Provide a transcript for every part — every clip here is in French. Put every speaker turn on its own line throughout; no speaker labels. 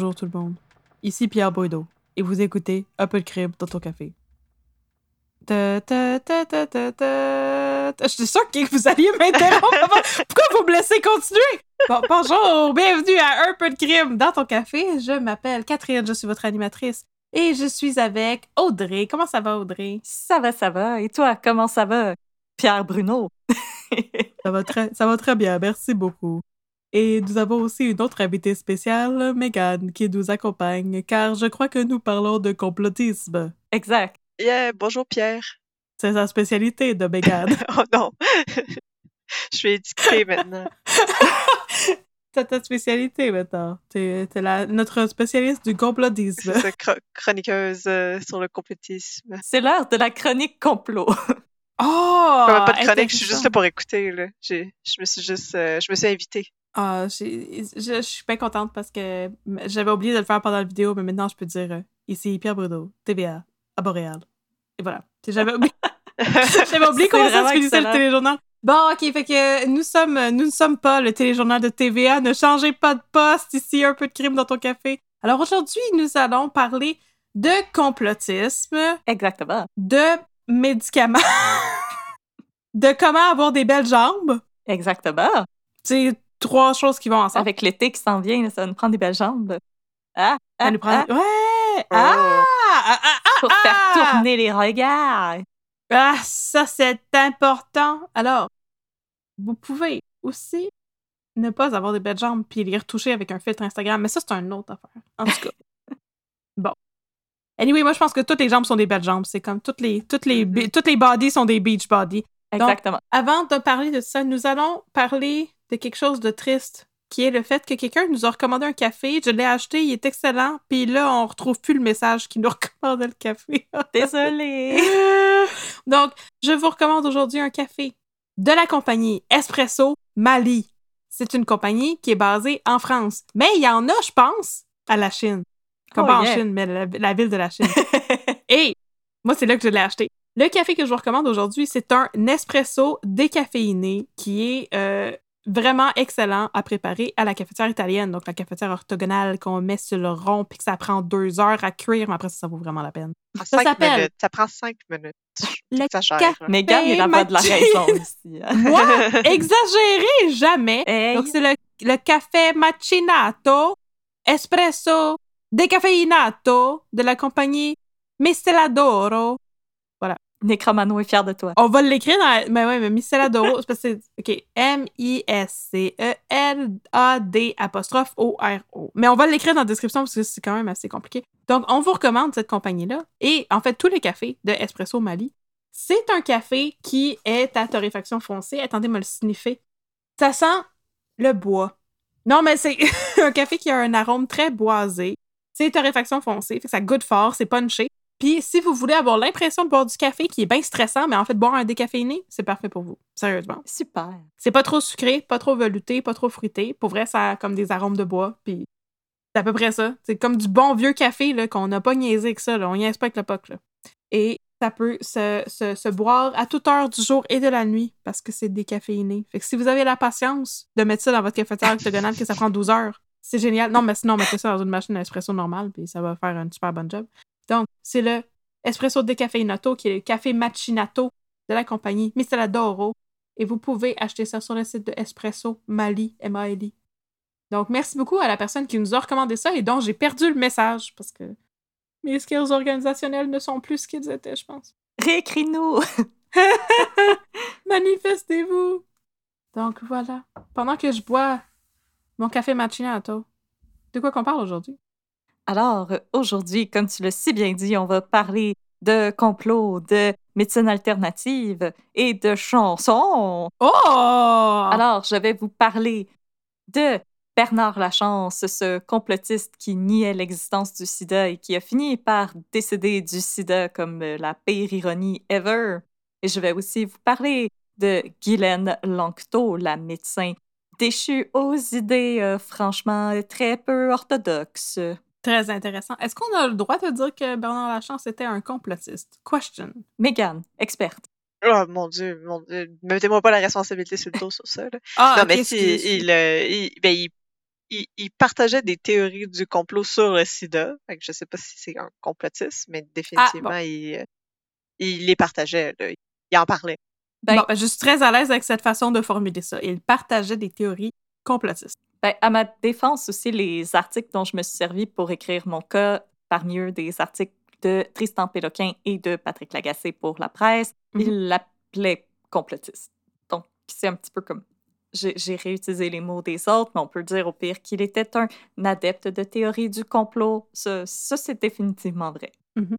Bonjour tout le monde. Ici Pierre Boideau et vous écoutez Un peu de crime dans ton café. Ta, ta, ta. Je suis sûre que vous alliez m'interrompre. Pourquoi vous me laissez continuer? Bon, bonjour, bienvenue à Un peu de crime dans ton café. Je m'appelle Catherine, je suis votre animatrice. Et je suis avec Audrey. Comment ça va, Audrey?
Ça va, ça va. Et toi, comment ça va, Pierre Bruno?
ça, va très, ça va très bien, merci beaucoup. Et nous avons aussi une autre invitée spéciale, Megan, qui nous accompagne, car je crois que nous parlons de complotisme.
Exact.
Yeah, bonjour Pierre.
C'est sa spécialité de Megan.
oh non. je suis éduquée maintenant.
C'est ta spécialité maintenant. T'es es notre spécialiste du complotisme.
C'est chroniqueuse euh, sur le complotisme.
C'est l'heure de la chronique complot.
Oh!
pas de chronique, je suis juste là pour écouter. Là. Je me suis juste, euh, je me suis invitée.
Ah, je suis bien contente parce que j'avais oublié de le faire pendant la vidéo, mais maintenant je peux dire euh, ici Pierre Bruno, TVA, à Boréal. Et voilà. J'avais oublié, j'avais oublié comment ça se finissait le téléjournal. Bon, ok, fait que nous sommes, nous ne sommes pas le téléjournal de TVA. Ne changez pas de poste ici, un peu de crime dans ton café. Alors aujourd'hui, nous allons parler de complotisme.
Exactement.
De médicaments. de comment avoir des belles jambes.
Exactement.
C'est trois choses qui vont ensemble.
Avec l'été qui s'en vient, ça va nous prendre des belles jambes.
Ah, ah, nous prend...
ah.
Ouais! Ah! ah, ah, ah
Pour faire tourner les regards.
Ah, ça, c'est important. Alors, vous pouvez aussi ne pas avoir des belles jambes puis les retoucher avec un filtre Instagram, mais ça, c'est une autre affaire. En tout cas. bon. Anyway, moi, je pense que toutes les jambes sont des belles jambes. C'est comme toutes les, toutes les, mm-hmm. toutes les bodies sont des beach bodies.
Exactement.
avant de parler de ça, nous allons parler de quelque chose de triste qui est le fait que quelqu'un nous a recommandé un café. Je l'ai acheté, il est excellent. Puis là, on retrouve plus le message qui nous recommandait le café.
Désolée.
Donc, je vous recommande aujourd'hui un café de la compagnie Espresso Mali. C'est une compagnie qui est basée en France. Mais il y en a, je pense, à la Chine. Comme
oh,
pas en Chine, mais la, ville de la Chine. Et moi, c'est là que je l'ai acheté. Le café que je vous recommande aujourd'hui, c'est un espresso décaféiné qui est euh, vraiment excellent à préparer à la cafetière italienne, donc la cafetière orthogonale qu'on met sur le rond puis que ça prend deux heures à cuire, mais après ça, ça vaut vraiment la peine.
Ça, s'appelle. Ça prend cinq minutes.
Le
café.
Megan est la voix de la raison ici.
Hein. Moi, exagéré jamais. Donc c'est le, le café macinato espresso décaféinato de la compagnie Misteladoro
Necromano est fier de toi.
On va l'écrire dans. Mais ouais, mais c'est parce que OK. M-I-S-C-E-L-A-D apostrophe O-R-O. Mais on va l'écrire dans la description parce que c'est quand même assez compliqué. Donc, on vous recommande cette compagnie-là. Et en fait, tous les cafés de Espresso Mali, c'est un café qui est à torréfaction foncée. Attendez, moi le sniffer. Ça sent le bois. Non, mais c'est un café qui a un arôme très boisé. C'est torréfaction foncée, fait que ça goûte fort, c'est punché. Puis si vous voulez avoir l'impression de boire du café qui est bien stressant, mais en fait boire un décaféiné, c'est parfait pour vous. Sérieusement.
Super.
C'est pas trop sucré, pas trop velouté, pas trop fruité. Pour vrai, ça a comme des arômes de bois. Puis c'est à peu près ça. C'est comme du bon vieux café là, qu'on n'a pas niaisé avec ça. Là. On niaise pas avec le POC. Là. Et ça peut se, se, boire à toute heure du jour et de la nuit parce que c'est décaféiné. Fait que si vous avez la patience de mettre ça dans votre cafetière octogonale que ça prend 12 heures, c'est génial. Non, mais sinon, mettez ça dans une machine à espresso normale, puis ça va faire un super bon job. Donc, c'est le espresso décaféinato, qui est le café macinato de la compagnie Misteladoro. Et vous pouvez acheter ça sur le site de Espresso Mali, m a l Donc, merci beaucoup à la personne qui nous a recommandé ça et dont j'ai perdu le message parce que mes skills organisationnels ne sont plus ce qu'ils étaient, je pense.
Réécris-nous!
Manifestez-vous! Donc, voilà. Pendant que je bois mon café macinato, de quoi qu'on parle aujourd'hui?
Alors, aujourd'hui, comme tu l'as si bien dit, on va parler de complot, de médecine alternative et de chansons.
Oh!
Alors, je vais vous parler de Bernard Lachance, ce complotiste qui niait l'existence du sida et qui a fini par décéder du sida comme la pire ironie ever. Et je vais aussi vous parler de Guylaine Lanctot, la médecin déchue aux idées euh, franchement très peu orthodoxes.
Très intéressant. Est-ce qu'on a le droit de dire que Bernard Lachance était un complotiste? Question.
Megan, experte.
Oh mon dieu, mon dieu. Mettez-moi pas la responsabilité sur le dos sur ça.
Ah,
non, mais si, il, euh, il, ben, il, il, il partageait des théories du complot sur le sida. Fait que je sais pas si c'est un complotiste, mais définitivement, il, euh, il les partageait. là. Il en parlait.
Ben,
Bon, ben, je suis très à l'aise avec cette façon de formuler ça. Il partageait des théories complotistes.
Ben, à ma défense aussi, les articles dont je me suis servi pour écrire mon cas, parmi eux des articles de Tristan Péloquin et de Patrick Lagacé pour la presse,
Mhm.
ils l'appelaient complotiste. Donc, c'est un petit peu comme... J'ai réutilisé les mots des autres, mais on peut dire au pire qu'il était un adepte de théorie du complot. Ça, c'est définitivement vrai.
Mhm.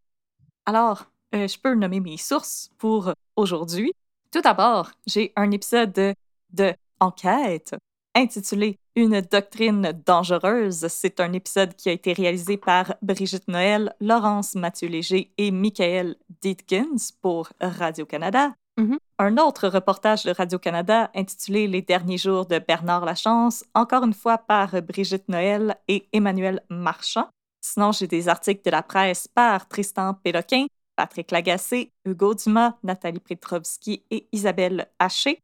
Alors, euh, je peux nommer mes sources pour aujourd'hui. Tout d'abord, j'ai un épisode de, de Enquête intitulé Une doctrine dangereuse. C'est un épisode qui a été réalisé par Brigitte Noël, Laurence Mathieu-Léger et Michael Dietkins pour Radio-Canada.
Mhm.
Un autre reportage de Radio-Canada intitulé Les derniers jours de Bernard Lachance, encore une fois par Brigitte Noël et Emmanuel Marchand. Sinon, j'ai des articles de la presse par Tristan Péloquin, Patrick Lagacé, Hugo Dumas, Nathalie Petrovski et Isabelle Haché.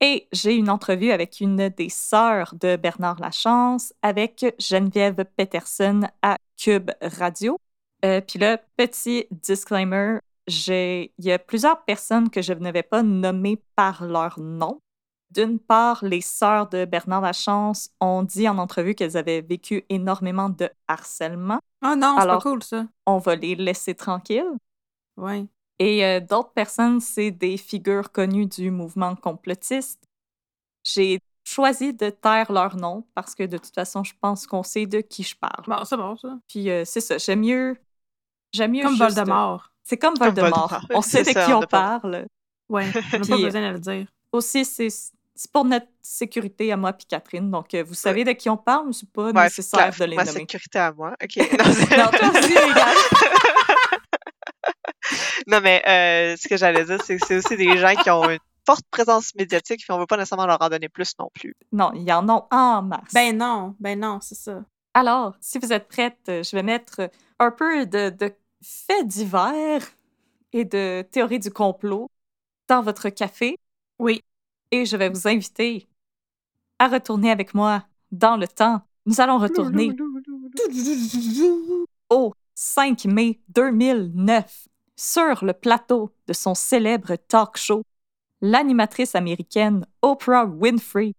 Et j'ai une entrevue avec une des sœurs de Bernard Lachance, avec Geneviève Peterson à Cube Radio. Euh, Puis là, petit disclaimer, il y a plusieurs personnes que je ne vais pas nommer par leur nom. D'une part, les sœurs de Bernard Lachance ont dit en entrevue qu'elles avaient vécu énormément de harcèlement.
Oh non, c'est pas cool, ça.
On va les laisser tranquilles.
Ouais.
Et euh, d'autres personnes, c'est des figures connues du mouvement complotiste. J'ai choisi de taire leur nom parce que de toute façon, je pense qu'on sait de qui je parle.
Bon, c'est bon, ça.
Puis euh, c'est ça, j'aime mieux. J'aime mieux.
Comme
juste-
Voldemort.
C'est comme Voldemort.
Voldemort.
On sait de
ça,
qui
on
parle.
Ouais, on n'a pas
Puis,
besoin de le dire.
Aussi, c'est c'est pour notre sécurité à moi puis Catherine. Donc, euh, vous savez de qui on parle, mais c'est pas
Ouais,
nécessaire
clair,
de les
ma
nommer?
sécurité à moi. OK. Non,
Non, toi aussi.
Non, mais euh, ce que j'allais dire, c'est que c'est aussi des gens qui ont une forte présence médiatique, puis on veut pas nécessairement leur en donner plus non plus.
Non, il y en a en masse.
Ben non, ben non, c'est ça.
Alors, si vous êtes prête, euh, je vais mettre un peu de, de faits divers et de théories du complot dans votre café
Oui.
et je vais vous inviter à retourner avec moi dans le temps. Nous allons retourner au 5 mai 2009 sur le plateau de son célèbre talk show. L'animatrice américaine Oprah Winfrey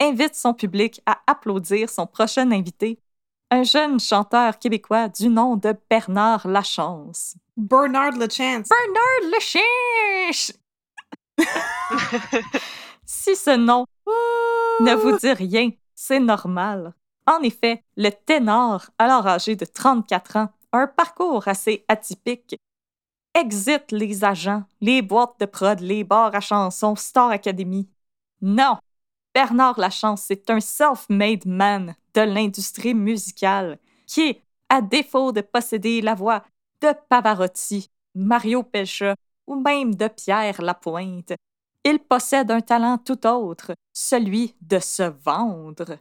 invite son public à applaudir son prochain invité, un jeune chanteur québécois du nom de Bernard Lachance.
Bernard LeChance.
Bernard Lachance! si ce nom ne vous dit rien, c'est normal. En effet, le ténor, alors âgé de 34 ans, a un parcours assez atypique. Exit les agents, les boîtes de prod, les bars à chansons, Star Academy. Non! Bernard Lachance, c'est un self-made man de l'industrie musicale qui, à défaut de posséder la voix de Pavarotti, Mario Pelcha ou même de Pierre Lapointe, il possède un talent tout autre, celui de se vendre.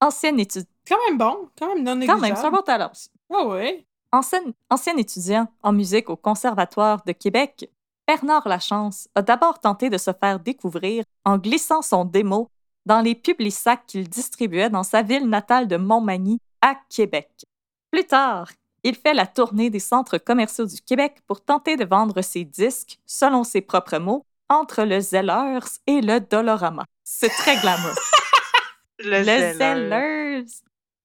Ancien, étu-
Quand même bon, quand même non
quand même,
négligeable.
c'est un bon talent aussi.
Ah ouais.
Ancien, ancien étudiant en musique au Conservatoire de Québec, Bernard Lachance a d'abord tenté de se faire découvrir en glissant son démo dans les publisacs qu'il distribuait dans sa ville natale de Montmagny, à Québec. Plus tard, il fait la tournée des centres commerciaux du Québec pour tenter de vendre ses disques, selon ses propres mots, entre le Zellers et le Dolorama. C'est très glamour.
Le,
Le Zellers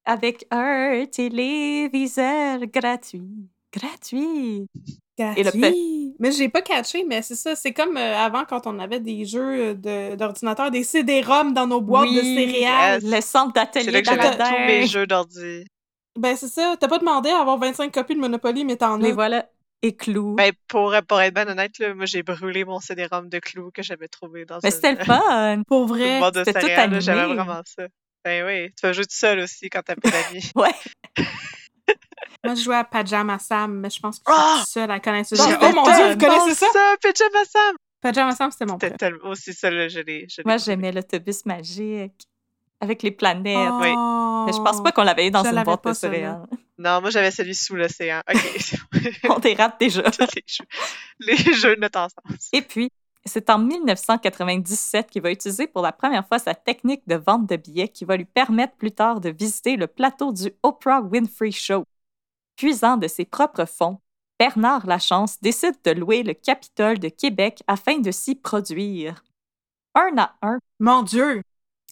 avec un téléviseur gratuit. Gratuit. Et le
Gratuit. Mais j'ai pas catché, mais c'est ça. C'est comme euh, avant quand on avait des jeux de- d'ordinateur, des CD-ROM dans nos boîtes de céréales.
yes.
Le centre
C'est
d'atelier
là que j'avais
Baladin.
tous mes jeux d'ordi.
Ben c'est ça. T'as pas demandé à avoir 25 copies de Monopoly, mais t'en as.
voilà. Et Clou.
Ben, pour, pour être bien honnête, là, moi, j'ai brûlé mon CD-ROM de Clou que j'avais trouvé dans
Mais
une,
c'était le fun.
Pour
une
vrai.
c'était tout
là, J'avais
animé.
vraiment ça. Ben oui, tu vas jouer tout seul aussi quand t'as pas d'amis.
Ouais.
Moi, je jouais à Pajama Sam, mais je pense que
Ah!
je suis seule à connaître ce jeu. Oh mon dieu, vous connaissez ça?
ça, Pyjama Sam!
Pajama Sam, c'était mon
C'était aussi ça, là, je l'ai.
Moi, j'aimais l'autobus magique avec les planètes.
oui.
Mais je pense pas qu'on l'avait eu dans
Oh. Je
une boîte de céréales.
Non, moi, j'avais celui sous l'océan. OK.
On dérape déjà.
Les jeux. Les jeux de notre enfance.
Et puis, C'est en 1997 qu'il va utiliser pour la première fois sa technique de vente de billets qui va lui permettre plus tard de visiter le plateau du Oprah Winfrey Show. Puisant de ses propres fonds, Bernard Lachance décide de louer le Capitole de Québec afin de s'y produire. Un à un.
Mon Dieu!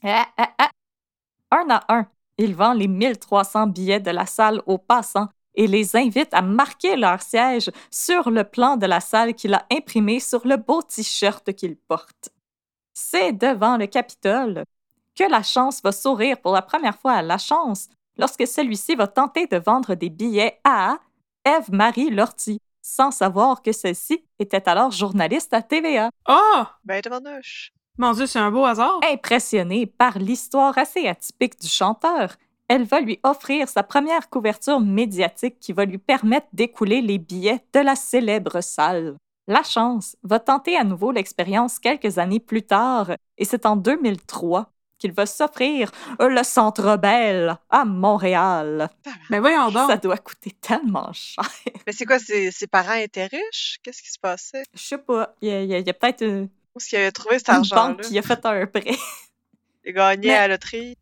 Ah, ah, ah. Un à un, il vend les 1300 billets de la salle aux passants et les invite à marquer leur siège sur le plan de la salle qu'il a imprimé sur le beau t-shirt qu'il porte. C'est devant le Capitole que la chance va sourire pour la première fois à la chance lorsque celui-ci va tenter de vendre des billets à Ève-Marie Lortie, sans savoir que celle-ci était alors journaliste à TVA.
Oh!
Ben, demande-je.
Mon Dieu, c'est un beau hasard.
Impressionnée par l'histoire assez atypique du chanteur, elle va lui offrir sa première couverture médiatique qui va lui permettre d'écouler les billets de la célèbre salle. La chance va tenter à nouveau l'expérience quelques années plus tard, et c'est en 2003 qu'il va s'offrir le Centre Bell à Montréal.
Mais voyons donc.
Ça doit coûter tellement cher.
Mais c'est quoi, ses, ses parents étaient riches? Qu'est-ce qui se passait?
Je sais pas. Il y a, il y a- il y a peut-être une,
Où est-ce qu'il avait trouvé cet
une
argent-là?
banque qui a fait un prêt.
Il a gagné
Mais-
à la loterie.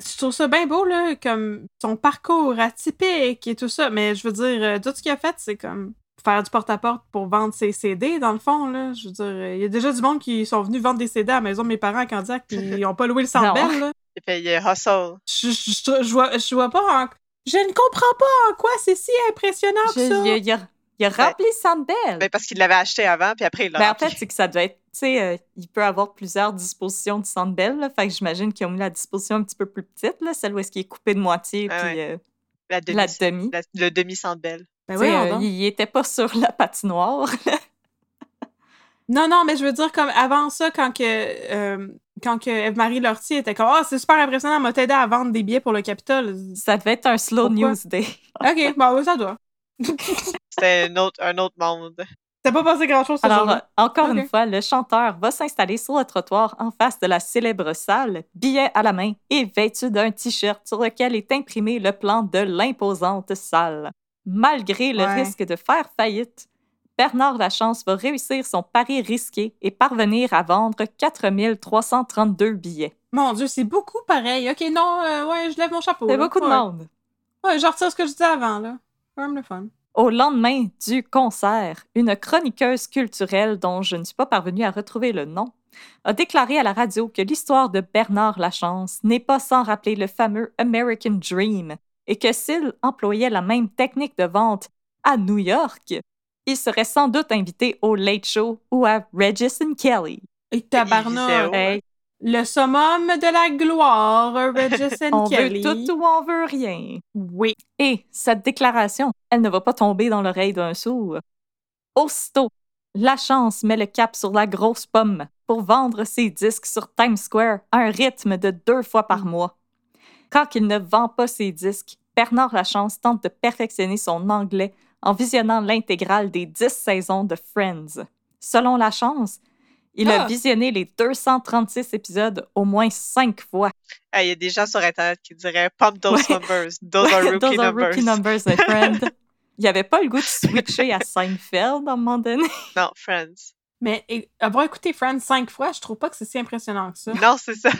Je trouve ça bien beau, là, comme son parcours atypique et tout ça. Mais je veux dire, euh, tout ce qu'il a fait, c'est comme faire du porte-à-porte pour vendre ses CD, dans le fond, là. Je veux dire, euh, il y a déjà du monde qui sont venus vendre des CD à la maison de mes parents à Candiac, puis ils ont pas loué le. Centre là.
Hustle.
Je, je, je, je vois, je vois pas en... Je ne comprends pas en quoi c'est si impressionnant
Je-
que ça.
a, il a- il a rempli Sandbell.
Ben, parce qu'il l'avait acheté avant, puis après, il l'a
Ben, en
rempli.
fait, c'est que ça doit être, tu sais, euh, il peut avoir plusieurs dispositions de Sandbell, là, fait que j'imagine qu'ils ont mis la disposition un petit peu plus petite, là, celle où est-ce qu'il est coupé de moitié,
Ah
puis
ouais.
euh,
la demi.
la demi.
la- le demi-centre belle.
Ben voyons
euh, il, il était pas sur la patinoire.
Non, non, mais je veux dire, comme avant ça, quand que, euh, quand que Eve-Marie Lortie était comme « Ah, c'est super impressionnant, elle m'a aidé à vendre des billets pour le Capitole.
ça devait être un slow
Pourquoi?
news day. »
OK, bon, oui, ça doit.
C'était un autre, un autre monde.
T'as pas passé grand-chose ce
Alors, euh, encore une fois, le chanteur va s'installer sur le trottoir en face de la célèbre salle, billet à la main et vêtu d'un t-shirt sur lequel est imprimé le plan de l'imposante salle. Malgré le
Ouais.
risque de faire faillite, Bernard Lachance va réussir son pari risqué et parvenir à vendre 4332 billets.
Mon Dieu, c'est beaucoup pareil. OK, non, euh, ouais, je lève mon chapeau.
C'est beaucoup de monde.
Ouais, je retire ce que je disais avant, là. Quand même le fun.
Au lendemain du concert, une chroniqueuse culturelle dont je ne suis pas parvenue à retrouver le nom a déclaré à la radio que l'histoire de Bernard Lachance n'est pas sans rappeler le fameux American Dream et que s'il employait la même technique de vente à New York, il serait sans doute invité au Late Show ou à Regis and Kelly.
Et tabarnak.
Hey,
Le summum de la gloire, Regis and
on
Kelly.
veut tout ou on veut rien.
Oui.
Et cette déclaration, elle ne va pas tomber dans l'oreille d'un sourd. Aussitôt, la chance met le cap sur la grosse pomme pour vendre ses disques sur Times Square à un rythme de deux fois par mois. Quand il ne vend pas ses disques, Bernard Lachance tente de perfectionner son anglais en visionnant l'intégrale des dix saisons de Friends. Selon la il a
Ah!
visionné les 236 épisodes au moins cinq fois.
Ah, Il y a des gens sur Internet qui diraient Pump those
Ouais.
numbers. Those are rookie
Those are
numbers.
rookie numbers, my friend. Il n'y avait pas le goût de switcher à Seinfeld à un moment donné.
Non, Friends.
Mais avoir écouté Friends cinq fois, je trouve pas que c'est si impressionnant que ça.
Non, c'est ça.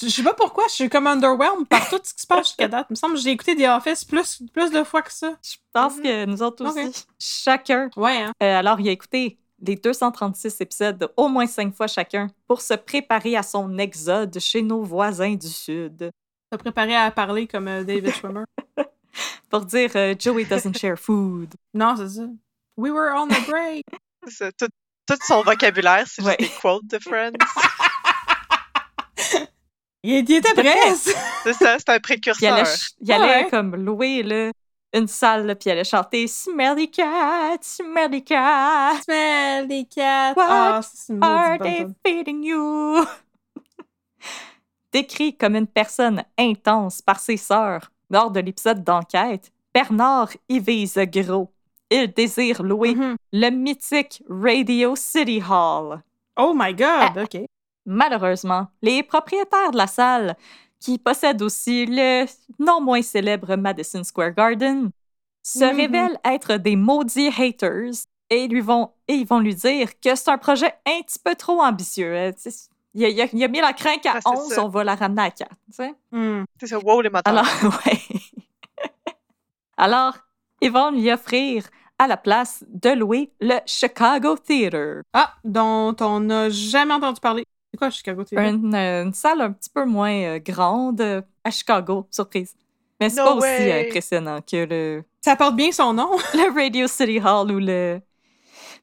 Je je sais pas pourquoi, je suis comme underwhelmed par tout ce qui se passe jusqu'à date. Il me semble que j'ai écouté The Office plus, plus de fois que ça.
Je pense
Mhm.
que nous autres aussi, chacun.
Ouais, hein.
euh, alors, il a écouté les 236 épisodes au moins cinq fois chacun pour se préparer à son exode chez nos voisins du Sud.
T'as préparé à parler comme euh, David Schwimmer.
Pour dire euh, Joey doesn't share food.
non, c'est ça. We were on a break.
Tout, tout son vocabulaire, c'est
Ouais.
juste des quotes de Friends.
Il, il était prêt.
c'est ça, c'est un
il
précurseur.
allait, il allait
Ouais.
comme louer là, une salle, là, puis il allait chanter Smelly cat, Smelly cat.
Smell des cats.
What
maudite
Are they feeding you? Décrit comme une personne intense par ses sœurs lors de l'épisode d'enquête, Bernard y vise gros. Il désire louer
Mhm.
le mythique Radio City Hall.
Oh my god,
Ah.
ok.
Malheureusement, les propriétaires de la salle, qui possèdent aussi le non moins célèbre Madison Square Garden, se
Mhm.
révèlent être des maudits haters et, lui vont, et ils vont lui dire que c'est un projet un petit peu trop ambitieux. Euh, il a, il, a, mis la crainte à 11, on va la ramener à 4.
Hmm. C'est ça, wow, les
Alors, ouais. Alors, ils vont lui offrir à la place de louer le Chicago Theater.
Ah, dont on n'a jamais entendu parler. C'est quoi Chicago Theater?
Une, salle un petit peu moins euh, grande à Chicago, surprise. Mais c'est pas aussi impressionnant que le.
Ça porte bien son nom.
le Radio City Hall ou le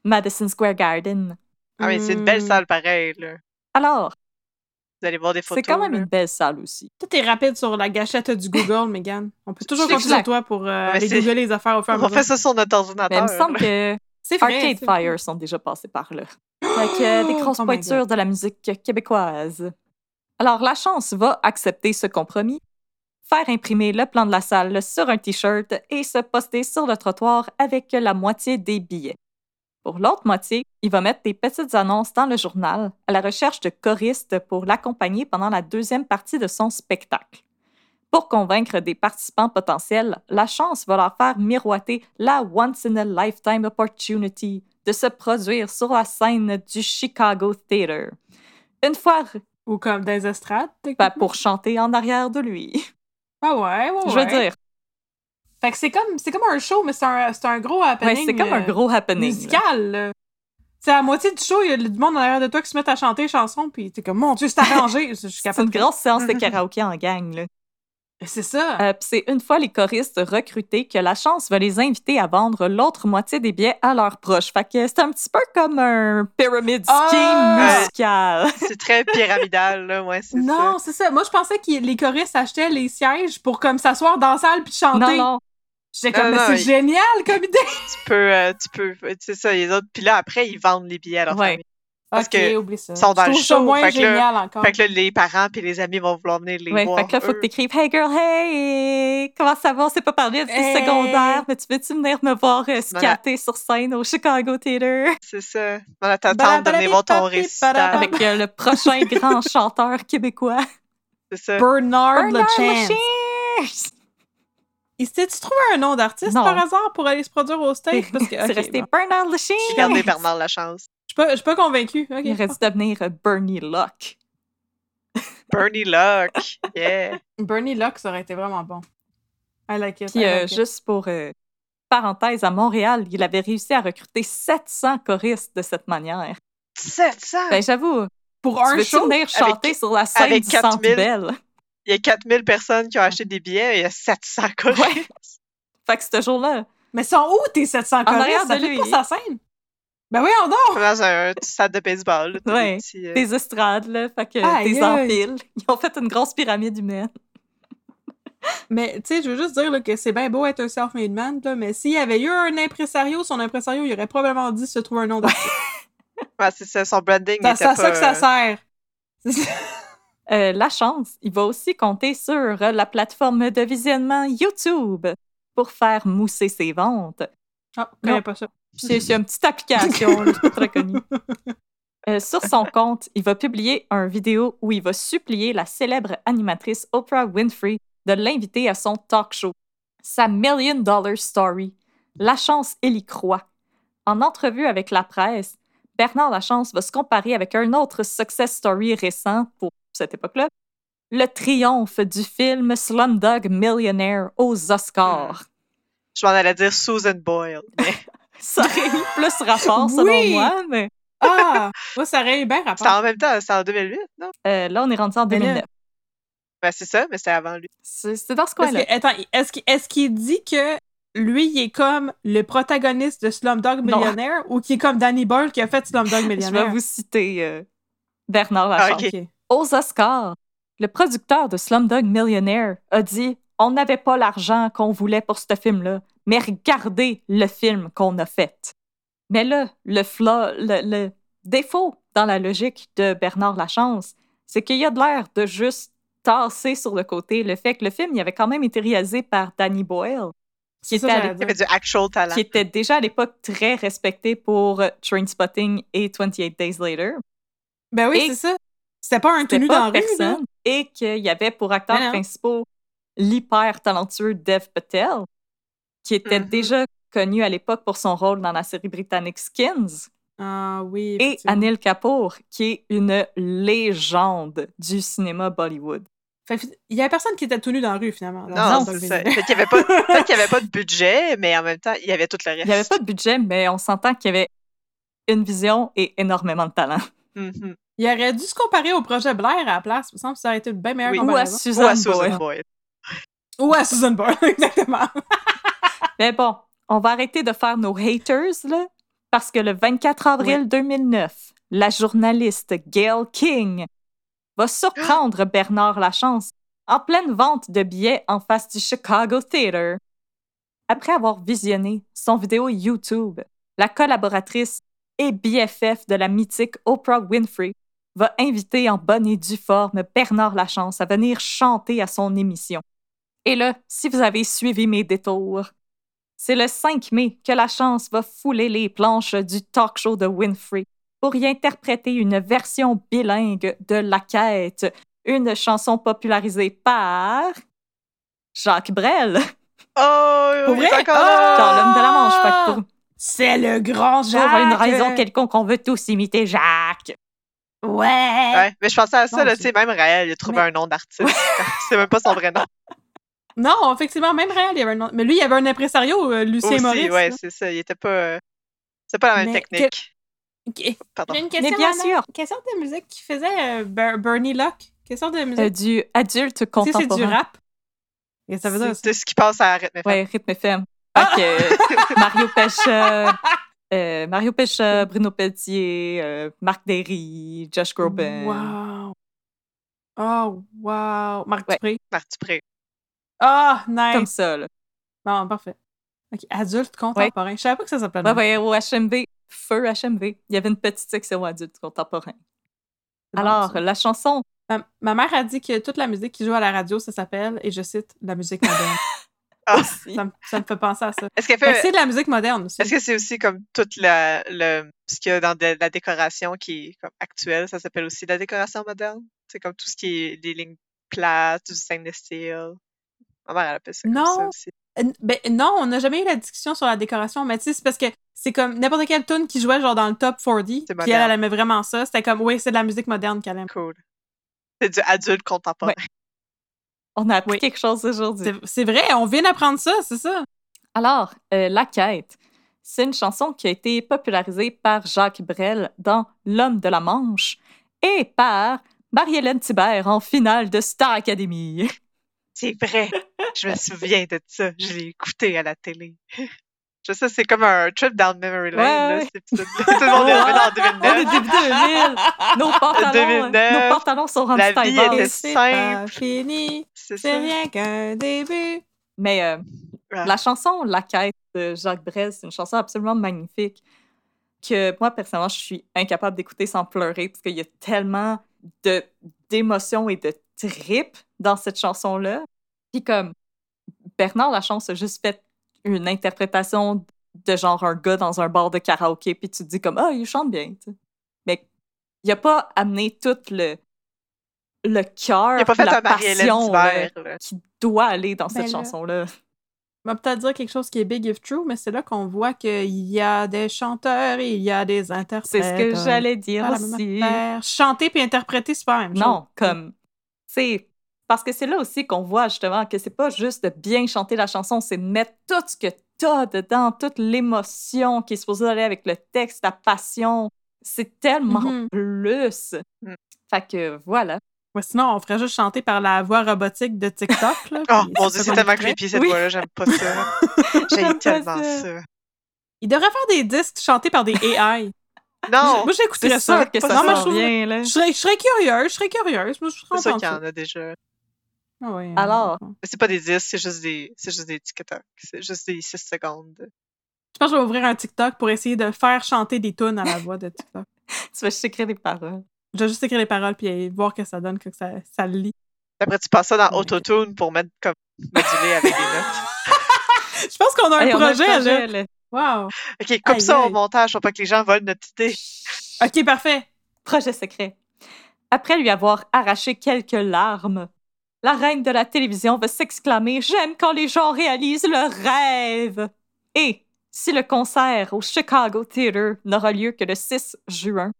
Madison Square Garden.
Ah, mais c'est une belle hmm. salle pareille, là.
Alors?
Vous allez voir des photos.
C'est quand même une belle salle aussi.
Tout est rapide sur la gâchette du Google, Megan. On peut toujours compter sur toi pour euh, aller googler les affaires au fur et à
mesure. On fait ça sur notre ordinateur.
Mais il me semble que Arcade Fire sont déjà passés par là. Avec euh, des grosses oh pointures de la musique québécoise. Alors, la chance va accepter ce compromis faire imprimer le plan de la salle sur un T-shirt et se poster sur le trottoir avec la moitié des billets. Pour l'autre moitié, il va mettre des petites annonces dans le journal à la recherche de choristes pour l'accompagner pendant la deuxième partie de son spectacle. Pour convaincre des participants potentiels, la chance va leur faire miroiter la once in a lifetime opportunity de se produire sur la scène du Chicago Theater. Une fois.
Ou comme des estrades?
Ben, pour chanter en arrière de lui.
Ah ouais, ouais,
Je veux dire.
Fait que c'est comme, c'est comme un show, mais c'est un, un, gros happening.
Ouais, c'est comme un gros happening.
Musical, C'est à la moitié du show, il y a du monde en arrière de toi qui se met à chanter les chansons, puis t'es comme, mon Dieu, c'est arrangé.
c'est une grosse séance de karaoké en gang, là.
C'est ça.
Euh, c'est une fois les choristes recrutés que la chance va les inviter à vendre l'autre moitié des billets à leurs proches. Fait que c'est un petit peu comme un pyramid ah! scheme musical.
c'est très pyramidal, là, ouais, c'est
ça. Non, c'est ça. Moi, je pensais que les choristes achetaient les sièges pour comme s'asseoir dans la salle puis chanter.
Non, non.
J'étais comme, mais c'est génial comme idée!
Tu peux, euh, tu peux, c'est ça, les autres. Puis là, après, ils vendent les billets à leur famille.
Parce que oublie ça.
sont dans le show.
moins fait génial
là,
encore.
Fait que là, les parents puis les amis vont vouloir venir les
ouais,
voir.
Fait que là, faut que t'écrives Hey girl, hey! Comment ça va? C'est pas parlé depuis hey. secondaire, mais tu veux-tu venir me voir euh, scatter sur scène au Chicago Theater?
C'est ça. On t'attendre de venir voir ton récital.
Avec euh, le prochain grand chanteur québécois.
C'est ça.
Bernard, Bernard Lachance. Et si tu trouves un nom d'artiste par hasard pour aller se produire au stage?
Parce que, c'est resté Bernard Lachance.
J'ai gardé Bernard Lachance.
Je suis pas convaincue.
Il reste devenir Bernie Luck.
Bernie Luck, yeah.
Bernie Luck, ça aurait été vraiment bon. I like it.
Puis, euh, juste pour euh, parenthèse, à Montréal, il avait réussi à recruter 700 choristes de cette manière.
700?
Ben, j'avoue.
Pour un show?
venir chanter sur la scène avec du Centre Bell?
Il y a 4000 personnes qui ont acheté des billets et il y a 700 choristes. Ouais.
Fait que ce jour-là.
Mais sont où tes 700 choristes? Ça fait pas sa scène? Ben oui, on dort!
Dans un stade de baseball.
ouais, des, euh, des, estrades, là. Fait que des empiles. Ils ont fait une grosse pyramide humaine.
mais, tu sais, je veux juste dire là, que c'est bien beau être un self-made man, là, mais s'il y avait eu un impresario, son impresario, il aurait probablement dit se trouver un nom d'artiste.
ouais, c'est ça, son branding.
C'est à ça que ça sert.
Euh, la chance, il va aussi compter sur la plateforme de visionnement YouTube pour faire mousser ses ventes.
Ah, pas ça.
C'est une petite application, pas très connu. Euh, sur son compte, il va publier un vidéo où il va supplier la célèbre animatrice Oprah Winfrey de l'inviter à son talk show, sa Million Dollar Story. La chance, il y croit. En entrevue avec la presse, Bernard Lachance va se comparer avec un autre success story récent pour cette époque-là, le triomphe du film Slumdog Millionaire aux Oscars.
Je m'en allais dire Susan Boyle.
ça aurait eu plus rapport, selon moi, mais...
ah! Moi, ça aurait eu bien rapport.
C'est en même temps, c'est en 2008, non?
Euh, là, on est rendu en 2009.
Ben, c'est ça, mais c'est avant lui.
C'est dans ce coin-là.
Attends, est-ce qu'il dit que lui, il est comme le protagoniste de Slumdog Millionnaire ou qui est comme Danny Boyle qui a fait Slumdog Millionnaire?
Je vais vous citer euh, Bernard Lachance. Ah, Aux Oscars, le producteur de Slumdog Millionaire a dit On n'avait pas l'argent qu'on voulait pour ce film-là, mais regardez le film qu'on a fait. Mais là, le, le, défaut dans la logique de Bernard Lachance, c'est qu'il y a de l'air de juste tasser sur le côté le fait que le film il avait quand même été réalisé par Danny Boyle,
qui était, du actual talent.
qui était déjà à l'époque très respecté pour Trainspotting et 28 Days Later.
Ben oui, c'est ça. C'était pas un tenu dans personne.
Et qu'il y avait pour acteurs principaux l'hyper talentueux Dev Patel, qui était mm-hmm. déjà connu à l'époque pour son rôle dans la série britannique Skins,
Ah oui.
et. Anil Kapoor, qui est une légende du cinéma Bollywood.
Il y avait personne qui était tout nu dans la rue, finalement.
Non,
le
c'est ça.
visuel.
Fait qu'il y avait pas, peut-être qu'il y avait pas de budget, mais en même temps, il y avait tout le reste.
Il n'y avait pas de budget, mais on s'entend qu'il y avait une vision et énormément de talent.
Mhm.
Il aurait dû se comparer au projet Blair à la place. Il me semble que ça aurait été une bien meilleure
Oui.
Ou à
comparaison.
Ou
Suzanne
à Susan
Boyle.
Boyle.
Ou à Susan Boyle, exactement.
Mais bon, on va arrêter de faire nos haters, là, parce que le 24 avril 2009, la journaliste Gail King va surprendre Bernard Lachance en pleine vente de billets en face du Chicago Theatre. Après avoir visionné son vidéo YouTube, la collaboratrice et BFF de la mythique Oprah Winfrey va inviter en bonne et due forme Bernard Lachance à venir chanter à son émission. Et là, si vous avez suivi mes détours, c'est le 5 mai que la chance va fouler les planches du talk show de Winfrey pour y interpréter une version bilingue de La Quête, une chanson popularisée par Jacques Brel
Oh,
Pour
est
vrai?
là!
dans L'homme de la Manche. Que pour,
C'est le grand
pour
Jacques!
une raison quelconque, on veut tous imiter Jacques.
Ouais!
Ouais, mais je pensais à ça, tu sais, même Raël, il a trouvé
Mais-
un nom d'artiste. c'est même pas son vrai nom.
Non, effectivement, même réel, il y avait un. Mais lui, il y avait un impresario, euh, Lucien
Aussi,
Maurice.
ouais,
là.
c'est ça. Il était pas. euh, C'est pas la même
Mais
technique.
Ok.
Pardon.
J'ai une
Mais
question.
bien
Anna.
sûr,
Quelle sorte de musique qui faisait euh, Ber- Bernie Locke? Quelle sorte de musique?
euh, du adulte contemporain.
c'est du rap. Et ça veut dire
C'est ce qui passe à rythme FM.
Ouais, rythme FM. Que, euh, Mario Pêche, euh, Mario Pêche, Bruno Pelletier, euh, Marc Derry, Josh Groban.
Wow! Oh, wow! Marc
Ouais.
Dupré.
Marc Dupré.
Ah,
Comme
nice!
ça, là.
Bon, parfait. Ok, adulte contemporain. Je savais pas que ça s'appelait.
Ouais,
de même.
ouais, au HMV, feu HMV, il y avait une petite section adulte contemporain.
Bon,
Alors,
ça.
la chanson,
ma, ma mère a dit que toute la musique qui joue à la radio, ça s'appelle, et je cite, la musique moderne.
Ah.
ça, me- ça me fait penser à ça.
Est-ce qu'elle
Fait que
fait.
c'est de la musique moderne aussi.
Est-ce que c'est aussi comme toute la, le, ce qu'il y a dans de- la décoration qui est comme actuelle, ça s'appelle aussi la décoration moderne? C'est comme tout ce qui est des lignes plates, du stainless steel. Ma mère, elle appelle ça comme
Non.
ça aussi.
Ben, non, on n'a jamais eu la discussion sur la décoration, mais tu sais, c'est parce que c'est comme n'importe quelle tune qui jouait genre dans le top 40, puis elle, elle aimait vraiment ça. C'était comme, oui, c'est de la musique moderne qu'elle aime.
Cool. C'est du adulte contemporain.
on a appris
Oui.
quelque chose aujourd'hui.
C'est- C'est vrai, on vient d'apprendre ça, c'est ça.
Alors, euh, La Quête, c'est une chanson qui a été popularisée par Jacques Brel dans L'homme de la Manche et par Marie-Hélène Thibert en finale de Star Academy.
C'est vrai. Je me souviens de ça. Je l'ai écouté à la télé. Je sais, c'est comme un trip down memory lane.
Ouais,
là. Tout le monde est revenu en
On est
2009.
début 2000. Nos pantalons,
2009,
nos pantalons sont rendus
la vie était simple.
fini,
C'est
rien qu'un début.
Mais euh, la chanson La Quête de Jacques Brel, c'est une chanson absolument magnifique que moi, personnellement, je suis incapable d'écouter sans pleurer parce qu'il y a tellement d'émotions et de tripes dans cette chanson-là. Puis comme Bernard Lachance a juste fait une interprétation de genre un gars dans un bar de karaoké, puis tu te dis comme « Ah, il chante bien! ». Mais il a pas amené tout le, le cœur,
Il a pas fait
la passion là,
là.
qui doit aller dans
Ben
cette
là,
chanson-là.
On va peut-être dire quelque chose qui est big if true, mais c'est là qu'on voit qu'il y a des chanteurs et il y a des interprètes.
C'est ce que
euh,
j'allais dire aussi.
Chanter puis interpréter, c'est pas la même chose.
Non, comme c'est parce que c'est là aussi qu'on voit justement que c'est pas juste de bien chanter la chanson, c'est de mettre tout ce que t'as dedans, toute l'émotion qui est supposée aller avec le texte, la passion. C'est tellement
Mhm.
plus.
Mm.
Fait que voilà.
Ouais, sinon, on ferait juste chanter par la voix robotique de TikTok. Là,
Oh mon
c'est
dieu, c'est tellement creepy cette
Oui.
voix-là, j'aime pas ça.
J'aime
tellement
ça.
ça.
Il devrait faire des disques chantés par des AI.
Non!
Moi, j'écouterais
C'est
ça.
que ça
non, mais je, serais, je serais curieuse, je serais curieuse. Moi, je serais
C'est sûr
contente
qu'il y en a déjà.
Ah ouais,
Alors.
euh,
Mais c'est pas des disques, c'est juste des, c'est juste des TikTok. C'est juste des 6 secondes.
Je pense que je vais ouvrir un TikTok pour essayer de faire chanter des tunes à la voix de TikTok.
Tu vas juste écrire des paroles.
Je vais juste écrire les paroles puis voir que ça donne, que ça, ça le lit.
Après, tu passes ça dans Autotune pour mettre comme moduler avec des notes.
Je pense qu'on a un
Hey,
projet, là.
là.
Wow.
Ok, coupe
Aïe,
ça au montage pour pas que les gens volent notre idée.
OK, parfait.
Projet secret. Après lui avoir arraché quelques larmes, la reine de la télévision va s'exclamer J'aime quand les gens réalisent leurs rêves. Et si le concert au Chicago Theatre n'aura lieu que le 6 juin,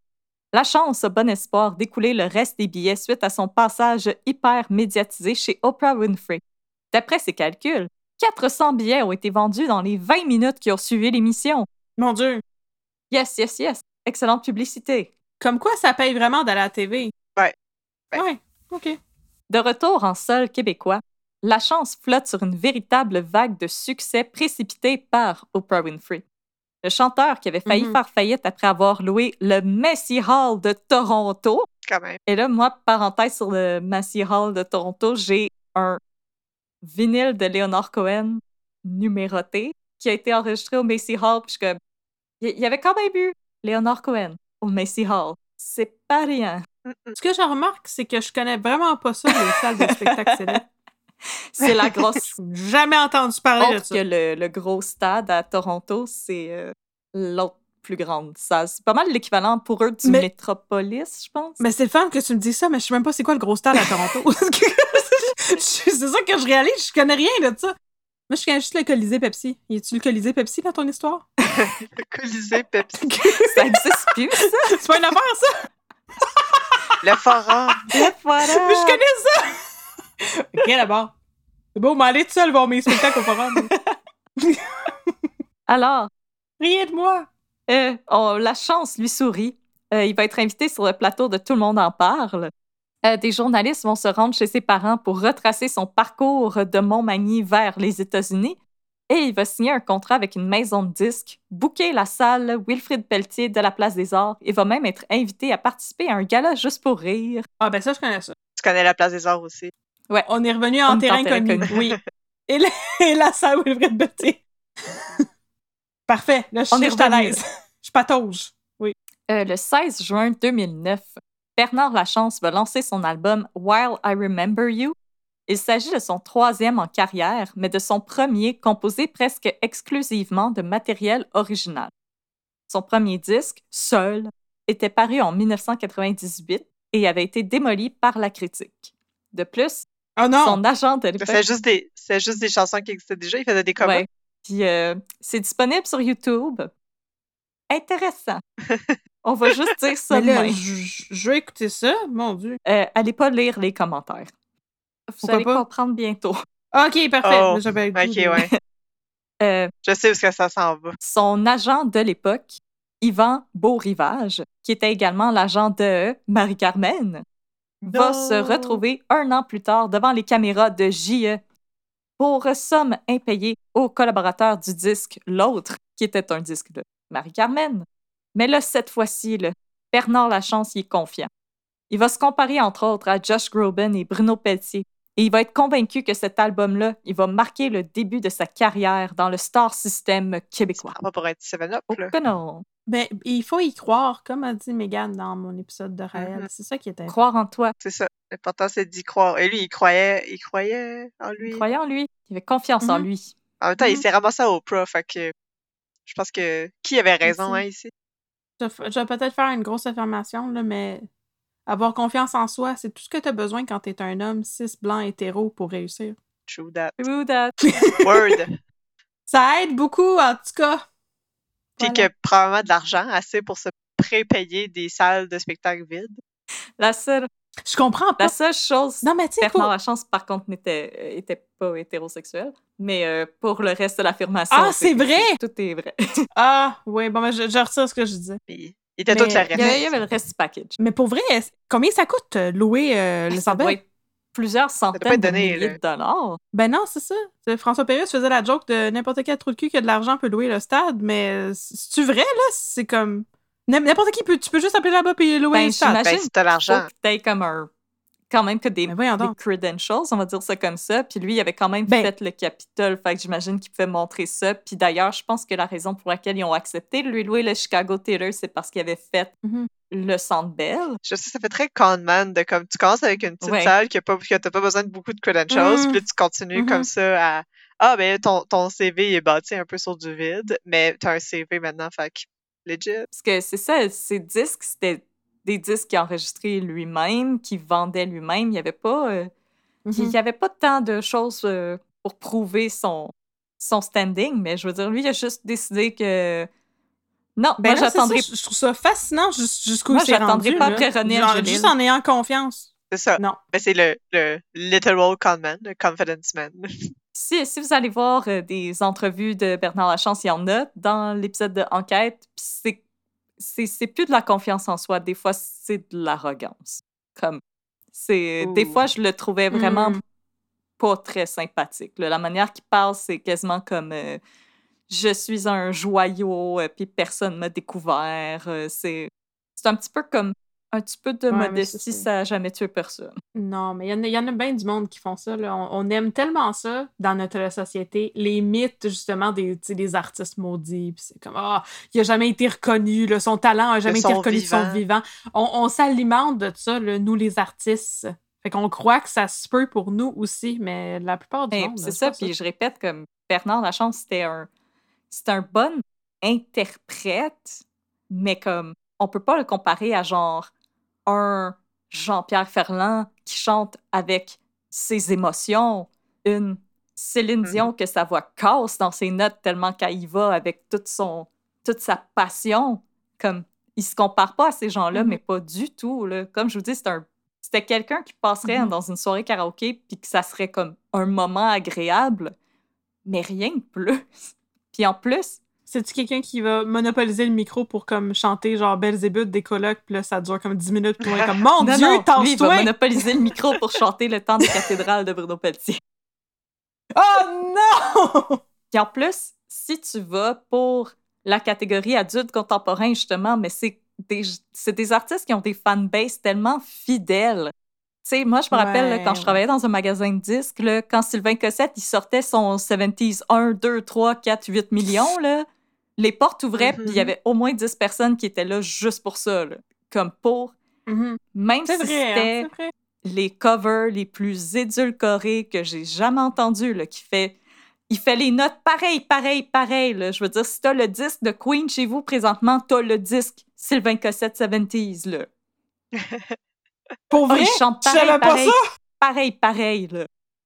la chance a bon espoir d'écouler le reste des billets suite à son passage hyper médiatisé chez Oprah Winfrey. D'après ses calculs, 400 billets ont été vendus dans les 20 minutes qui ont suivi l'émission.
Mon Dieu.
Yes, yes, yes. Excellente publicité.
Comme quoi, ça paye vraiment d'aller à la TV.
Ouais.
Ouais.
Ouais.
OK.
De retour en sol québécois, la chance flotte sur une véritable vague de succès précipitée par Oprah Winfrey. Le chanteur qui avait failli
Mhm.
faire faillite après avoir loué le Massey Hall de Toronto.
Quand même.
Et là, moi, parenthèse sur le Massey Hall de Toronto, j'ai un vinyle de Leonard Cohen numéroté qui a été enregistré au Massey Hall. Puis je il y- avait quand même eu Leonard Cohen au Massey Hall. C'est pas rien.
Ce que je remarque, c'est que je connais vraiment pas ça, les salles de spectacle célèbres.
C'est la grosse
J'ai jamais entendu parler de ça.
que le, le gros stade à Toronto, c'est euh, l'autre plus grande salle. C'est pas mal l'équivalent pour eux du
Mais-
Metropolis, je pense.
Mais c'est le fun que tu me dis ça, mais je sais même pas c'est quoi le gros stade à Toronto. c'est ça que je réalise, je connais rien de ça. Moi, je connais juste le Colisée Pepsi. Y a-tu le Colisée Pepsi dans ton histoire?
Le Colisée Pepsi.
Ça existe plus, ça.
c'est pas une affaire, ça!
Le forum.
Et voilà.
Mais je connais ça! ok, d'abord. C'est beau, m'aller tout seul voir mes spectacles au forum.
Alors,
Rien de moi!
euh, oh, la chance lui sourit. Euh, il va être invité sur le plateau de Tout le monde en parle. Euh, des journalistes vont se rendre chez ses parents pour retracer son parcours de Montmagny vers les États-Unis. Et il va signer un contrat avec une maison de disques, booker la salle Wilfrid Pelletier de la Place des Arts et va même être invité à participer à un gala juste pour rire.
Ah, ben ça, je connais ça.
Tu connais la place des arts aussi.
On est revenu en terrain connu.
connu.
Oui. Et, la- et la salle Wilfred Betty. Parfait. Là, je
On
sais,
est
je suis à l'aise. Je patauge.
Euh, le 16 juin 2009, Bernard Lachance va lancer son album While I Remember You. Il s'agit de son troisième en carrière, mais de son premier composé presque exclusivement de matériel original. Son premier disque, Seul, était paru en 1998 et avait été démoli par la critique. De plus,
Oh non!
son agent de l'époque...
juste des, juste des chansons qui existaient déjà. Il faisait des covers.
Ouais. Puis euh, c'est disponible sur YouTube. Intéressant. On va juste dire ça
Mais là, je vais écouter ça, mon Dieu.
Euh, allez pas lire les commentaires. Vous
Pourquoi
allez
pas?
comprendre bientôt.
Ok, parfait.
Oh,
j'avais
Ok,
de-
ouais.
Euh,
Je sais où que ça s'en va.
son agent de l'époque, Yvan Beaurivage, qui était également l'agent de Marie-Carmen, va se retrouver un an plus tard devant les caméras de JE pour somme impayée aux collaborateurs du disque L'autre, qui était un disque de Marie-Carmen. Mais là, cette fois-ci, Bernard Lachance y est confiant. Il va se comparer, entre autres, à Josh Groban et Bruno Pelletier. Et il va être convaincu que cet album-là, il va marquer le début de sa carrière dans le star system québécois.
Ça va pour être 7-Up,
Oh
là.
que non!
Ben, il faut y croire, comme a dit Megan dans mon épisode de Raël.
Mhm.
C'est ça qui était.
Croire en toi.
C'est ça. L'important, c'est d'y croire. Et lui, il croyait, il croyait en lui.
Croyant en lui. Il avait confiance en
Mhm.
lui.
En même temps, il
Mhm.
s'est ramassé à Oprah, fait que je pense que qui avait raison,
Aussi.
hein, ici?
Je, vais- je vais peut-être faire une grosse affirmation, là, mais avoir confiance en soi, c'est tout ce que tu as besoin quand tu es un homme cis, blanc, hétéro pour réussir.
True that.
True that.
Word.
Ça aide beaucoup, en tout cas.
Puis
Voilà.
que probablement de l'argent assez pour se pré-payer des salles de spectacle vides.
La seule,
Je comprends pas.
la seule chose,
Non, mais tu sais, faut-
Lachance, par contre, n'était euh, était pas hétérosexuel. Mais euh, pour le reste de l'affirmation.
Ah, c'est vrai?
Tout est vrai.
Ah, oui, bon, ben, je, je retire ce que je disais.
Puis il était tout
Il y, avait, le reste du package.
Mais pour vrai, combien ça coûte euh, louer euh, le
être plusieurs centaines
être
de
donné,
milliers
là.
de dollars.
Ben non, c'est ça. François Pérusse faisait la joke de n'importe quel trou de cul qui a de l'argent peut louer le stade, mais c'est-tu vrai, là? C'est comme... N'im- N'importe qui peut... Tu peux juste appeler là-bas et louer
Ben,
le stade.
Ben, si t'as l'argent.
Faut que t'aies comme un. Quand même que des, credentials, on va dire ça comme ça. Puis lui, il avait quand même
Ben-
fait le Capitole. Fait que j'imagine qu'il pouvait montrer ça. Puis d'ailleurs, je pense que la raison pour laquelle ils ont accepté de lui louer le Chicago Theater, c'est parce qu'il avait fait
Mhm.
le Centre Bell.
Je sais, ça fait très conman de comme tu commences avec une petite
Ouais.
salle pas, que t'as pas besoin de beaucoup de credentials,
Mhm.
puis tu continues comme ça à Ah ben ton, ton CV est bâti un peu sur du vide, mais t'as un CV maintenant, fait que legit.
Parce que c'est ça, ces disques, c'était des disques qu'il enregistrait lui-même, qu'il vendait lui-même. Il n'y avait pas. euh, il
Mhm.
y avait pas tant de choses euh, pour prouver son, son standing, mais je veux dire, lui, il a juste décidé que. Non,
Ben
moi, j'attendrai
je trouve ça fascinant jus- jusqu'où
Moi,
c'est
j'attendrai
rendu,
pas
là.
après René
Genre. Juste en ayant confiance.
C'est ça.
Non.
Ben, c'est le, le literal con man, le confidence man.
Si, si vous allez voir euh, des entrevues de Bernard Lachance, il y en a dans l'épisode de Enquête. c'est- c'est c'est plus de la confiance en soi. Des fois, c'est de l'arrogance. Comme, c'est des fois, je le trouvais vraiment
Mm.
pas très sympathique. là. La manière qu'il parle, c'est quasiment comme euh, je suis un joyau, euh, puis personne m'a découvert. euh, c'est c'est un petit peu comme un petit peu de
Ouais, mais
modestie,
ça.
ça a jamais tué personne.
Non, mais il y, en a- il y en a bien du monde qui font ça. Là. On, on aime tellement ça dans notre société, les mythes justement des, des artistes maudits. Puis c'est comme, ah, il a jamais été reconnu, là, son talent a jamais été reconnu de son
vivant.
On, on s'alimente de ça, là, nous les artistes. Fait qu'on croit que ça se peut pour nous aussi, mais la plupart du
Ben,
monde.
c'est ça, puis je répète, comme Bernard Lachance, c'était un, un bon interprète, mais comme, on peut pas le comparer à genre un Jean-Pierre Ferland qui chante avec ses émotions, une Céline
Mhm.
Dion que sa voix casse dans ses notes tellement qu'elle y va avec toute, son, toute sa passion. Comme, il se compare pas à ces gens-là,
Mhm.
mais pas du tout. Là. Comme je vous dis, c'est un c'était quelqu'un qui passerait
Mhm.
dans une soirée karaoké puis que ça serait comme un moment agréable, mais rien de plus. Puis en plus,
C'est-tu quelqu'un qui va monopoliser le micro pour comme chanter genre Belzébuth des colocs, puis là ça dure comme 10 minutes, puis on est comme Mon
non,
Dieu,
non, lui, il va monopoliser le micro pour chanter le temps des cathédrales de Bruno Pelletier.
Oh non!
Puis en plus, si tu vas pour la catégorie adulte contemporain, justement, mais c'est des, des artistes qui ont des fanbases tellement fidèles. Tu sais, moi, je me rappelle, là,
Ouais,
quand je travaillais dans un magasin de disques, là, quand Sylvain Cossette, il sortait son 70s 1, 2, 3, 4, 8 millions, là, les portes ouvraient, puis il y
Mhm.
avait au moins 10 personnes qui étaient là juste pour ça, là. Comme pour...
Mhm.
Même si
hein,
c'était les covers les plus édulcorés que j'ai jamais entendus, là, qui fait... Il fait les notes pareil, pareil, pareil. Là. Je veux dire, si t'as le disque de Queen chez vous présentement, t'as le disque Sylvain Cossette 70s, là.
Pour
Oh,
vrai?
il chante pareil,
savais pas
pareil,
ça!
pareil, pareil, là.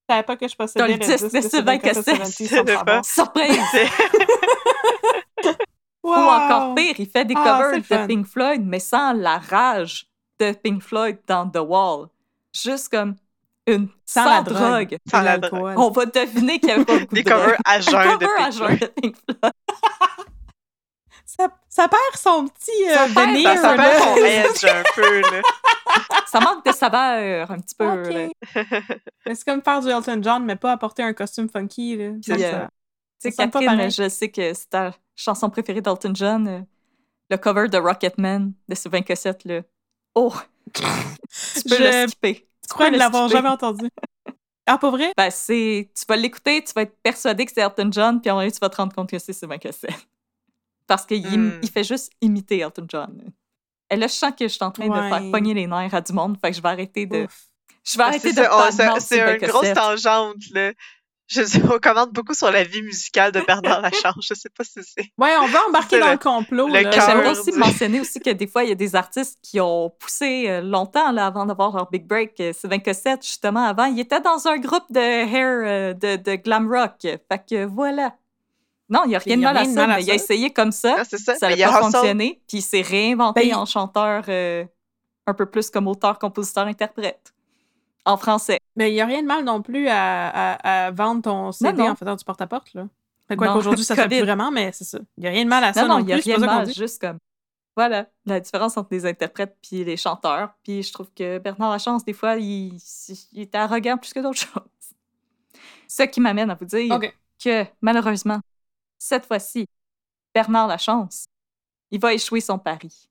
Je savais pas que je possédais
le disque de Sylvain Cossette. Surprise! Ou encore pire, il fait des
Ah,
covers de
fun.
Pink Floyd, mais sans la rage de Pink Floyd dans The Wall. Juste comme une
Sans
sans,
la
drogue.
drogue.
Sans la
l'alcool.
On va deviner qu'il y avait pas beaucoup
Des
de drogue.
covers à
Un
jeun de
cover de Pink Floyd.
Ça, ça perd son petit euh,
Ça perd-
veneer,
Ça, perd son edge un peu, là.
Ça manque de saveur un petit peu.
c'est comme faire du Elton John, mais pas apporter un costume funky. Là. Ça,
Puis,
ça-
euh, Tu sais, Catherine, je sais que c'est ta chanson préférée d'Elton John, euh, le cover de Rocketman de Sylvain Cossette, là. Oh! tu peux
Je
le skipper.
Je crois ne
le
l'avoir jamais entendu. Ah, pas vrai?
Ben, c'est... Tu vas l'écouter, tu vas être persuadé que c'est Elton John, puis en vrai, tu vas te rendre compte que c'est Sylvain Cossette. Parce qu'il
Hmm.
il fait juste imiter Elton John. Et là, je sens que je suis en train de
Ouais.
faire pogner les nerfs à du monde, fait que je vais arrêter de...
Ouf.
Je vais arrêter
C'est
de badmouth
c'est- une grosse tangente, là. Je commente beaucoup sur la vie musicale de Bernard Lachance. Je sais pas si c'est.
Ouais, on va embarquer dans
le-
le complot.
J'aimerais aussi
du-
mentionner aussi que des fois, il y a des artistes qui ont poussé euh, longtemps là, avant d'avoir leur big break. Euh, Sylvain Cossette, justement, avant, il était dans un groupe de hair, euh, de, de glam rock. Fait que voilà. Non, il n'y a rien de mal à ça, mais il a essayé comme ça.
Ah, ça.
N'a pas fonctionné. Puis il s'est réinventé
Ben,
en chanteur euh, un peu plus comme auteur, compositeur, interprète. En français.
Mais il n'y a rien de mal non plus à, à- à vendre ton CD
non.
en faisant du porte-à-porte. là. Quoi qu'aujourd'hui, ça ne plus vraiment, mais c'est ça. Il n'y a rien de mal à ça
Non,
non,
il n'y a rien de mal. Juste comme. Voilà, la différence entre les interprètes puis les chanteurs. Puis je trouve que Bernard Lachance, des fois, il, il est arrogant plus que d'autres choses. Ce qui m'amène à vous dire que, malheureusement, cette fois-ci, Bernard Lachance, il va échouer son pari.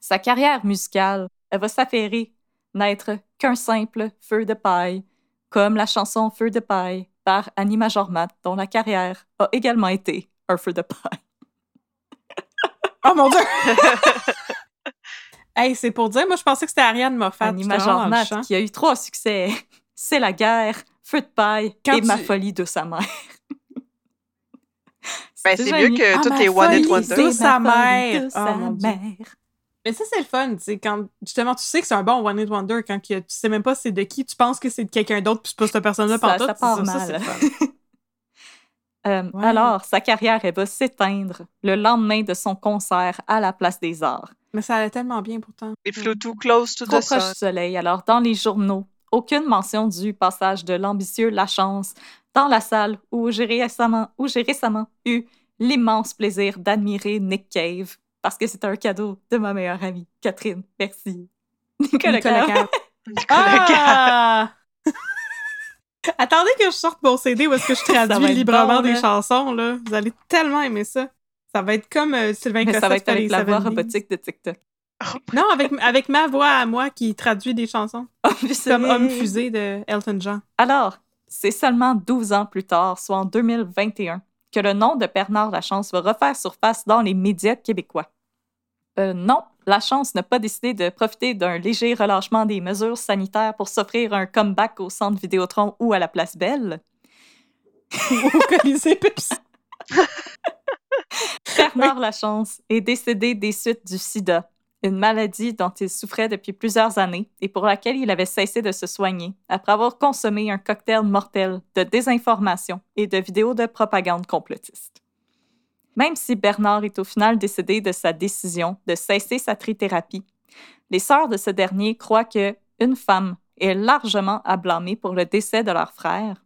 Sa carrière musicale, elle va s'affairer n'être qu'un simple feu de paille, comme la chanson Feu de paille par Annie Majormat, dont la carrière a également été un feu de paille.
Oh mon Dieu! hey, c'est pour dire, moi, je pensais que c'était Ariane Moffat.
Annie Majormat, qui a eu trois succès. C'est la guerre, Feu de paille
Quand
et Ma folie de sa mère.
Ben, c'est mieux que
Ah,
toutes les One Wonders.
c'est-
ma
sa mère.
de
Oh,
sa
Dieu.
mère.
Mais ça, c'est le fun. C'est quand, justement, tu sais que c'est un bon One Hit Wonder quand que tu sais même pas c'est de qui, tu penses que c'est de quelqu'un d'autre, puis c'est pas cette personne-là
Ça-
pantoute.
ça part mal.
fun.
Euh,
Ouais.
Alors, sa carrière, elle va s'éteindre le lendemain de son concert à la Place des Arts.
Mais ça allait tellement bien pourtant.
It flew too close to
Trop
the
proche
sun.
du soleil. Alors, dans les journaux, aucune mention du passage de l'ambitieux Lachance dans la salle où j'ai récemment, où j'ai récemment eu l'immense plaisir d'admirer Nick Cave parce que c'est un cadeau de ma meilleure amie, Catherine. Merci. Nicolas,
Nicolas.
Cave.
Nicolas.
Ah! Attendez que je sorte mon CD où est-ce que je traduis librement
bon,
des
là.
chansons, là. Vous allez tellement aimer ça. Ça va être comme euh, Sylvain
Mais ça va être avec la voix
70s.
robotique de TikTok.
Non, avec, avec ma voix à moi qui traduit des chansons. Comme
Comme
Homme fusée de Elton John.
Alors, c'est seulement 12 ans plus tard, soit en 2021, que le nom de Bernard Lachance va refaire surface dans les médias québécois. Euh, non, Lachance n'a pas décidé de profiter d'un léger relâchement des mesures sanitaires pour s'offrir un comeback au centre Vidéotron ou à la Place Belle.
Au Colisée Pepsi.
Bernard Lachance est décédé des suites du sida, une maladie dont il souffrait depuis plusieurs années et pour laquelle il avait cessé de se soigner après avoir consommé un cocktail mortel de désinformation et de vidéos de propagande complotiste. Même si Bernard est au final décédé de sa décision de cesser sa trithérapie, les sœurs de ce dernier croient que une femme est largement à blâmer pour le décès de leur frère.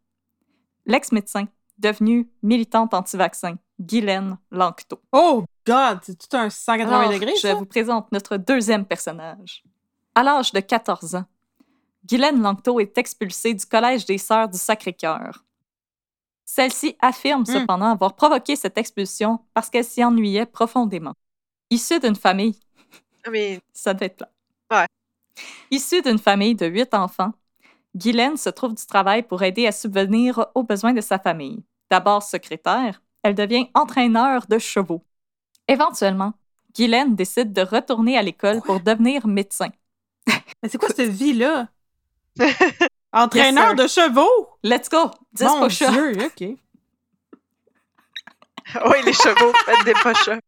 L'ex-médecin, devenu militante anti-vaccin, Guylaine Lanctot.
Oh, God! C'est tout un 180
Alors,
degrés,
je
ça?
vous présente notre deuxième personnage. À l'âge de 14 ans, Guylaine Lanctot est expulsée du Collège des Sœurs du Sacré-Cœur. Celle-ci affirme
Hmm.
cependant avoir provoqué cette expulsion parce qu'elle s'y ennuyait profondément. Issue d'une famille,
Mais
ça devait être plat.
Ouais.
Issue d'une famille de huit enfants, Guylaine se trouve du travail pour aider à subvenir aux besoins de sa famille. D'abord secrétaire, elle devient entraîneur de chevaux. Éventuellement, Guylaine décide de retourner à l'école pour devenir médecin.
Mais c'est quoi cette vie-là? Entraîneur
Yes,
de chevaux?
Let's go! 10
Mon. Dieu, OK.
oui, les chevaux, faites des push-ups.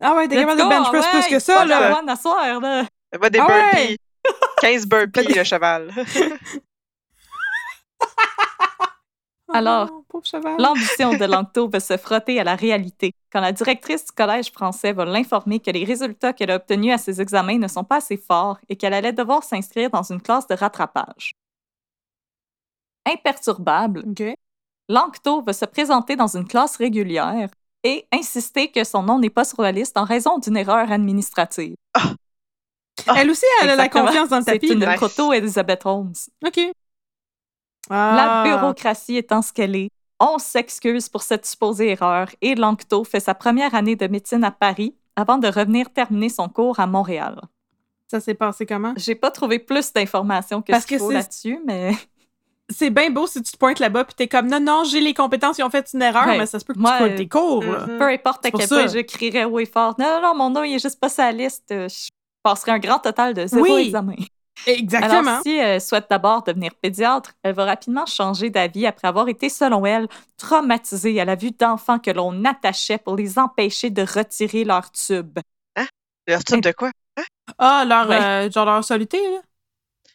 Ah ouais, t'es capable de bench press
ouais,
plus que
pas
ça,
de
là.
one à soir, là.
Faites des
Ah ouais.
burpees. 15 burpees, le cheval.
Alors,
Oh, pauvre cheval.
L'ambition de Lanctot va se frotter à la réalité quand la directrice du collège français va l'informer que les résultats qu'elle a obtenus à ses examens ne sont pas assez forts et qu'elle allait devoir s'inscrire dans une classe de rattrapage. Imperturbable,
OK.
Lanctot va se présenter dans une classe régulière et insister que son nom n'est pas sur la liste en raison d'une erreur administrative.
Elle aussi, elle a la confiance dans le
C'est
tapis.
une
là.
Nice.
proto-Elizabeth Holmes.
OK.
La
Ah.
bureaucratie étant ce qu'elle est, on s'excuse pour cette supposée erreur et Lanctot fait sa première année de médecine à Paris avant de revenir terminer son cours à Montréal.
Ça s'est passé comment?
J'ai pas trouvé plus d'informations que
Parce
ce qu'il
que
faut
c'est-
là-dessus, mais
C'est bien beau si tu te pointes là-bas puis t'es comme non, non, j'ai les compétences, ils ont fait une erreur,
Ouais.
mais ça se peut que
Moi,
tu
euh,
tes cours.
Mhm.
peu importe à quel point je crierais haut et fort, non, non, non, mon nom il est juste pas la liste, euh, je passerai un grand total de zéro
Oui.
examen.
Exactement.
Alors, si elle souhaite d'abord devenir pédiatre, elle va rapidement changer d'avis après avoir été, selon elle, traumatisée à la vue d'enfants que l'on attachait pour les empêcher de retirer leur tube.
Leur tube de quoi?
Ah, leur,
Ouais.
euh, genre leur soluté, là?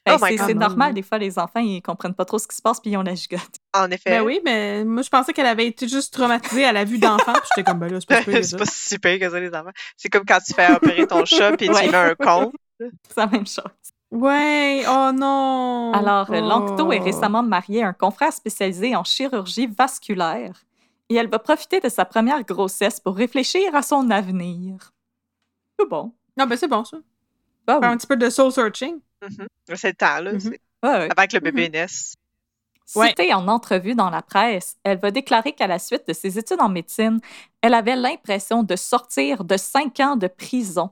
Ben,
Oh my
c'est
God.
c'est normal, des fois, les enfants, ils comprennent pas trop ce qui se passe, puis ils ont la gigote.
En effet.
Ben oui, mais moi, je pensais qu'elle avait été juste traumatisée à la vue d'enfants, puis j'étais comme, ben là, c'est pas super.
c'est pas si super que ça, les enfants. C'est comme quand tu fais opérer ton chat puis tu
Ouais.
mets un con.
C'est la même chose.
Ouais, oh non.
Alors, euh,
oh.
Lanctot est récemment mariée à un confrère spécialisé en chirurgie vasculaire et elle va profiter de sa première grossesse pour réfléchir à son avenir. C'est bon.
Non, ben c'est bon, ça.
Bah
Faire
oui.
un petit peu de soul searching.
Mhm. C'est le temps, là.
Mhm.
c'est-
Ouais, ouais.
Avant que le bébé naisse.
Ouais.
Citée en entrevue dans la presse, elle va déclarer qu'à la suite de ses études en médecine, elle avait l'impression de sortir de cinq ans de prison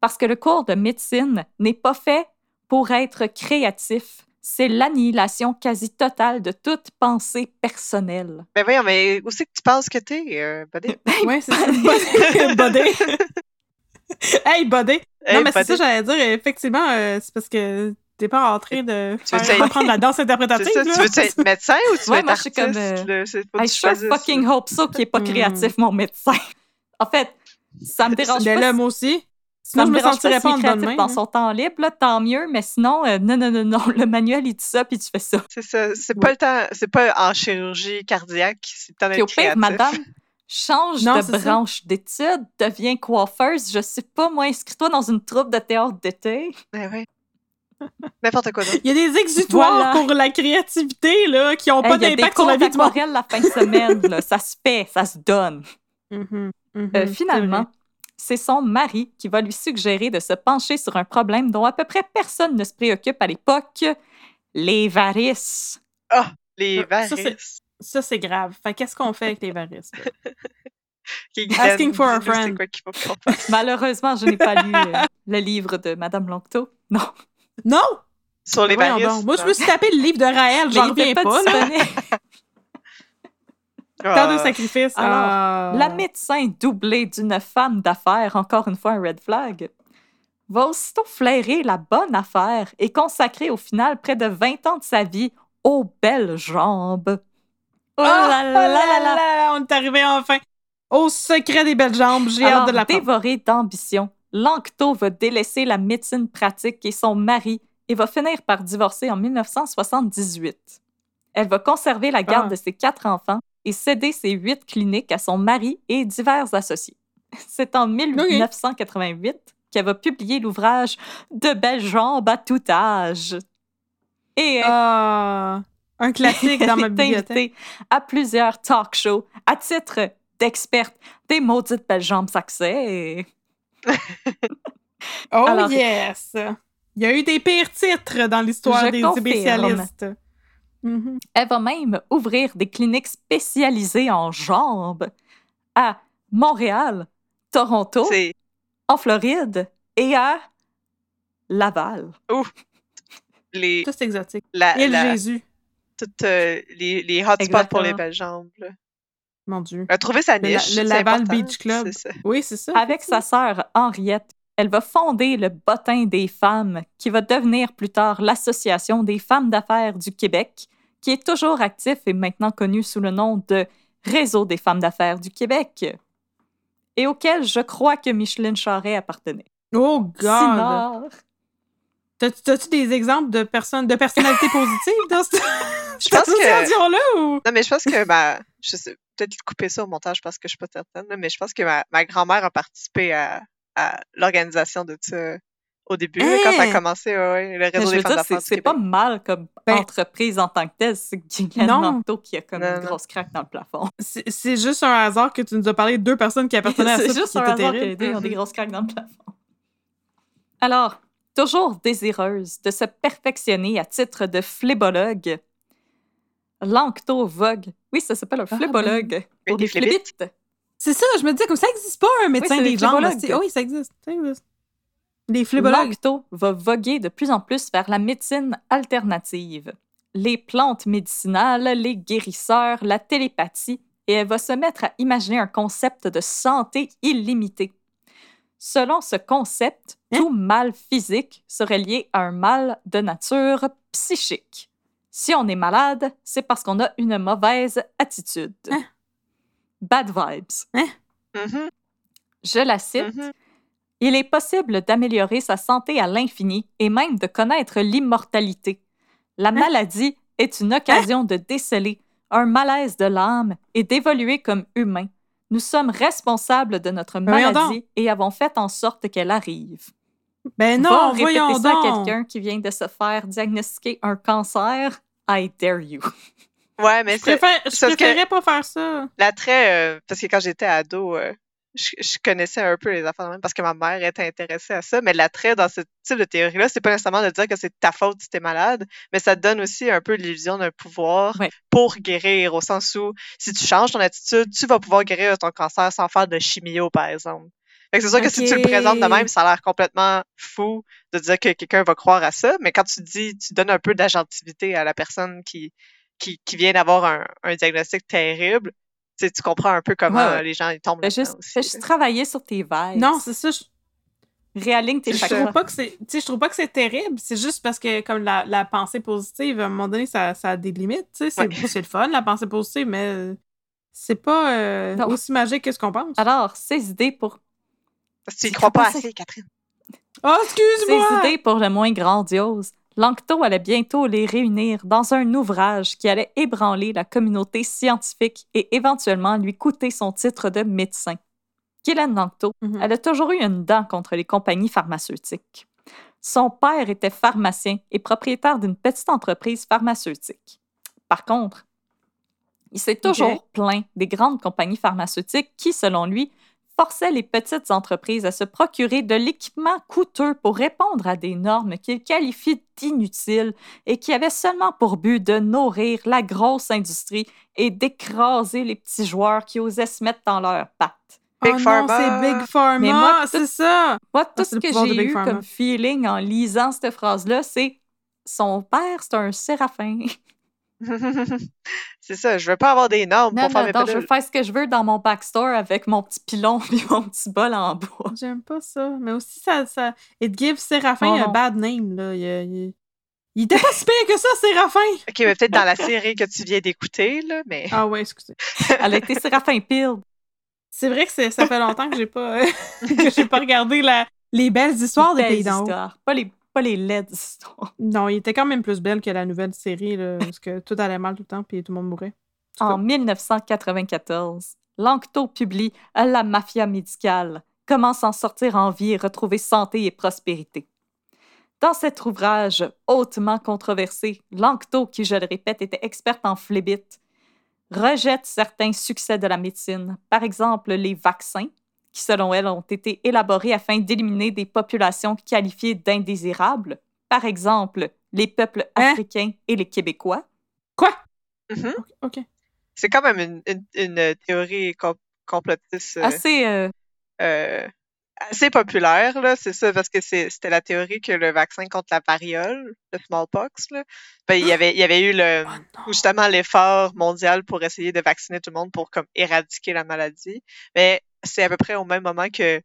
parce que le cours de médecine n'est pas fait pour être créatif. C'est l'annihilation quasi totale de toute pensée personnelle.
Ben voyons, mais où c'est que tu penses que t'es, euh, buddy?
Ouais, c'est ça. Bodé. Bodé. hey, Bodé.
Hey,
non, mais c'est ça, j'allais dire. Effectivement, euh, c'est parce que t'es pas en train de
Tu
faire apprendre la danse interprétative.
Ça,
là?
tu veux être médecin ou tu veux être
moi, je suis
artiste?
comme, euh,
là? Tu
sure
choisisses.
fucking hope so qu'il n'est pas
Hmm.
créatif, mon médecin. En fait, ça me dérange
Ben
pas.
là,
si-
moi aussi. Sinon, je me sentirais pas
s'il
en même,
dans
hein.
son temps libre, là, tant mieux, mais sinon, euh, non, non, non, non, le manuel, il dit ça, puis tu fais ça.
C'est ça. C'est pas le temps. C'est pas en chirurgie cardiaque. C'est le temps d'être
au pire, madame, change
Non,
de branche d'études, deviens coiffeuse, je sais pas, moi, inscris-toi dans une troupe de théâtre d'été.
Ben ouais. N'importe quoi d'autre.
Il y a des exutoires
Voilà.
pour la créativité là, qui n'ont
Hey,
pas d'impact sur la vie du monde.
la fin de semaine, là, ça se fait, ça se donne.
Mhm, mhm,
Euh, finalement. C'est son mari qui va lui suggérer de se pencher sur un problème dont à peu près personne ne se préoccupe à l'époque, les varices.
Les
ça, c'est-
varices.
Ça, c'est grave. Fait qu'est-ce qu'on fait avec les varices? Asking for a friend.
Malheureusement, je n'ai pas lu euh, le livre de Madame Longto. Non,
Non!
Sur les varices.
Moi, je me suis tapé le livre de Raël, j'en reviens
pas,
pas. Tant de sacrifices.
Alors,
Ah.
La médecin doublée d'une femme d'affaires, encore une fois un red flag, va aussitôt flairer la bonne affaire et consacrer au final près de 20 ans de sa vie aux belles jambes. Oh
Ah,
là
oh
là
là
là là!
là, on est arrivé enfin au secret des belles jambes. J'ai hâte de l'apprendre.
dévorée d'ambition, Lanctot va délaisser la médecine pratique et son mari et va finir par divorcer en 1978. Elle va conserver la garde
Ah.
de ses quatre enfants et céder ses huit cliniques à son mari et divers associés. C'est en 1988 qu'elle va publier l'ouvrage De belles jambes à tout âge. Et elle
Ah, un classique dans ma bibliothèque.
invitée à plusieurs talk shows à titre d'experte des maudites belles jambes saxées.
Oh
Alors-
yes! Il y a eu des pires titres dans l'histoire des
confirme.
spécialistes. Mhm.
Elle va même ouvrir des cliniques spécialisées en jambes à Montréal, Toronto,
C'est
en Floride et à Laval.
les,
Tout c'est exotique.
la,
Et le
la-
Jésus.
toutes, euh, les, les hotspots
Exactement.
pour les belles jambes. Là.
Mon Dieu.
Elle a trouvé sa
Le-
niche.
le
c'est
Laval Beach Club. Oui, c'est ça.
Avec sa sœur Henriette, elle va fonder le Bottin des femmes, qui va devenir plus tard l'Association des femmes d'affaires du Québec, qui est toujours actif et maintenant connu sous le nom de Réseau des femmes d'affaires du Québec, et auquel je crois que Micheline Charret appartenait.
Oh God! T'as-tu des exemples de personnes, de personnalités positives dans cette,
Je pense que-
association-là ou?
Non, mais je pense que ma. Je sais, peut-être couper ça au montage parce que je suis pas certaine, là, mais je pense que ma, ma grand-mère a participé à, à l'organisation de ça au début, quand ça a
Hein?
commencé, ouais, ouais, le réseau
je
des
veux
femmes d'affaires.
c'est pas mal comme
Ben-
entreprise en tant que telle, c'est. Manteau qui a comme
Non,
une
non.
grosse craque dans le plafond.
C'est c'est juste un hasard que tu nous as parlé de deux personnes qui appartenaient à ça.
C'est juste un hasard que
terribles.
les deux ont des
Mhm.
grosses craques dans le plafond. Alors, toujours désireuse de se perfectionner à titre de phlébologue, Lanctot vogue. Oui, ça s'appelle un
Ah,
phlébologue. pour
des.
C'est ça, je me disais comme ça existe pas un médecin
c'est
des
des
jambes.
phlébologues.
c'est- Oui, ça existe. Ça existe. Des phlébologues.
Lanctot va voguer de plus en plus vers la médecine alternative, les plantes médicinales, les guérisseurs, la télépathie, et elle va se mettre à imaginer un concept de santé illimitée. Selon ce concept,
Hein?
tout mal physique serait lié à un mal de nature psychique. Si on est malade, c'est parce qu'on a une mauvaise attitude.
Hein?
Bad vibes.
Mhm,
Je la cite.
mhm.
Il est possible d'améliorer sa santé à l'infini et même de connaître l'immortalité. La maladie est une occasion de déceler un malaise de l'âme et d'évoluer comme humain. Nous sommes responsables de notre maladie et avons fait en sorte qu'elle arrive.
Ben
Va
non,
répéter
voyons
ça à
donc.
quelqu'un qui vient de se faire diagnostiquer un cancer. I dare you.
Ouais, mais
Je,
c'est
préfère, je préférerais pas faire ça.
l'attrait, euh, parce que quand j'étais ado, euh, je, je connaissais un peu les affaires de même parce que ma mère était intéressée à ça, mais l'attrait dans ce type de théorie-là, c'est pas nécessairement de dire que c'est ta faute si t'es malade, mais ça te donne aussi un peu l'illusion d'un pouvoir pour guérir, au sens où si tu changes ton attitude, tu vas pouvoir guérir ton cancer sans faire de chimio, par exemple. Fait que c'est sûr que si tu le présentes de même, ça a l'air complètement fou de dire que quelqu'un va croire à ça, mais quand tu dis, tu donnes un peu d'agentivité à la personne qui, qui, qui vient d'avoir un, un diagnostic terrible, tu sais, tu comprends un peu comment
Ouais, ouais.
les gens ils tombent
Fais juste,
aussi,
fais
là.
juste travailler sur tes vibes.
Non, c'est ça. Je,
Réaligne tes
C'est
je
chakras.
trouve pas que c'est. Tu sais, je trouve pas que c'est terrible. C'est juste parce que comme la, la pensée positive, à un moment donné, ça, ça a des limites. Tu sais, c'est
Ouais.
c'est le fun, la pensée positive, mais c'est pas euh, aussi magique que ce qu'on pense.
Alors, ces idées pour
Parce que tu y crois pas assez, Catherine.
Oh,
Ses
excuse-moi!
idées pour le moins grandioses, Langto allait bientôt les réunir dans un ouvrage qui allait ébranler la communauté scientifique et éventuellement lui coûter son titre de médecin. Gillian Langto
Mhm.
elle a toujours eu une dent contre les compagnies pharmaceutiques. Son père était pharmacien et propriétaire d'une petite entreprise pharmaceutique. Par contre, il s'est toujours plaint des grandes compagnies pharmaceutiques qui, selon lui, forçaient les petites entreprises à se procurer de l'équipement coûteux pour répondre à des normes qu'il qualifie d'inutiles et qui avaient seulement pour but de nourrir la grosse industrie et d'écraser les petits joueurs qui osaient se mettre dans leurs pattes.
Oh
Big
non,
Pharma.
c'est Big Pharma,
Mais moi,
c'est ça!
Moi, tout
Ah, c'est
ce que j'ai eu
Pharma.
comme feeling en lisant cette phrase-là, c'est son père, c'est un séraphin.
c'est ça, je veux pas avoir des normes
Non,
pour faire
non,
mes
non, je veux faire ce que je veux dans mon backstore avec mon petit pilon et mon petit bol en bois.
J'aime pas ça. Mais aussi, ça, ça... It gives Séraphin
Oh
un bad name, là. Il, il... il était pas si pire que ça, Séraphin!
Ok, mais peut-être dans la série que tu viens d'écouter, là, mais.
Ah ouais, excusez.
Elle a été séraphin pile.
C'est vrai que ça fait longtemps que j'ai pas, que j'ai pas regardé la... les belles histoires des
Belles
Pays d'en.
Pas les, pas les laides histoires.
Non, il était quand même plus belle que la nouvelle série, là, parce que tout allait mal tout le temps, puis tout le monde mourait. En tout
En 1994, Langto publie La mafia médicale, comment s'en sortir en vie et retrouver santé et prospérité. Dans cet ouvrage hautement controversé, Langto, qui je le répète était experte en phlébite, rejette certains succès de la médecine, par exemple les vaccins, qui selon elle ont été élaborés afin d'éliminer des populations qualifiées d'indésirables, par exemple les peuples
Hein?
africains et les Québécois.
Quoi?
Mhm.
Ok.
C'est quand même une, une, une théorie com- complotiste euh,
Assez euh,
euh, assez populaire, là, c'est ça, parce que c'est- c'était la théorie que le vaccin contre la variole, le smallpox, là, ben, il y avait, il y avait eu le,
Oh
justement l'effort mondial pour essayer de vacciner tout le monde pour comme éradiquer la maladie. Mais c'est à peu près au même moment que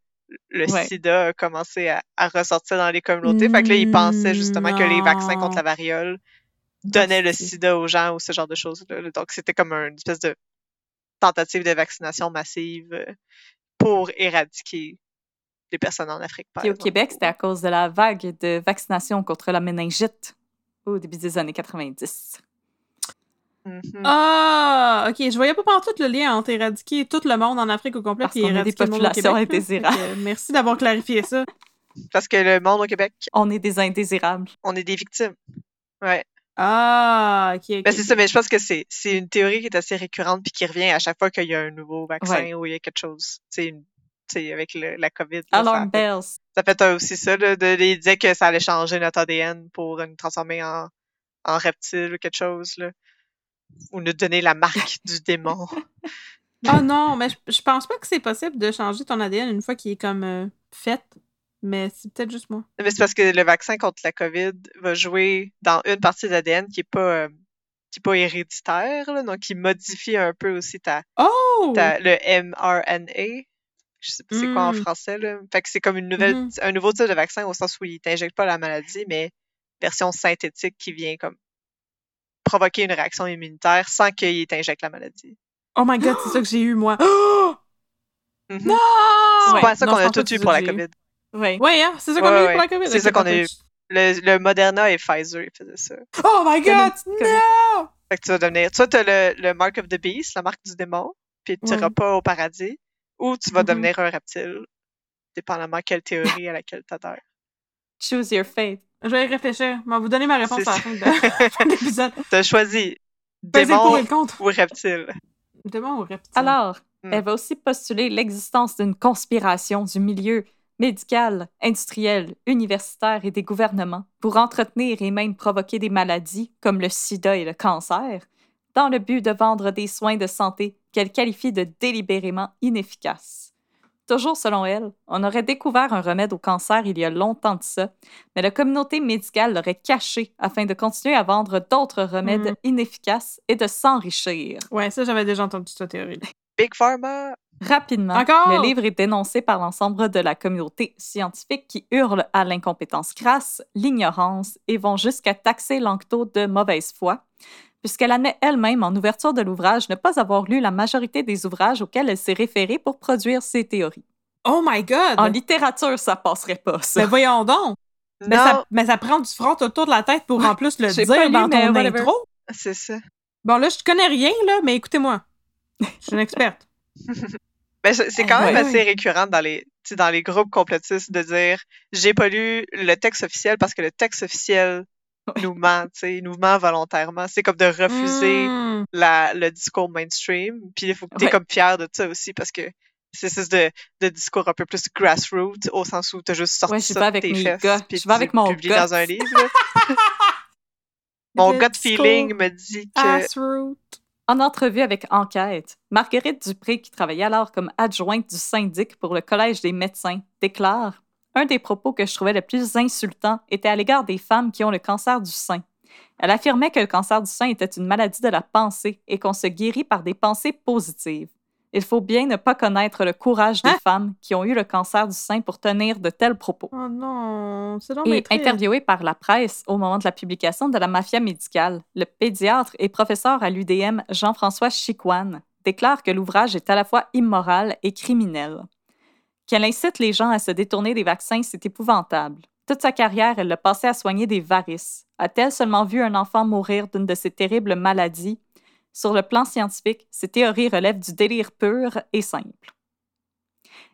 le
Ouais.
sida a commencé à, à ressortir dans les communautés. Fait que là, ils pensaient justement que les vaccins contre la variole donnaient le sida aux gens ou ce genre de choses-là. là. Donc, c'était comme une espèce de tentative de vaccination massive euh, pour éradiquer les personnes en Afrique. par
Puis au
exemple.
Québec, c'était à cause de la vague de vaccination contre la méningite au début des années 90.
Mhm.
Ah, ok. Je voyais pas partout le lien entre éradiquer tout le monde en Afrique au complet
Parce
puis
qu'on a des
éradiquer le monde au
populations
Québec, merci d'avoir clarifié ça.
Parce que le monde au Québec,
On est des indésirables.
on est des victimes. Ouais.
Ah, ok. ok,
Ben, c'est ça, mais je pense que c'est c'est une théorie qui est assez récurrente puis qui revient à chaque fois qu'il y a un nouveau vaccin
Ouais.
ou il y a quelque chose. Une- sais, avec le- la COVID. là, ça,
bells.
ça fait aussi ça, là, de, ils disaient que ça allait changer notre ADN pour nous transformer en, en reptile ou quelque chose, là. Ou nous donner la marque du démon.
Ah non, mais je, je pense pas que c'est possible de changer ton ADN une fois qu'il est comme euh, fait. Mais c'est peut-être juste moi.
Mais c'est parce que le vaccin contre la COVID va jouer dans une partie de l'ADN qui est pas euh, qui est pas héréditaire, là, donc qui modifie un peu aussi ta,
Oh!
ta- le mRNA. Je sais pas c'est quoi en
Mm.
français là? Fait que c'est comme une nouvelle
Mhm.
un nouveau type de vaccin au sens où il t'injecte pas la maladie, mais version synthétique qui vient comme provoquer une réaction immunitaire sans qu'il t'injecte la maladie.
Oh my god, c'est ça que j'ai eu, moi. Oh!
Mhm.
Non!
C'est
Ouais.
pas ça qu'on a tout eu pour la. COVID.
Oui.
Ouais, hein? C'est ça qu'on
Ouais,
a eu
ouais.
pour la COVID?
C'est ça qu'on a eu. Le, le Moderna et Pfizer, ils faisaient ça.
Oh my god! Non!
Fait que tu vas devenir. Soit tu as le, le Mark of the Beast, la marque du démon, puis tu n'iras
Ouais.
pas au paradis, ou tu vas
Mhm.
devenir un reptile, dépendamment quelle théorie à laquelle tu adhères.
Choose your fate.
Je vais y réfléchir. Je vais vous donner ma réponse à la fin de l'épisode.
Tu as choisi démon ou reptile?
Démon ou reptile?
Alors,
Hmm.
elle va aussi postuler l'existence d'une conspiration du milieu médical, industriel, universitaire et des gouvernements pour entretenir et même provoquer des maladies comme le sida et le cancer, dans le but de vendre des soins de santé qu'elle qualifie de délibérément inefficaces. Toujours selon elle, on aurait découvert un remède au cancer il y a longtemps de ça, mais la communauté médicale l'aurait caché afin de continuer à vendre d'autres remèdes
Mhm.
inefficaces et de s'enrichir.
Ouais, ça, j'avais déjà entendu cette théorie.
Big Pharma?
Rapidement,
Encore?
le livre est dénoncé par l'ensemble de la communauté scientifique qui hurle à l'incompétence crasse, l'ignorance et vont jusqu'à taxer Langto de mauvaise foi, puisqu'elle admet elle-même en ouverture de l'ouvrage ne pas avoir lu la majorité des ouvrages auxquels elle s'est référée pour produire ses théories.
Oh my god!
En littérature, ça passerait pas, ça.
Mais voyons donc! Mais
Non,
ça, mais ça prend du front autour de la tête pour en plus le dire
lu,
dans
mais
ton intro.
c'est ça.
Bon, là, je connais rien, là, mais écoutez-moi. Je suis une experte.
Mais c'est c'est quand même
ouais.
assez récurrent dans les, dans les groupes complotistes de dire j'ai pas lu le texte officiel parce que le texte officiel
Ouais.
nous ment, tu sais, il nous ment volontairement. C'est comme de refuser
Hmm.
la, le discours mainstream. Puis il faut que tu
Ouais.
comme fier de ça aussi parce que c'est ce de, de discours un peu plus grassroots au sens où tu as juste sorti
Ouais, je
ça de
avec
tes fesses,
gars.
puis
Je vais avec mon
publies
gut.
dans un livre. Mon
Le
gut feeling me dit que
Assroot.
En entrevue avec Enquête, Marguerite Dupré, qui travaillait alors comme adjointe du syndic pour le Collège des médecins, déclare Un des propos que je trouvais le plus insultant était à l'égard des femmes qui ont le cancer du sein. Elle affirmait que le cancer du sein était une maladie de la pensée et qu'on se guérit par des pensées positives. Il faut bien ne pas connaître le courage des
Hein?
femmes qui ont eu le cancer du sein pour tenir de tels propos.
Oh non, c'est donc
Et interviewé par la presse au moment de la publication de la mafia médicale, le pédiatre et professeur à l'UDM Jean-François Chicoine déclare que l'ouvrage est à la fois immoral et criminel. Qu'elle incite les gens à se détourner des vaccins, c'est épouvantable. Toute sa carrière, elle l'a passé à soigner des varices. A-t-elle seulement vu un enfant mourir d'une de ces terribles maladies? Sur le plan scientifique, ces théories relèvent du délire pur et simple.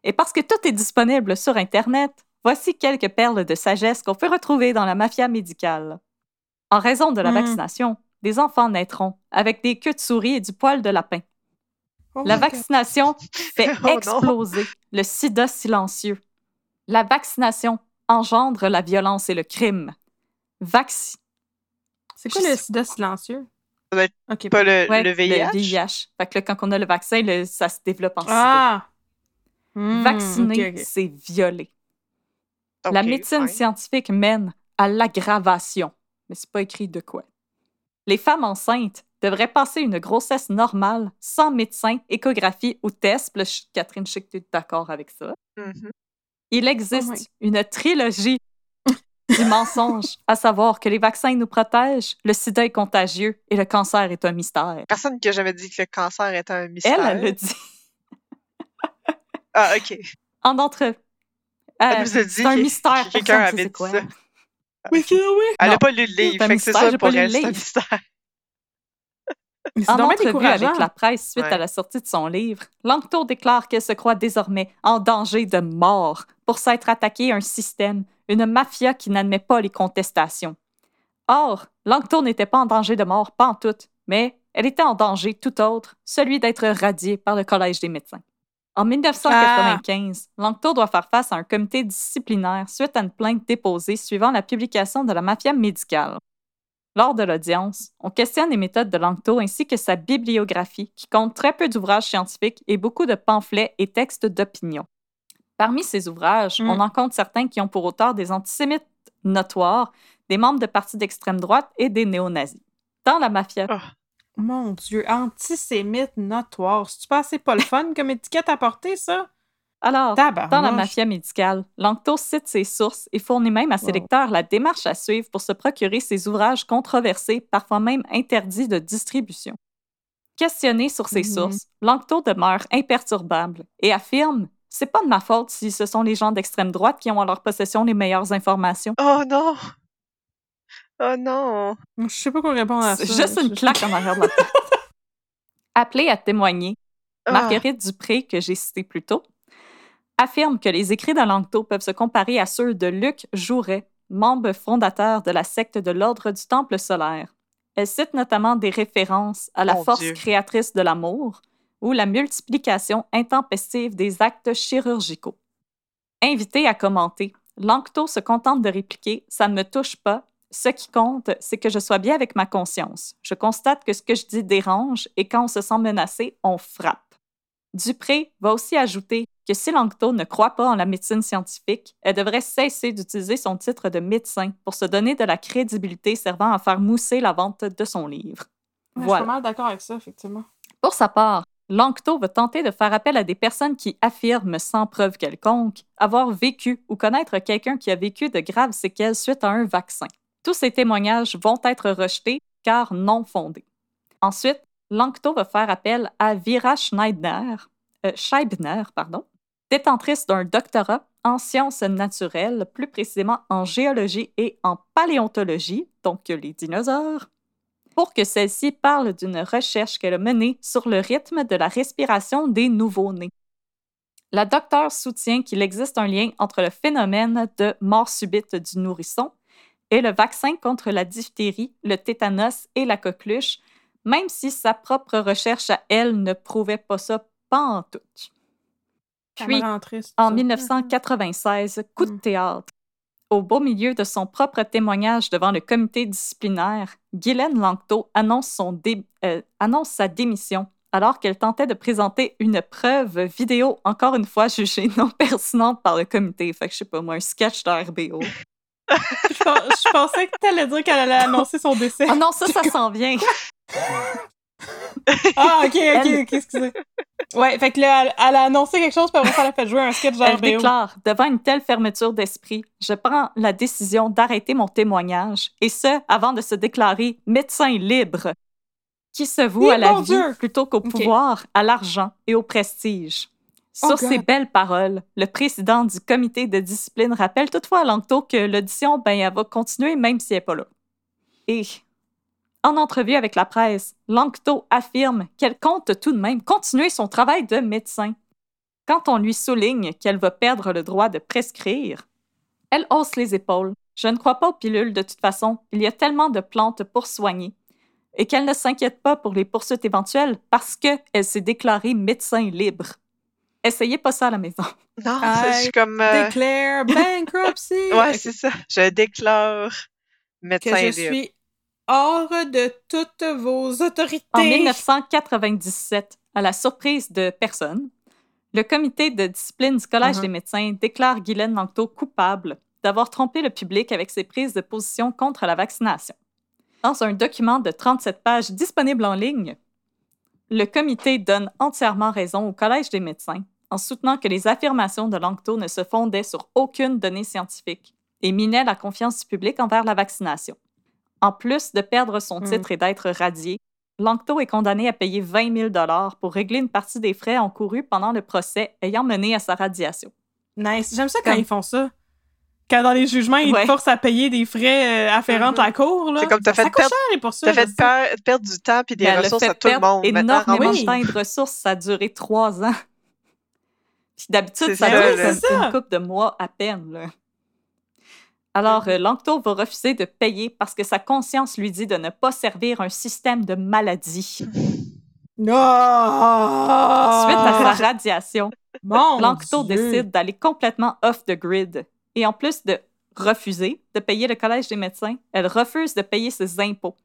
Et parce que tout est disponible sur Internet, voici quelques perles de sagesse qu'on peut retrouver dans la mafia médicale. En raison de la
Hmm.
vaccination, des enfants naîtront avec des queues de souris et du poil de lapin.
Oh
La vaccination fait
Oh
exploser le sida silencieux. La vaccination engendre la violence et le crime. Vaccin.
C'est quoi
Je
le
sais
sida silencieux?
Ça doit être
Ok.
pas le,
Ouais,
le VIH.
VIH. Fait que là, quand on a le vaccin, le- ça se développe en sida.
Ah! Hmm,
Vacciner, c'est violer. La médecine
fine.
scientifique mène à l'aggravation. Mais c'est pas écrit de quoi. Les femmes enceintes devraient passer une grossesse normale, sans médecin, échographie ou test. Puis là, je- Catherine, je sais que tu es d'accord avec ça.
Mhm.
Il
Oh
existe une trilogie du mensonge, à savoir que les vaccins nous protègent, le sida est contagieux et le cancer est un mystère.
Personne qui a jamais dit que le cancer était un mystère.
Elle, elle le dit.
Ah, ok.
En entre...
Elle
Euh,
nous a dit
c'est un mystère,
que quelqu'un avait dit
quoi.
ça.
Oui, c'est oui.
Elle
Non.
a pas lu le livre, fait que c'est ça
j'ai
pour
pas lu
elle,
le
c'est un mystère.
En entrevue avec la presse suite
Ouais.
à la sortie de son livre, Langto déclare qu'elle se croit désormais en danger de mort pour s'être attaquée à un système, une mafia qui n'admet pas les contestations. Or, Langto n'était pas en danger de mort, pas en tout, mais elle était en danger tout autre, celui d'être radiée par le Collège des médecins. En 1995, Langto doit faire face à un comité disciplinaire suite à une plainte déposée suivant la publication de la mafia médicale. Lors de l'audience, on questionne les méthodes de Langto ainsi que sa bibliographie, qui compte très peu d'ouvrages scientifiques et beaucoup de pamphlets et textes d'opinion. Parmi ces ouvrages,
Mm.
on en compte certains qui ont pour auteur des antisémites notoires, des membres de partis d'extrême droite et des néo-nazis. Dans la mafia,
Mon Dieu, antisémite notoire. C'est-tu pas assez pas le fun comme étiquette à porter, ça?
Alors,
Tabarnouche.
Dans la mafia médicale, Langto cite ses sources et fournit même à ses
Wow.
lecteurs la démarche à suivre pour se procurer ces ouvrages controversés, parfois même interdits de distribution. Questionné sur ses
Mhm.
sources, Langto demeure imperturbable et affirme C'est pas de ma faute si ce sont les gens d'extrême droite qui ont en leur possession les meilleures informations.
Oh non! Oh non!
Je sais pas quoi répondre à ça.
C'est juste une claque en arrière de la tête. Appelée à témoigner,
Ah.
Marguerite Dupré, que j'ai cité plus tôt, affirme que les écrits de Langto peuvent se comparer à ceux de Luc Jouret, membre fondateur de la secte de l'Ordre du Temple solaire. Elle cite notamment des références à la
Mon
force
Dieu.
créatrice de l'amour ou la multiplication intempestive des actes chirurgicaux. Invité à commenter, Langto se contente de répliquer Ça ne me touche pas. Ce qui compte, c'est que je sois bien avec ma conscience. Je constate que ce que je dis dérange et quand on se sent menacé, on frappe. Dupré va aussi ajouter que si Langto ne croit pas en la médecine scientifique, elle devrait cesser d'utiliser son titre de médecin pour se donner de la crédibilité servant à faire mousser la vente de son livre.
Ouais, Je suis
Voilà.
pas mal d'accord avec ça, effectivement.
Pour sa part, Langto va tenter de faire appel à des personnes qui affirment sans preuve quelconque avoir vécu ou connaître quelqu'un qui a vécu de graves séquelles suite à un vaccin. Tous ces témoignages vont être rejetés car non fondés. Ensuite, Langto va faire appel à Vera Schneider, euh, Scheibner, pardon, Détentrice d'un doctorat en sciences naturelles, plus précisément en géologie et en paléontologie, donc les dinosaures, pour que celle-ci parle d'une recherche qu'elle a menée sur le rythme de la respiration des nouveau-nés. La docteure soutient qu'il existe un lien entre le phénomène de mort subite du nourrisson et le vaccin contre la diphtérie, le tétanos et la coqueluche, même si sa propre recherche à elle ne prouvait pas ça pas en tout. Puis, en 1996, coup de mm. théâtre. Au beau milieu de son propre témoignage devant le comité disciplinaire, Guylaine Langto annonce, son euh, annonce sa démission alors qu'elle tentait de présenter une preuve vidéo, encore une fois jugée non pertinente par le comité. Fait que je sais pas moi, un sketch de RBO.
je, pensais que tu allais dire qu'elle allait annoncer son décès.
Ah non, ça, ça s'en vient.
ah, ok, ok, ok, excusez. Ouais, fait que là, elle, a annoncé quelque chose, puis après, elle a fait jouer un sketch
Elle déclare Devant une telle fermeture d'esprit, je prends la décision d'arrêter mon témoignage, et ce, avant de se déclarer médecin libre, qui se voue à la vie plutôt qu'au pouvoir, à l'argent et au prestige. Oh Sur ces belles paroles, le président du comité de discipline rappelle toutefois à Langto que l'audition, ben, elle va continuer même si elle n'est pas là. Et en entrevue avec la presse, Langto affirme qu'elle compte tout de même continuer son travail de médecin. Quand on lui souligne qu'elle va perdre le droit de prescrire, elle hausse les épaules. Je ne crois pas aux pilules de toute façon, il y a tellement de plantes pour soigner. Et qu'elle ne s'inquiète pas pour les poursuites éventuelles parce qu'elle s'est déclarée médecin libre. Essayez pas ça à la maison.
Non, je suis comme. Euh...
Déclare bankruptcy!
ouais, c'est ça. Je déclare médecin
que je suis hors de toutes vos autorités.
En 1997, à la surprise de personne, le comité de discipline du Collège uh-huh. des médecins déclare Guylaine Langto coupable d'avoir trompé le public avec ses prises de position contre la vaccination. Dans un document de 37 pages disponible en ligne, le comité donne entièrement raison au Collège des médecins en soutenant que les affirmations de Langto ne se fondaient sur aucune donnée scientifique et minaient la confiance du public envers la vaccination. En plus de perdre son hmm. titre et d'être radié, Langto est condamné à payer 20 000 pour régler une partie des frais encourus pendant le procès ayant mené à sa radiation.
Nice. J'aime ça quand ils font ça. Quand dans les jugements, ils te forcent à payer des frais euh, afférents à la cour.
C'est comme t'as fait, perdre, as fait perdre du temps et des ressources à tout le monde.
Énormément de temps et de ressources. Ça a duré trois ans. d'habitude, ça, dure une couple de mois à peine. Là. Alors, euh, Langto va refuser de payer parce que sa conscience lui dit de ne pas servir un système de maladie.
Non!
Suite à sa radiation, Langto décide d'aller complètement off the grid. Et en plus de refuser de payer le Collège des médecins, elle refuse de payer ses impôts,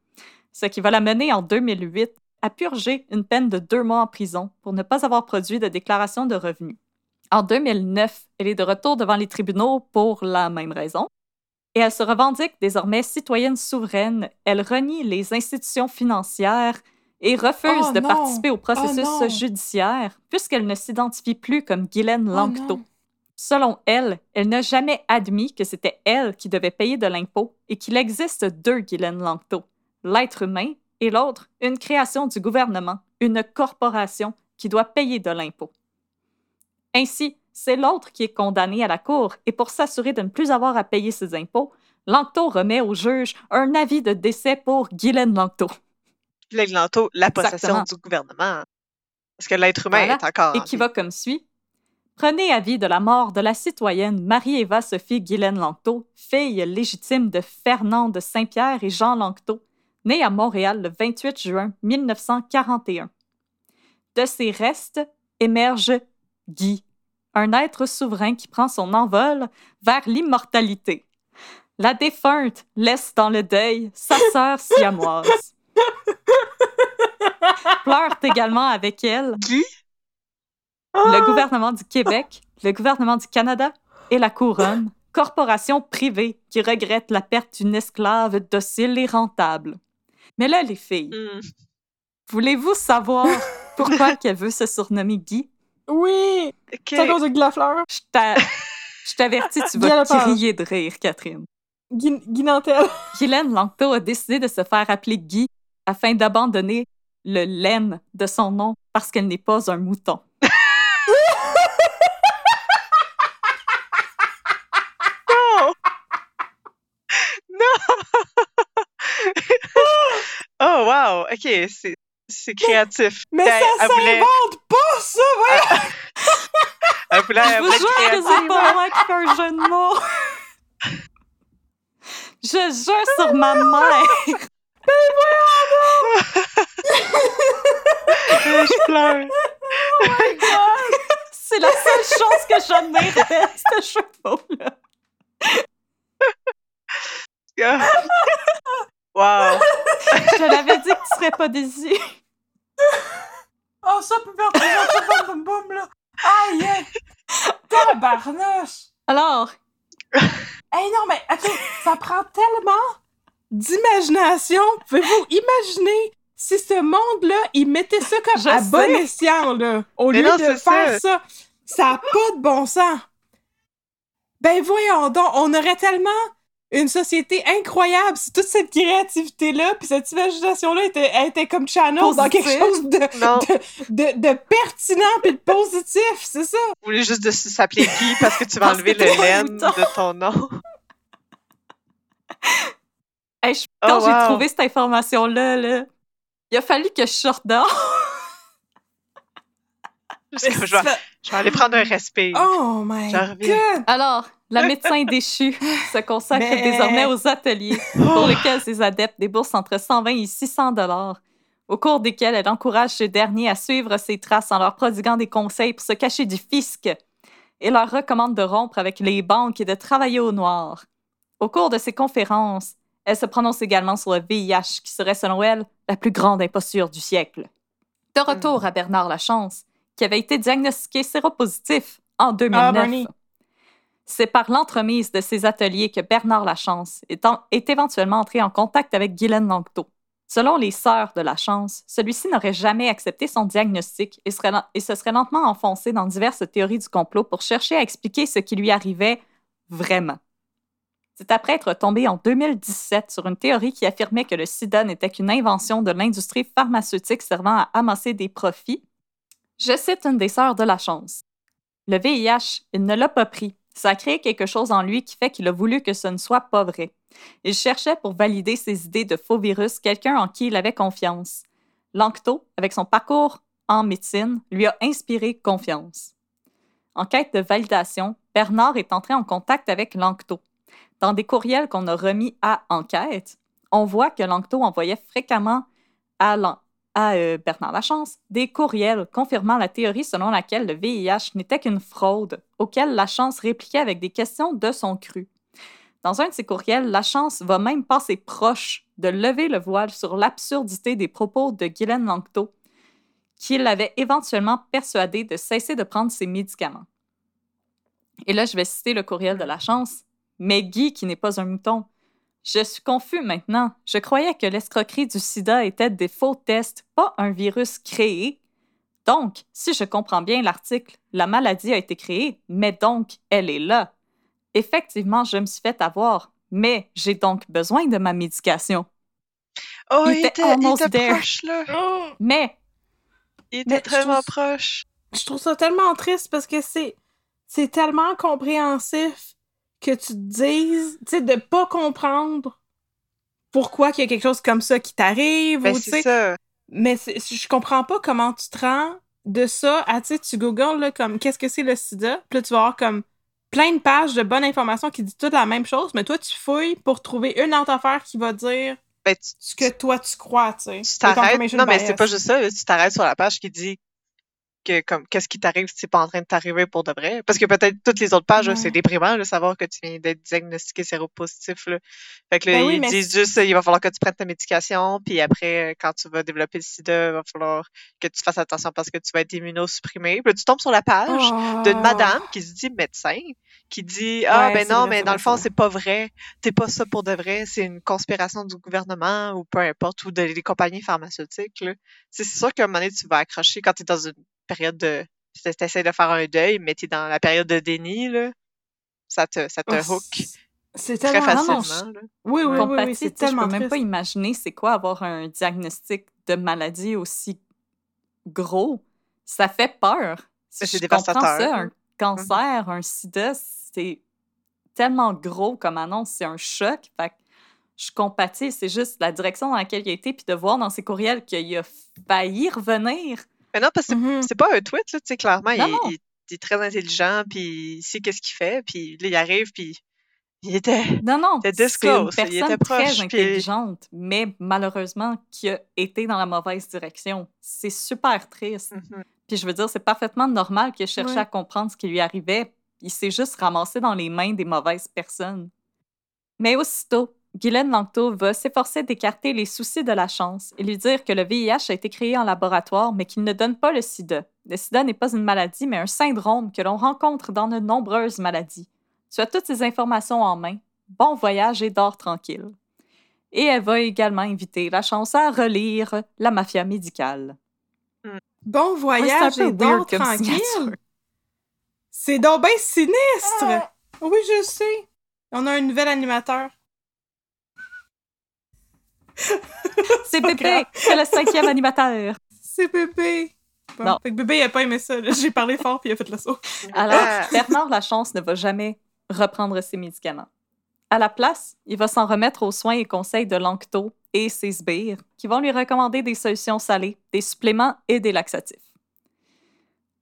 ce qui va la mener en 2008 à purger une peine de deux mois en prison pour ne pas avoir produit de déclaration de revenus. En 2009, elle est de retour devant les tribunaux pour la même raison, et elle se revendique désormais citoyenne souveraine. Elle renie les institutions financières et refuse oh de participer au processus oh judiciaire puisqu'elle ne s'identifie plus comme Guylaine oh Langto. Selon elle, elle n'a jamais admis que c'était elle qui devait payer de l'impôt et qu'il existe deux Guylaine Langto, l'être humain et l'autre, une création du gouvernement, une corporation qui doit payer de l'impôt. Ainsi, c'est l'autre qui est condamné à la cour et pour s'assurer de ne plus avoir à payer ses impôts, Langto remet au juge un avis de décès pour Guylaine Langto.
Guylaine Langto, la possession du gouvernement. Parce que l'être humain est encore.
Et qui va comme suit. Prenez avis de la mort de la citoyenne Marie-Eva Sophie Guylaine Langto, fille légitime de Fernand de Saint-Pierre et Jean Langto, née à Montréal le 28 juin 1941. De ses restes émerge Guy un être souverain qui prend son envol vers l'immortalité. La défunte laisse dans le deuil sa sœur siamoise. Pleure également avec elle.
Qui?
Le gouvernement du Québec, le gouvernement du Canada et la couronne, corporation privée qui regrette la perte d'une esclave docile et rentable. Mais là, les filles, hmm. voulez-vous savoir pourquoi qu'elle veut se surnommer Guy?
Oui! Okay. C'est à cause de Glafleur.
Je t'avertis, tu vas crier de rire, Catherine.
Guy, Guy Nantel.
Guylaine Langto a décidé de se faire appeler Guy afin d'abandonner le laine de son nom parce qu'elle n'est pas un mouton. non! Non!
oh, wow! OK, c'est c'est créatif.
Mais
Elle-
ça
elle voulait-
s'invente pas, ça! voyons!
Elle voulait, elle
Je vous
voulait
jure que
créative.
c'est pas moi qui fais un jeu de mots. Je jure sur ma mère.
Je pleure.
C'est la seule chose que j'admire de ce chevaux-là.
Ah. Wow!
Je l'avais dit que tu serais pas déçu.
Oh, ça peut faire des boum boum boum, là! Aïe! aïe. Tabarnouche!
Alors,
Hey, non, mais attends, ça prend tellement d'imagination. Pouvez-vous imaginer si ce monde-là, il mettait ça comme
Je
à
sais.
bon escient, là, au
Mais
lieu
non,
de faire ça? Ça? N'a pas de bon sens. Ben voyons donc, on aurait tellement une société incroyable si toute cette créativité-là puis cette imagination-là était, elle était comme channel dans quelque
Positif.
chose de, de, de pertinent puis de positif, c'est ça?
vous voulez juste de s'appeler Guy parce que tu vas enlever le laine de ton nom.
hey, je-
Oh,
quand j'ai
wow.
trouvé cette information-là, là, il a fallu que je sorte dehors.
Je, vais, je vais aller prendre un respect.
Oh my god!
Alors, la médecin déchue se consacre
Mais-
désormais aux ateliers pour lesquels ses adeptes déboursent entre 120 et 600 dollars, au cours desquels elle encourage ces derniers à suivre ses traces en leur prodiguant des conseils pour se cacher du fisc et leur recommande de rompre avec les banques et de travailler au noir. Au cours de ces conférences, elle se prononce également sur le VIH, qui serait, selon elle, la plus grande imposture du siècle. De retour à Bernard Lachance, qui avait été diagnostiqué séropositif en 2009.
Ah.
C'est par l'entremise de ces ateliers que Bernard Lachance est, est éventuellement entré en contact avec Guylaine Langto. Selon les sœurs de Lachance, celui-ci n'aurait jamais accepté son diagnostic et, et se serait lentement enfoncé dans diverses théories du complot pour chercher à expliquer ce qui lui arrivait vraiment. C'est après être tombé en 2017 sur une théorie qui affirmait que le sida n'était qu'une invention de l'industrie pharmaceutique servant à amasser des profits. Je cite une des sœurs de Lachance. Le VIH, il ne l'a pas pris. Ça a créé quelque chose en lui qui fait qu'il a voulu que ce ne soit pas vrai. Il cherchait pour valider ses idées de faux virus quelqu'un en qui il avait confiance. Lanctot, avec son parcours en médecine, lui a inspiré confiance. En quête de validation, Bernard est entré en contact avec Lanctot. Dans des courriels qu'on a remis à Enquête, on voit que Lanctot envoyait fréquemment à, à euh, Bernard Lachance des courriels confirmant la théorie selon laquelle le VIH n'était qu'une fraude, auquel Lachance répliquait avec des questions de son cru. Dans un de ses courriels, Lachance va même passer proche de lever le voile sur l'absurdité des propos de Guylaine Lanctot, qui l'avait éventuellement persuadé de cesser de prendre ses médicaments. Et là, je vais citer le courriel de Lachance. Mais Guy, qui n'est pas un mouton, je suis confus maintenant. Je croyais que l'escroquerie du sida était des faux tests, pas un virus créé. Donc, si je comprends bien l'article, la maladie a été créée, mais donc elle est là. Effectivement, je me suis fait avoir, mais j'ai donc besoin de ma médication.
Oh,
Il
il
était
était, il
almost
était
there.
proche, là.
Oh,
Mais
Il
Mais
était
trouve-
proche.
je trouve ça tellement triste parce que c'est c'est tellement compréhensif que tu te dises, tu sais, de pas comprendre pourquoi qu'il y a quelque chose comme ça qui t'arrive
Ben, c'est ça.
Mais je comprends pas comment tu te rends de ça à, tu sais, tu googles, là, comme, qu'est-ce que c'est le sida? Puis là, tu vas avoir comme plein de pages de bonnes informations qui disent toutes la même chose, mais toi, tu fouilles pour trouver une autre affaire qui va dire
Ben, tu,
ce que toi, tu crois, tu sais.
tu t'arrêtes. Non, mais c'est pas juste ça. Tu t'arrêtes sur la page qui dit que, comme, qu'est-ce qui t'arrive si c'est pas en train de t'arriver pour de vrai? Parce que peut-être toutes les autres pages, c'est déprimant, de savoir que tu viens d'être diagnostiqué séropositif, là. Fait que là,
Ben oui,
ils
mais
disent juste, il va falloir que tu prennes ta médication, puis après, euh, quand tu vas développer le sida, il va falloir que tu fasses attention parce que tu vas être immunosupprimé. Puis là, tu tombes sur la page d'une
Oh.
madame qui se dit médecin, qui dit Ah,
Ouais,
ben non,
vrai,
mais dans le fond,
c'est
pas vrai. T'es pas ça pour de vrai. C'est une conspiration du gouvernement ou peu importe, ou de- des compagnies pharmaceutiques. là. C'est c'est sûr qu'à un moment donné, tu vas accrocher quand t'es dans une période de. Tu essaies de faire un deuil, mais t'es dans la période de déni, là. Ça te, ça te
Oh,
hook
c'est-
très
tellement...
non, non,
facilement. là.
Oui, oui, oui, oui, c'est
tu sais, je
tellement
peux même pas imaginer c'est quoi avoir un diagnostic de maladie aussi gros. Ça fait peur. Comprends
dévastateur,
ça, un cancer, un sida, c'est tellement gros comme annonce, c'est un choc. Fait que je compatis. C'est juste la direction dans laquelle il a été, puis de voir dans ses courriels qu'il a failli revenir.
Mais non, parce que c'est-
Mhm.
c'est pas un tweet, là, tu sais, clairement. Il,
non.
il- il est très intelligent, puis il sait qu'est-ce qu'il fait, puis là, il arrive, puis il était...
Non, non,
C'était
c'est une
disclose, il était
personne
proche,
très
puis-
intelligente, mais malheureusement qui a été dans la mauvaise direction. C'est super triste.
Mhm.
Puis je veux dire, c'est parfaitement normal qu'il ait cherché
Ouais.
à comprendre ce qui lui arrivait. Il s'est juste ramassé dans les mains des mauvaises personnes. Mais aussitôt, Guylaine Langto va s'efforcer d'écarter les soucis de la chance et lui dire que le VIH a été créé en laboratoire, mais qu'il ne donne pas le sida. Le sida n'est pas une maladie, mais un syndrome que l'on rencontre dans de nombreuses maladies. Tu as toutes ces informations en main. Bon voyage et dors tranquille. Et elle va également inviter la chance à relire La mafia médicale.
Bon
Ouais,
voyage et dors tranquille. C'est donc bien sinistre. Oui, je sais. On a un nouvel animateur.
C'est Pépé, c'est le cinquième animateur.
C'est bébé. Bon,
Non.
Fait que bébé, il a pas aimé ça. J'ai parlé fort puis il a fait le saut.
Alors,
Ah.
Bernard Lachance ne va jamais reprendre ses médicaments. À la place, il va s'en remettre aux soins et conseils de Lanctot et ses sbires, qui vont lui recommander des solutions salées, des suppléments et des laxatifs.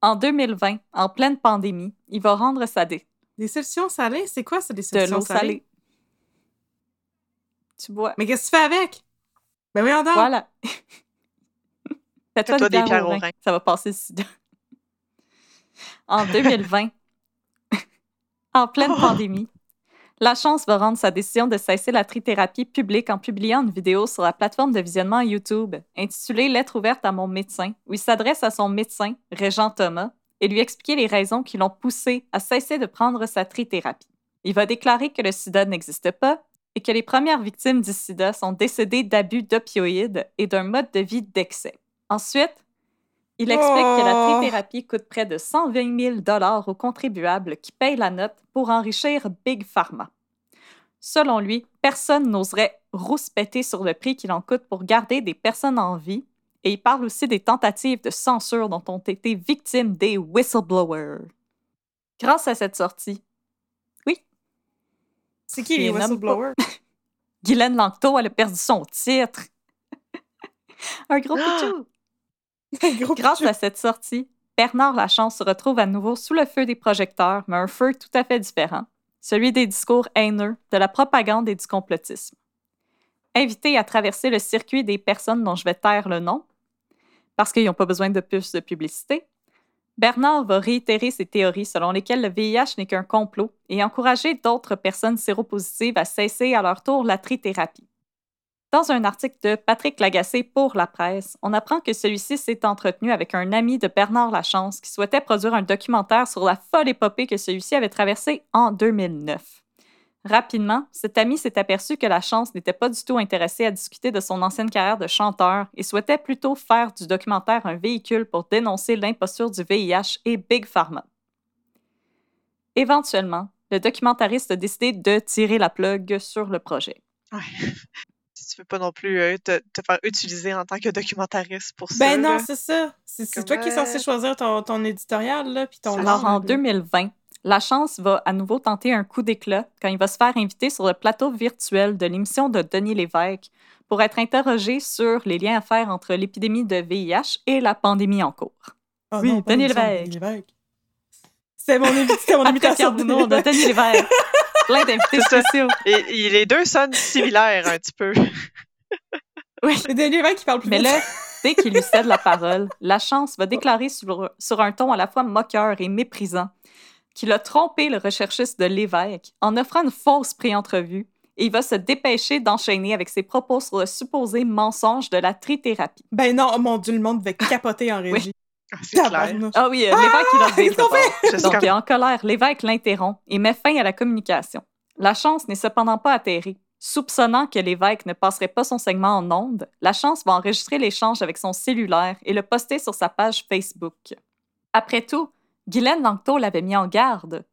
En 2020, en pleine pandémie, il va rendre sa dé
Des solutions salées, c'est quoi ça, des
de
solutions
l'eau
salées?
salée? Tu bois.
Mais qu'est-ce que tu fais avec? Ben oui, on
Voilà. Fais-toi des
des
pierres au rein. Ça va passer le sida. En 2020, en pleine
Oh!
pandémie, la chance va rendre sa décision de cesser la trithérapie publique en publiant une vidéo sur la plateforme de visionnement YouTube intitulée Lettre ouverte à mon médecin, où il s'adresse à son médecin, Régent Thomas, et lui expliquer les raisons qui l'ont poussé à cesser de prendre sa trithérapie. Il va déclarer que le sida n'existe pas et que les premières victimes du sida sont décédées d'abus d'opioïdes et d'un mode de vie d'excès. Ensuite, il explique que la
Oh!
trithérapie coûte près de 120 000 aux contribuables qui payent la note pour enrichir Big Pharma. Selon lui, personne n'oserait rouspéter sur le prix qu'il en coûte pour garder des personnes en vie, et il parle aussi des tentatives de censure dont ont été victimes des whistleblowers. Grâce à cette sortie,
C'est qui les whistleblowers?
Guylaine Langto elle a perdu son titre. Un gros
Ah!
pichou!
Gros
Grâce
pichou.
à cette sortie, Bernard Lachance se retrouve à nouveau sous le feu des projecteurs, mais un feu tout à fait différent, celui des discours haineux, de la propagande et du complotisme. Invité à traverser le circuit des personnes dont je vais taire le nom, parce qu'ils n'ont pas besoin de plus de publicité, Bernard va réitérer ses théories selon lesquelles le VIH n'est qu'un complot et encourager d'autres personnes séropositives à cesser à leur tour la trithérapie. Dans un article de Patrick Lagacé pour La Presse, on apprend que celui-ci s'est entretenu avec un ami de Bernard Lachance qui souhaitait produire un documentaire sur la folle épopée que celui-ci avait traversée en 2009. Rapidement, cet ami s'est aperçu que Lachance n'était pas du tout intéressé à discuter de son ancienne carrière de chanteur et souhaitait plutôt faire du documentaire un véhicule pour dénoncer l'imposture du VIH et Big Pharma. Éventuellement, le documentariste a décidé de tirer la plug sur le projet.
Ouais. Si tu veux pas non plus euh, te, te faire utiliser en tant que documentariste pour ça.
Ben non, c'est ça. C'est toi qui es censé
euh,
choisir ton, ton éditorial, là, puis ton
Alors, en
là.
2020, la chance va à nouveau tenter un coup d'éclat quand il va se faire inviter sur le plateau virtuel de l'émission de Denis Lévesque pour être interrogé sur les liens à faire entre l'épidémie de VIH et la pandémie en cours.
Oh
Oui,
non, pas
Denis Lévesque.
Lévesque. C'était mon, mon imitation de Denis
de Denis Lévesque. Plein d'invités
C'est
spéciaux.
Et, et les deux sonnent similaires un petit peu.
C'est Denis Lévesque qui parle plus
Mais
vite.
là, dès qu'il lui cède la parole, la chance va déclarer sur, sur un ton à la fois moqueur et méprisant qu'il a trompé le recherchiste de l'évêque en offrant une fausse pré-entrevue et il va se dépêcher d'enchaîner avec ses propos sur le supposé mensonge de la trithérapie.
Ben non, oh mon Dieu, le monde devait capoter en régie.
Ah.
Ah oui, euh, l'évêque, il a
suis
Donc, il est en colère. L'évêque l'interrompt et met fin à la communication. La chance n'est cependant pas atterrée. Soupçonnant que l'évêque ne passerait pas son segment en ondes, la chance va enregistrer l'échange avec son cellulaire et le poster sur sa page Facebook. Après tout, Guylaine Langto l'avait mis en garde.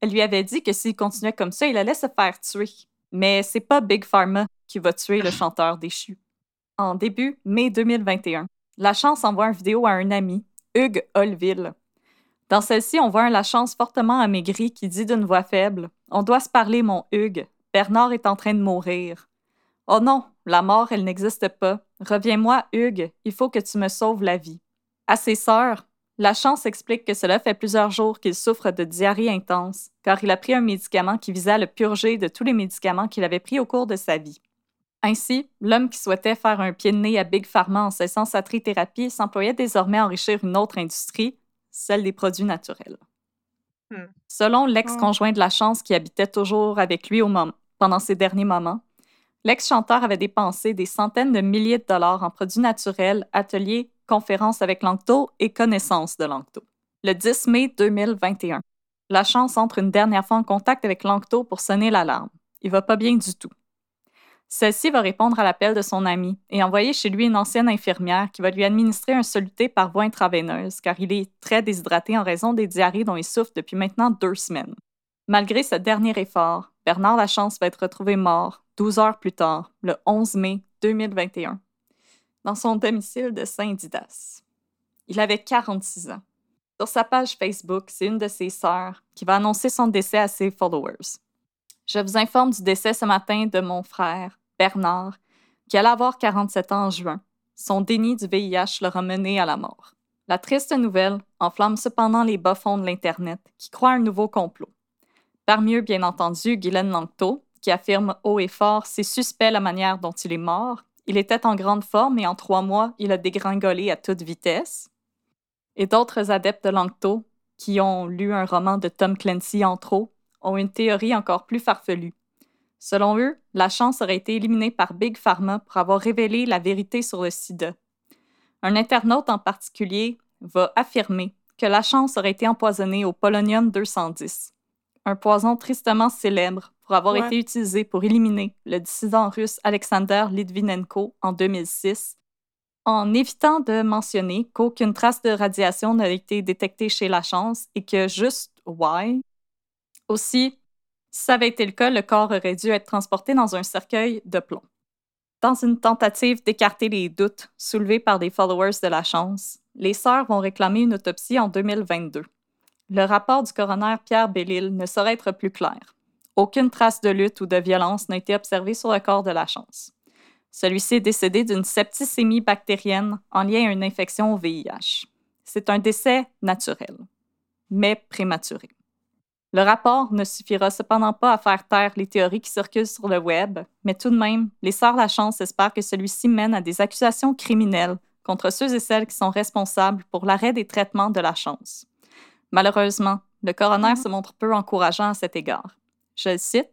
Elle lui avait dit que s'il continuait comme ça, il allait se faire tuer. Mais c'est pas Big Pharma qui va tuer le chanteur déchu. En début mai 2021, la chance envoie une vidéo à un ami, Hugues Holville. Dans celle-ci, on voit un Lachance fortement amaigri qui dit d'une voix faible On doit se parler, mon Hugues. Bernard est en train de mourir. Oh non, la mort, elle n'existe pas. Reviens-moi, Hugues, il faut que tu me sauves la vie. À ses sœurs, la chance explique que cela fait plusieurs jours qu'il souffre de diarrhée intense, car il a pris un médicament qui visait à le purger de tous les médicaments qu'il avait pris au cours de sa vie. Ainsi, l'homme qui souhaitait faire un pied de nez à Big Pharma en cessant sa trithérapie s'employait désormais à enrichir une autre industrie, celle des produits naturels.
Hmm.
Selon l'ex-conjoint de la chance qui habitait toujours avec lui au pendant ses derniers moments, l'ex-chanteur avait dépensé des centaines de milliers de dollars en produits naturels, ateliers, conférences avec Lancto et connaissances de Lancto. Le 10 mai 2021, la chance entre une dernière fois en contact avec Lancto pour sonner l'alarme. Il va pas bien du tout. Celle-ci va répondre à l'appel de son ami et envoyer chez lui une ancienne infirmière qui va lui administrer un soluté par voie intraveineuse car il est très déshydraté en raison des diarrhées dont il souffre depuis maintenant deux semaines. Malgré ce dernier effort, Bernard Lachance va être retrouvé mort 12 heures plus tard, le 11 mai 2021, dans son domicile de Saint-Didas. Il avait 46 ans. Sur sa page Facebook, c'est une de ses sœurs qui va annoncer son décès à ses followers. Je vous informe du décès ce matin de mon frère, Bernard, qui allait avoir 47 ans en juin. Son déni du VIH l'a mené à la mort. La triste nouvelle enflamme cependant les bas-fonds de l'Internet qui croient un nouveau complot. Parmi eux, bien entendu, Guylaine Langto, qui affirme haut et fort c'est suspect la manière dont il est mort. Il était en grande forme et en trois mois, il a dégringolé à toute vitesse. Et d'autres adeptes de Langto, qui ont lu un roman de Tom Clancy en trop, ont une théorie encore plus farfelue. Selon eux, la chance aurait été éliminée par Big Pharma pour avoir révélé la vérité sur le sida. Un internaute en particulier va affirmer que la chance aurait été empoisonnée au polonium 210, un poison tristement célèbre pour avoir
Ouais.
été utilisé pour éliminer le dissident russe Alexander Litvinenko en 2006, en évitant de mentionner qu'aucune trace de radiation n'a été détectée chez la chance et que juste why? Aussi, si ça avait été le cas, le corps aurait dû être transporté dans un cercueil de plomb. Dans une tentative d'écarter les doutes soulevés par des followers de la chance, les sœurs vont réclamer une autopsie en 2022. Le rapport du coroner Pierre Bellil ne saurait être plus clair. Aucune trace de lutte ou de violence n'a été observée sur le corps de la chance. Celui-ci est décédé d'une septicémie bactérienne en lien à une infection au VIH. C'est un décès naturel, mais prématuré. Le rapport ne suffira cependant pas à faire taire les théories qui circulent sur le web, mais tout de même, les Sœurs La Chance espèrent que celui-ci mène à des accusations criminelles contre ceux et celles qui sont responsables pour l'arrêt des traitements de la chance. Malheureusement, le coroner
Mhm.
se montre peu encourageant à cet égard. Je le cite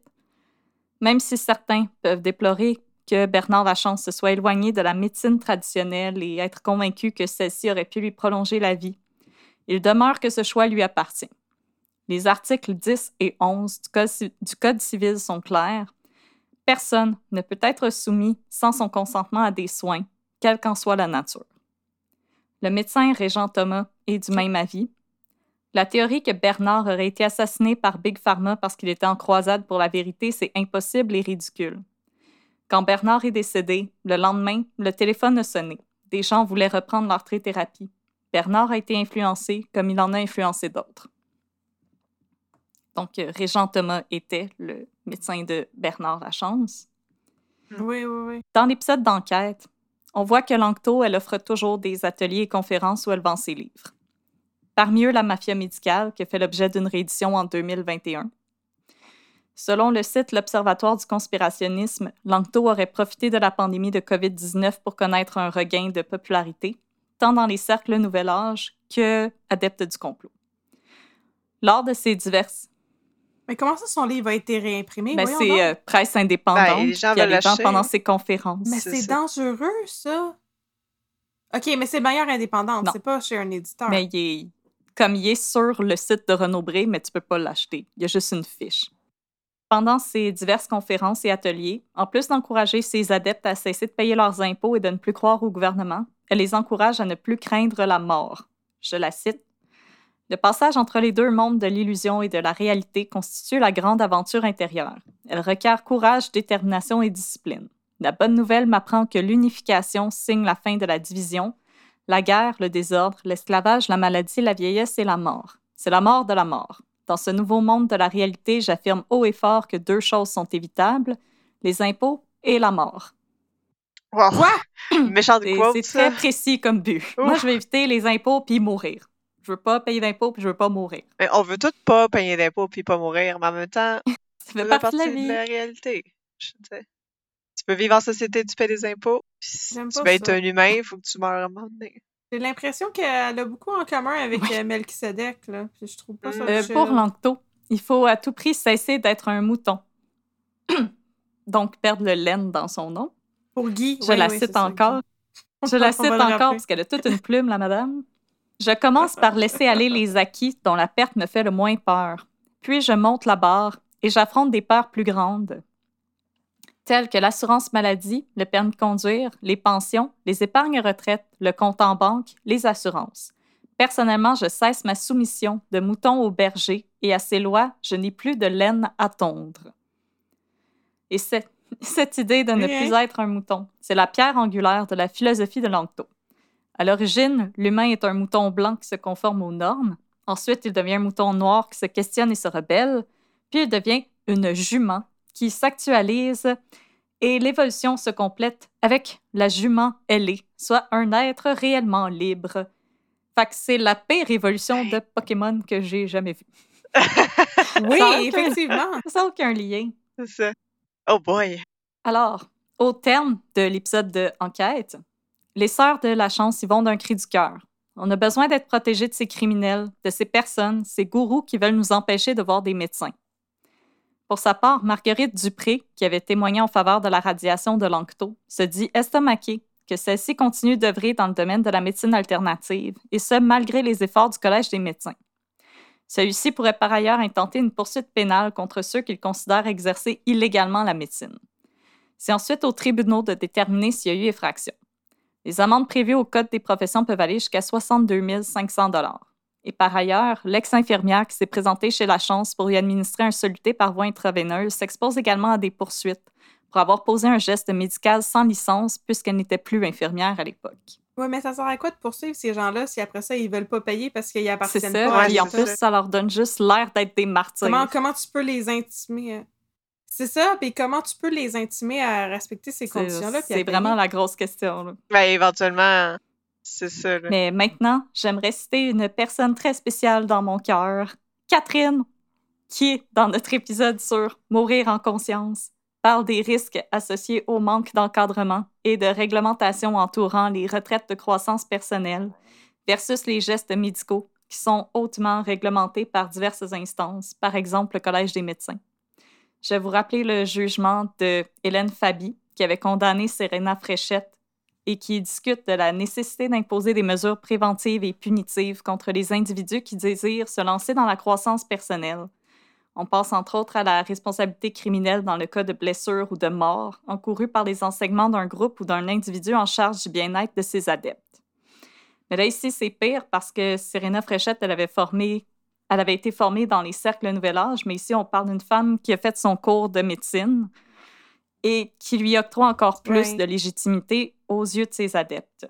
Même si certains peuvent déplorer que Bernard Lachance se soit éloigné de la médecine traditionnelle et être convaincu que celle-ci aurait pu lui prolonger la vie, il demeure que ce choix lui appartient. Les articles 10 et 11 du Code, du Code civil sont clairs. Personne ne peut être soumis sans son consentement à des soins, quelle qu'en soit la nature. Le médecin Régent Thomas est du même avis. La théorie que Bernard aurait été assassiné par Big Pharma parce qu'il était en croisade pour la vérité, c'est impossible et ridicule. Quand Bernard est décédé, le lendemain, le téléphone a sonné. Des gens voulaient reprendre leur trithérapie. Bernard a été influencé comme il en a influencé d'autres. Donc, euh, Régent Thomas était le médecin de Bernard Lachance.
Oui, oui, oui.
Dans l'épisode d'enquête, on voit que Lancto, elle offre toujours des ateliers et conférences où elle vend ses livres. Parmi eux, la mafia médicale, qui a fait l'objet d'une réédition en 2021. Selon le site L'Observatoire du conspirationnisme, Lancto aurait profité de la pandémie de COVID-19 pour connaître un regain de popularité, tant dans les cercles Nouvel Âge que adeptes du complot. Lors de ces diverses
Mais comment ça, son livre a été réimprimé?
ben,
Voyons
c'est euh, presse indépendante.
Ben, les gens l'acheter.
pendant ses conférences.
Mais
c'est
dangereux, ça. OK, mais c'est meilleur indépendante.
Non.
C'est pas chez un éditeur.
Mais il est, comme il est sur le site de Renaud Bré, mais tu peux pas l'acheter. Il y a juste une fiche. Pendant ces diverses conférences et ateliers, en plus d'encourager ses adeptes à cesser de payer leurs impôts et de ne plus croire au gouvernement, elle les encourage à ne plus craindre la mort. Je la cite. Le passage entre les deux mondes de l'illusion et de la réalité constitue la grande aventure intérieure. Elle requiert courage, détermination et discipline. La bonne nouvelle m'apprend que l'unification signe la fin de la division, la guerre, le désordre, l'esclavage, la maladie, la vieillesse et la mort. C'est la mort de la mort. Dans ce nouveau monde de la réalité, j'affirme haut et fort que deux choses sont évitables, les impôts et la mort.
Wow.
Quoi?
Méchant de
C'est très précis comme but. Moi, je vais éviter les impôts puis mourir. Je veux pas payer d'impôts puis je veux pas mourir.
Mais on veut tous pas payer d'impôts puis pas mourir, mais en même temps,
Ça fait partie de la
partie de la réalité. Je sais. Tu peux vivre en société, tu paies des impôts. Si tu veux être un humain, il faut que tu meurs à un moment donné.
J'ai l'impression qu'elle a beaucoup en commun avec
Oui.
euh, Melchizedek, là. Puis je trouve pas ça
Euh, pour Lancto, il faut à tout prix cesser d'être un mouton. Donc, perdre le laine dans son nom.
Pour Guy.
Je
oui,
la
oui,
cite encore. Je la cite encore parce qu'elle a toute une plume, la madame. Je commence par laisser aller les acquis dont la perte me fait le moins peur. Puis je monte la barre et j'affronte des peurs plus grandes, telles que l'assurance maladie, le permis de conduire, les pensions, les épargnes retraite, le compte en banque, les assurances. Personnellement, je cesse ma soumission de mouton au berger et à ces lois, je n'ai plus de laine à tondre. Et c'est- cette idée de ne plus être un mouton, c'est la pierre angulaire de la philosophie de Lanctot. À l'origine, l'humain est un mouton blanc qui se conforme aux normes. Ensuite, il devient un mouton noir qui se questionne et se rebelle. Puis il devient une jument qui s'actualise et l'évolution se complète avec la jument ailée, soit un être réellement libre. Fait que c'est la pire évolution de Pokémon que j'ai jamais vue.
Oui, effectivement.
Ça n'a aucun lien.
C'est ça. Oh boy.
Alors, au terme de l'épisode de Enquête, les sœurs de la chance y vont d'un cri du cœur. On a besoin d'être protégés de ces criminels, de ces personnes, ces gourous qui veulent nous empêcher de voir des médecins. Pour sa part, Marguerite Dupré, qui avait témoigné en faveur de la radiation de Lanctot, se dit estomaquée que celle-ci continue d'œuvrer dans le domaine de la médecine alternative, et ce, malgré les efforts du Collège des médecins. Celui-ci pourrait par ailleurs intenter une poursuite pénale contre ceux qu'il considère exercer illégalement la médecine. C'est ensuite aux tribunaux de déterminer s'il y a eu effraction. Les amendes prévues au Code des professions peuvent aller jusqu'à 62 500 Et par ailleurs, l'ex-infirmière qui s'est présentée chez La Chance pour lui administrer un soluté par voie intraveineuse s'expose également à des poursuites pour avoir posé un geste médical sans licence puisqu'elle n'était plus infirmière à l'époque.
Oui, mais ça sert à quoi de poursuivre ces gens-là si après ça, ils veulent pas payer parce qu'ils appartiennent
ça,
pas à
puis en plus,
ça.
leur donne juste l'air d'être des martyrs.
Comment, comment tu peux les intimer? C'est ça, puis comment tu peux les intimer à respecter ces
C'est
conditions-là?
c'est vraiment la grosse question. là.
Ben, éventuellement, c'est ça.
Mais maintenant, j'aimerais citer une personne très spéciale dans mon cœur, Catherine, qui dans notre épisode sur Mourir en conscience, parle des risques associés au manque d'encadrement et de réglementation entourant les retraites de croissance personnelle versus les gestes médicaux qui sont hautement réglementés par diverses instances, par exemple le Collège des médecins. Je vais vous rappeler le jugement de Hélène Fabi, qui avait condamné Serena Fréchette et qui discute de la nécessité d'imposer des mesures préventives et punitives contre les individus qui désirent se lancer dans la croissance personnelle. On passe entre autres à la responsabilité criminelle dans le cas de blessure ou de mort encourue par les enseignements d'un groupe ou d'un individu en charge du bien-être de ses adeptes. Mais là, ici, c'est pire parce que Serena Fréchette, elle avait formé elle avait été formée dans les cercles Nouvel Âge, mais ici, on parle d'une femme qui a fait son cours de médecine et qui lui octroie encore plus de légitimité aux yeux de ses adeptes.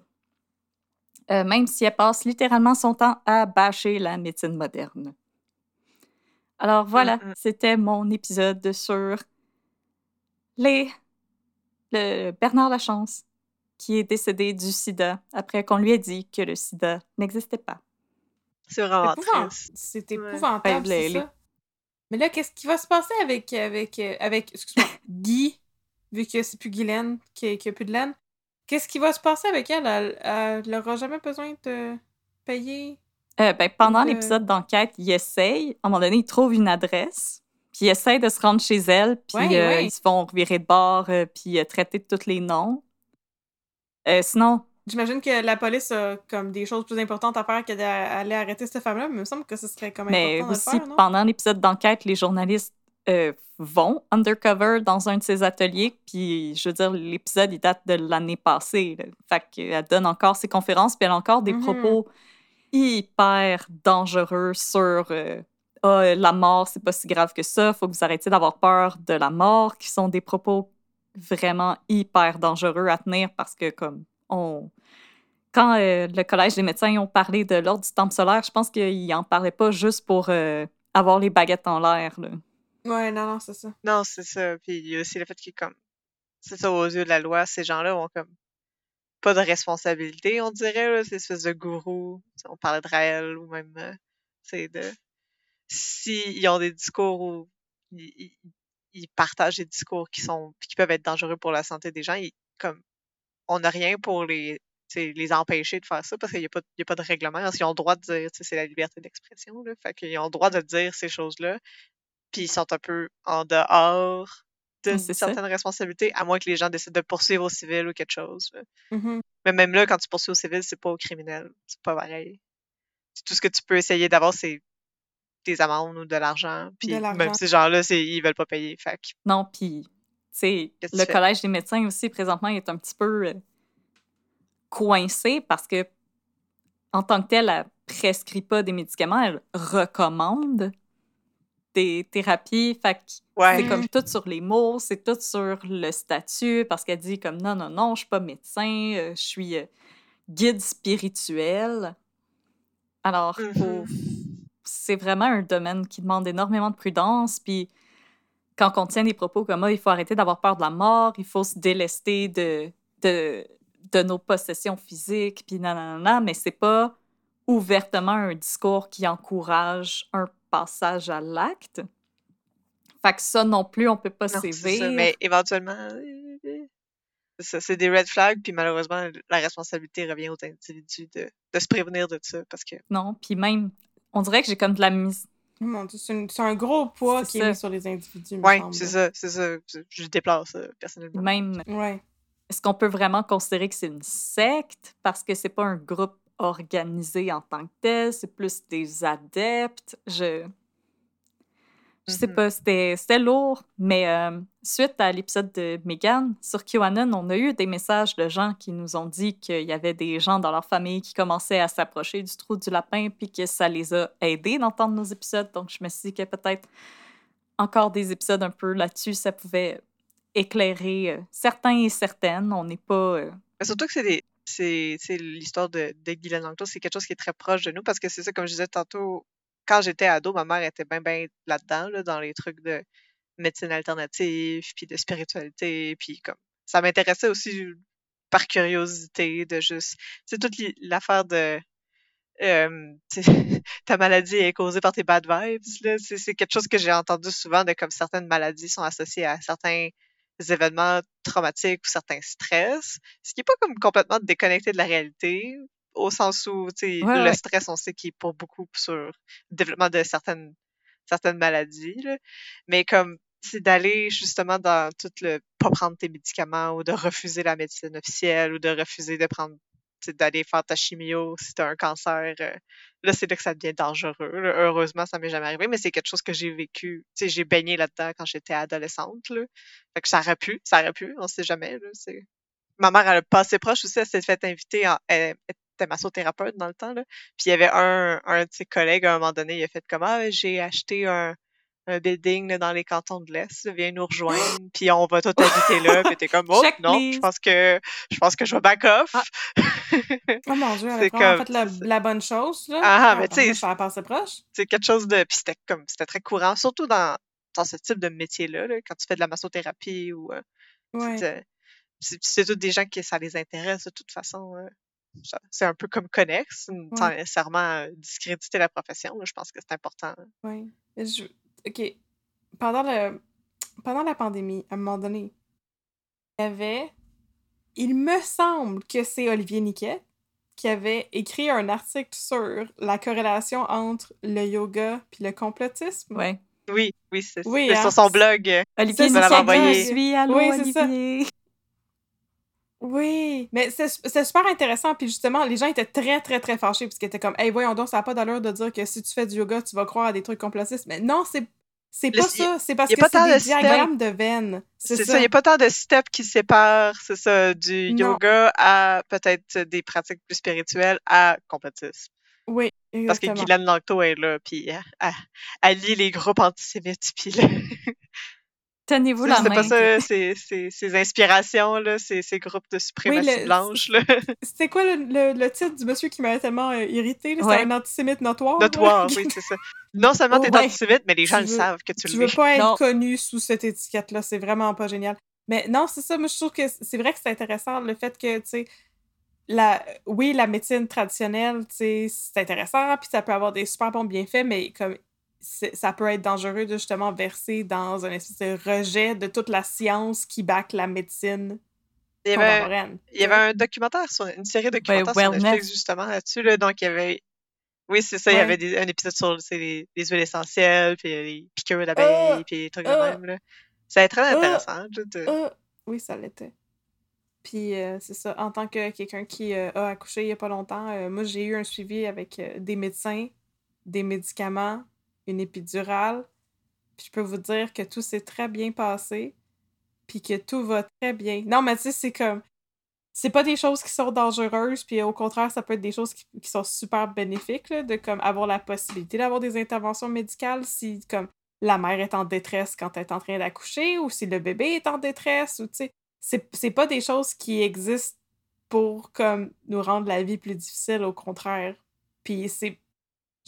Euh, même si elle passe littéralement son temps à bâcher la médecine moderne. Alors voilà,
Mhm.
c'était mon épisode sur les le Bernard Lachance qui est décédé du sida après qu'on lui ait dit que le sida n'existait pas.
C'est vraiment triste.
C'est épouvantable,
Ouais,
c'est
les-
ça. Mais là, qu'est-ce qui va se passer avec, avec, avec excuse-moi, Guy, vu que c'est plus Guylaine, qui qui a plus de laine? Qu'est-ce qui va se passer avec elle? Elle, n'aura jamais besoin de payer?
Euh, ben, pendant
Euh,
l'épisode d'enquête, il essaye. À un moment donné, il trouve une adresse. Puis il essaye de se rendre chez elle. Puis
Ouais,
euh,
ouais.
ils se font revirer de bord. euh, puis traiter de tous les noms. Sinon,
J'imagine que la police a comme des choses plus importantes à faire que d'aller arrêter cette femme-là, mais il me semble que ce serait comme
mais
important de
aussi,
le faire, non?
pendant l'épisode d'enquête, les journalistes euh, vont undercover dans un de ses ateliers. Puis, je veux dire, l'épisode, il date de l'année passée. là. Fait qu'elle donne encore ses conférences. Puis elle a encore des
Mhm.
propos hyper dangereux sur euh, Ah, la mort, c'est pas si grave que ça, faut que vous arrêtiez d'avoir peur de la mort, qui sont des propos vraiment hyper dangereux à tenir parce que, comme, on. Quand euh, le Collège des médecins ont parlé de l'ordre du temple solaire, je pense qu'ils en parlaient pas juste pour euh, avoir les baguettes en l'air. Là.
Ouais, non, non, c'est ça.
Non, c'est ça. Puis il y a aussi le fait que comme c'est ça, aux yeux de la loi, ces gens-là ont comme pas de responsabilité, on dirait, là, ces espèces de gourous. On parlait de Raël ou même, c'est de... S'ils ont des discours où ils, ils, partagent des discours qui sont qui peuvent être dangereux pour la santé des gens, ils, comme on n'a rien pour les les empêcher de faire ça parce qu'il n'y a, pas, a pas de règlement. Ils ont le droit de dire, c'est la liberté d'expression. Fait qu'ils ont le droit de dire ces choses-là. Puis ils sont un peu en dehors de certaines responsabilités, à moins que les gens décident de poursuivre au civil ou quelque chose.
Mm-hmm.
Mais même là, quand tu poursuis au civil, c'est pas au criminel. C'est pas pareil. Tout ce que tu peux essayer d'avoir, c'est des amendes ou de l'argent. Puis même ces gens-là, ils veulent pas payer. Fait
Non, puis, tu le Collège des médecins aussi, présentement, est un petit peu euh, coincé parce que, en tant que tel, elle prescrit pas des médicaments, elle recommande des thérapies. Fait c'est comme tout sur les mots, c'est tout sur le statut, parce qu'elle dit comme non, non, non, je suis pas médecin, euh, je suis euh, guide spirituel. Alors, mm-hmm. c'est vraiment un domaine qui demande énormément de prudence. Puis quand on tient des propos comme ça, il faut arrêter d'avoir peur de la mort, il faut se délester de, de, de nos possessions physiques, puis nanana, mais c'est pas ouvertement un discours qui encourage un passage à l'acte. Fait que ça non plus, on peut pas sévir.
Mais éventuellement, c'est des red flags, puis malheureusement, la responsabilité revient aux individus de, de se prévenir de ça. Parce que...
Non, puis même, on dirait que j'ai comme de la mise.
Oh c'est un gros poids qui est mis sur les individus.
Oui, c'est ça, c'est ça. Je le déplace, personnellement.
Même.
Ouais.
Est-ce qu'on peut vraiment considérer que c'est une secte? Parce que c'est pas un groupe organisé en tant que tel, c'est plus des adeptes. Je. Je sais mm-hmm. pas, c'était lourd, mais euh, suite à l'épisode de Megan sur QAnon, on a eu des messages de gens qui nous ont dit qu'il y avait des gens dans leur famille qui commençaient à s'approcher du trou du lapin, puis que ça les a aidés d'entendre nos épisodes. Donc, je me suis dit que peut-être encore des épisodes un peu là-dessus, ça pouvait éclairer euh, certains et certaines. On n'est pas. Euh,
surtout que c'est des, c'est l'histoire de, de Guylaine c'est quelque chose qui est très proche de nous parce que c'est ça, comme je disais tantôt, quand j'étais ado, ma mère était bien, bien là-dedans, là, dans les trucs de médecine alternative, puis de spiritualité, puis comme ça m'intéressait aussi par curiosité de juste, c'est toute l'affaire de ta maladie est causée par tes bad vibes, c'est quelque chose que j'ai entendu souvent de comme certaines maladies sont associées à certains événements traumatiques ou certains stress, ce qui n'est pas comme complètement déconnecté de la réalité, au sens où le stress, on sait qu'il est pour beaucoup sur le développement de certaines, certaines maladies, mais comme c'est d'aller justement dans tout le pas prendre tes médicaments ou de refuser la médecine officielle ou de refuser de prendre d'aller faire ta chimio si tu as un cancer. Euh, là, c'est là que ça devient dangereux. Heureusement, ça m'est jamais arrivé, mais c'est quelque chose que j'ai vécu. j'ai baigné là-dedans quand j'étais adolescente. Là. Fait que ça aurait pu, ça aurait pu, on sait jamais. Là, Ma mère, elle a passé proche aussi, elle s'est fait inviter, en, elle était massothérapeute dans le temps. Là. Puis il y avait un, un de ses collègues, à un moment donné, il a fait comme Ah, j'ai acheté un, un building dans les cantons de l'Est, viens nous rejoindre, puis on va tout habiter là, puis t'es comme, oh, non, je pense que je pense que je vais back off.
Ah. oh mon dieu, elle a fait la, bonne chose, là.
Ah, ah mais tu sais.
Proche.
C'est quelque chose de. Puis c'était comme, c'était très courant, surtout dans, dans ce type de métier-là, quand tu fais de la massothérapie ou. Euh,
ouais.
C'est tous des gens qui ça les intéresse de toute façon. Euh, c'est un peu comme connexe, sans nécessairement euh, discréditer la profession. je pense que c'est important.
Oui. Je, OK. Pendant, le, pendant la pandémie, à un moment donné, il y avait. Il me semble que c'est Olivier Niquet qui avait écrit un article sur la corrélation entre le yoga puis le complotisme.
Ouais.
Oui, oui, c'est oui, sur hein. son blog.
Olivier Niquet, je suis, allô, oui, Olivier. Ça.
Oui, mais c'est super intéressant. Puis justement, les gens étaient très, très, très fâchés parce qu'ils étaient comme, hey, voyons donc, ça n'a pas d'allure de dire que si tu fais du yoga, tu vas croire à des trucs complotistes. Mais non, c'est c'est pas ça, c'est parce que c'est des diagrammes de veines.
C'est ça. il n'y a pas tant de steps qui séparent, c'est ça, du yoga à peut-être des pratiques plus spirituelles à complotisme.
Oui,
exactement. Parce que Guylaine Lanctot est là, puis elle, lit les groupes antisémites, puis là...
Tenez-vous la main.
C'est pas ça, ces, inspirations, là, ces, groupes de suprématie blanche.
C'était quoi le, le, titre du monsieur qui m'avait tellement euh, irrité? C'était un antisémite notoire.
Notoire, oui, c'est ça. Non seulement t'es es antisémite, mais les gens le savent que tu,
le Tu veux pas être connu sous cette étiquette-là, c'est vraiment pas génial. Mais non, c'est ça. Moi, je trouve que c'est vrai que c'est intéressant le fait que, tu sais, la, oui, la médecine traditionnelle, tu sais, c'est intéressant, puis ça peut avoir des super bons bienfaits, mais comme ça peut être dangereux de justement verser dans un espèce de rejet de toute la science qui back la médecine
il y avait, il y avait un documentaire sur une série de documentaires sur Netflix justement là-dessus. Là, donc il y avait. Oui, c'est ça, il y avait des, un épisode sur les, les, huiles essentielles, puis les piqûres d'abeilles, uh, puis les trucs de uh, même. Là. C'était très uh, intéressant.
Oui, ça l'était. Puis euh, c'est ça, en tant que quelqu'un qui euh, a accouché il n'y a pas longtemps, euh, moi j'ai eu un suivi avec des médecins, des médicaments, une épidurale. Puis je peux vous dire que tout s'est très bien passé puis que tout va très bien. Non, mais tu sais, c'est comme. C'est pas des choses qui sont dangereuses, puis au contraire, ça peut être des choses qui, sont super bénéfiques, de comme avoir la possibilité d'avoir des interventions médicales si comme la mère est en détresse quand elle est en train d'accoucher, ou si le bébé est en détresse, ou tu sais. C'est pas des choses qui existent pour comme nous rendre la vie plus difficile, au contraire. Puis c'est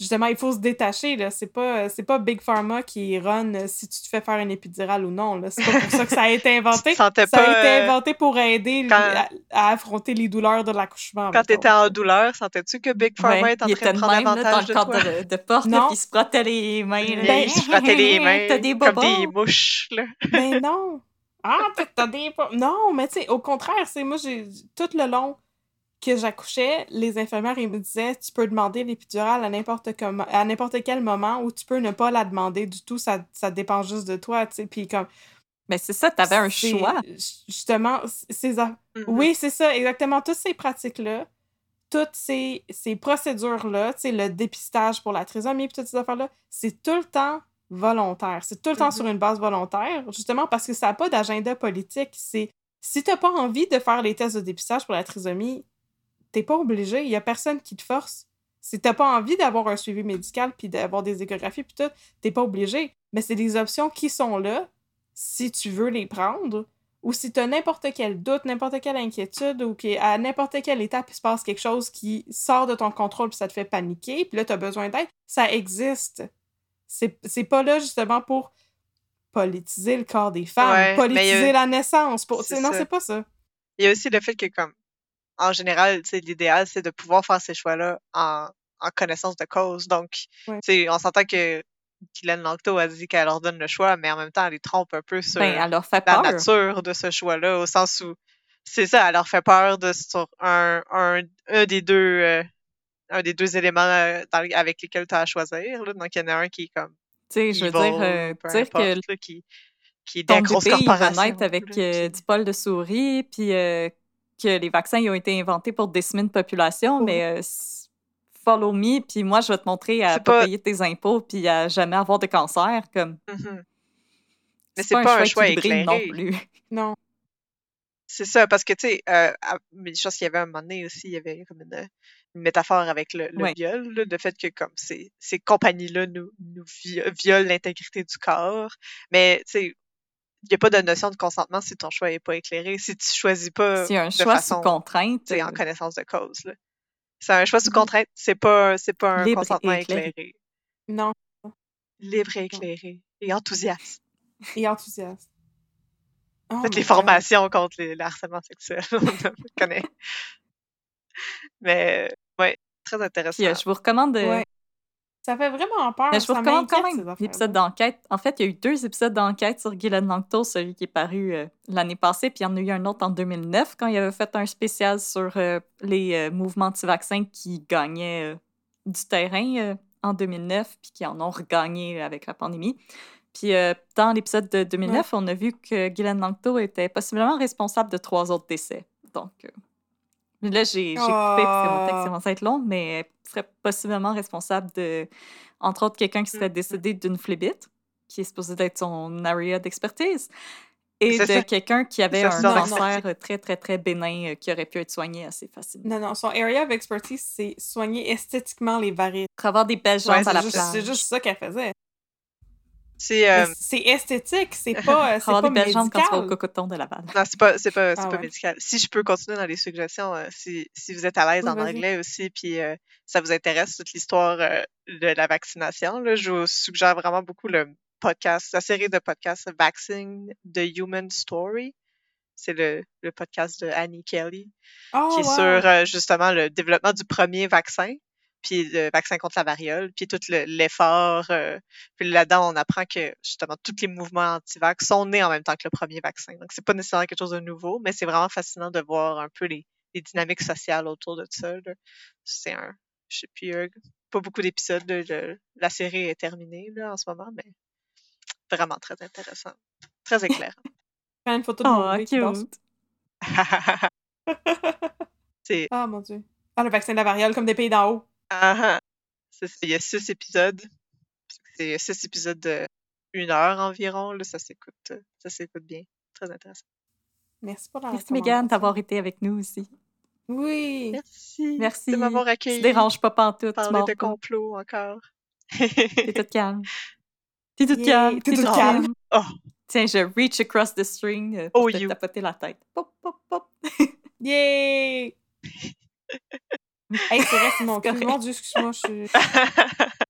justement, il faut se détacher. Là. C'est, pas, c'est pas Big Pharma qui run euh, si tu te fais faire une épidurale ou non. Là. C'est pas pour ça que ça a été inventé. ça a été euh, inventé pour aider à, affronter les douleurs de l'accouchement.
Quand tu étais en douleur, sentais-tu que Big Pharma était en train de prendre même, avantage
là, dans le cadre de, de, porte, puis il se frottait les mains.
Ben, il se frottait les mains des comme des mouches. Là.
Ben non! Ah, t'as des... Non, mais tu sais, au contraire, c'est moi, j'ai tout le long que j'accouchais, les infirmières, ils me disaient tu peux demander l'épidurale à n'importe à n'importe quel moment ou tu peux ne pas la demander du tout, ça, ça dépend juste de toi, tu sais. Puis comme.
Mais c'est ça, tu avais un choix.
Justement, ces. Mm-hmm. Oui, c'est ça, exactement. Toutes ces pratiques-là, toutes ces, ces procédures-là, tu sais, le dépistage pour la trisomie, puis toutes ces affaires-là, c'est tout le temps volontaire. C'est tout le temps mm-hmm. sur une base volontaire, justement parce que ça n'a pas d'agenda politique. C'est si tu n'as pas envie de faire les tests de dépistage pour la trisomie, t'es pas obligé. Il y a personne qui te force. Si t'as pas envie d'avoir un suivi médical puis d'avoir des échographies puis tout, t'es pas obligé. Mais c'est des options qui sont là si tu veux les prendre ou si tu as n'importe quel doute, n'importe quelle inquiétude ou qu'à n'importe quelle étape il se passe quelque chose qui sort de ton contrôle puis ça te fait paniquer puis là tu as besoin d'aide, ça existe. C'est pas là justement pour politiser le corps des femmes, politiser la naissance. Pour... Non, c'est pas ça.
Il y a aussi le fait que comme en général, l'idéal, c'est de pouvoir faire ces choix-là en, en, connaissance de cause. Donc, on s'entend que Guylaine Langto a dit qu'elle leur donne le choix, mais en même temps, elle les trompe un peu sur
ben,
la nature de ce choix-là, au sens où c'est ça, elle leur fait peur de sur un, un, un des deux euh, un des deux éléments euh, avec lesquels tu as à choisir. Là. Donc, il y en a un qui est comme.
Tu sais, je veux dire, euh, dire que.
qui, qui est des grosses corporations.
avec du poil de souris, puis que les vaccins ils ont été inventés pour décimer une population, mais euh, follow me, puis moi, je vais te montrer à pas, payer tes impôts, puis à jamais avoir de cancer. comme
mm-hmm. Mais c'est pas, un choix, éclairé.
non plus.
Non.
C'est ça, parce que, tu sais, euh, je pense qu'il y avait un moment donné aussi, il y avait comme une, métaphore avec le, viol, le fait que comme ces, ces compagnies-là nous, nous violent l'intégrité du corps. Mais, tu sais, il n'y a pas de notion de consentement si ton choix n'est pas éclairé, si tu choisis pas
C'est un choix sous contrainte.
C'est en connaissance de cause. C'est un choix sous contrainte, c'est pas, c'est pas un consentement éclairé.
Non.
Libre et éclairé. Et enthousiaste.
Et enthousiaste.
Oh Faites les formations contre les, le harcèlement sexuel, on connaît. Mais, ouais, très intéressant.
je vous recommande de,
ça fait vraiment peur.
Mais je vous recommande quand même l'épisode d'enquête. En fait, il y a eu deux épisodes d'enquête sur Guylaine Langto, celui qui est paru euh, l'année passée, puis il y en a eu un autre en 2009 quand il avait fait un spécial sur euh, les euh, mouvements anti-vaccins qui gagnaient du terrain en 2009, puis qui en ont regagné avec la pandémie. Puis dans l'épisode de 2009, on a vu que Guylaine Langto était possiblement responsable de trois autres décès. Donc, Là, j'ai coupé parce que mon texte commence à être long, mais elle serait possiblement responsable de, entre autres, quelqu'un qui serait mmh, mmh. décédé d'une phlébite, qui est supposé être son area d'expertise, et de quelqu'un qui avait un cancer très, très, très bénin euh, qui aurait pu être soigné assez facilement.
Non, non, son area of expertise, c'est soigner esthétiquement les varices.
Avoir des belles jambes à la
plage. C'est juste ça qu'elle faisait.
Euh,
c'est esthétique, c'est pas, c'est pas des belles jambes quand tu vas
au cocoton de Laval.
Non, c'est pas, c'est pas, ah pas médical. Si je peux continuer dans les suggestions, euh, si, si vous êtes à l'aise en anglais aussi, puis euh, ça vous intéresse toute l'histoire de la vaccination, là, je vous suggère vraiment beaucoup le podcast, la série de podcasts Vaccine the Human Story C'est le, le podcast de Annie Kelly,
Oh,
qui est
wow.
sur euh, justement le développement du premier vaccin, puis le vaccin contre la variole, puis tout le- l'effort. euh, puis là-dedans, on apprend que justement tous les mouvements anti-vax sont nés en même temps que le premier vaccin. Donc, c'est pas nécessairement quelque chose de nouveau, mais c'est vraiment fascinant de voir un peu les, les dynamiques sociales autour de ça. là. C'est un, je sais plus, euh, pas beaucoup d'épisodes. le- La série est terminée là, en ce moment, mais vraiment très intéressant, très éclairant.
Prends une photo de
Oh,
mon
cute.
c'est
Ah, mon Dieu. Ah, le vaccin de la variole, comme des pays d'en haut.
Ah, ah. C'est ça, il y a six épisodes. C'est six épisodes de une heure environ. Là, ça s'écoute, euh, ça s'écoute bien. Très intéressant.
Merci pour la
Merci, Megan,
recommandation.
d'avoir été avec nous aussi.
Oui.
Merci.
Merci.
de m'avoir
Tu
accueilli.
déranges pas pantoute, tu
Parler de
pas.
complot encore.
T'es toute calme. T'es toute
Yeah,
calme.
t'es toute
toute
calme.
calme.
Oh.
Tiens, je reach across the string euh, pour
Oh,
te
you.
tapoter la tête. Pop, pop, pop.
Yay! Hey, c'est vrai, c'est mon cul. Mon Dieu, excuse-moi, je suis...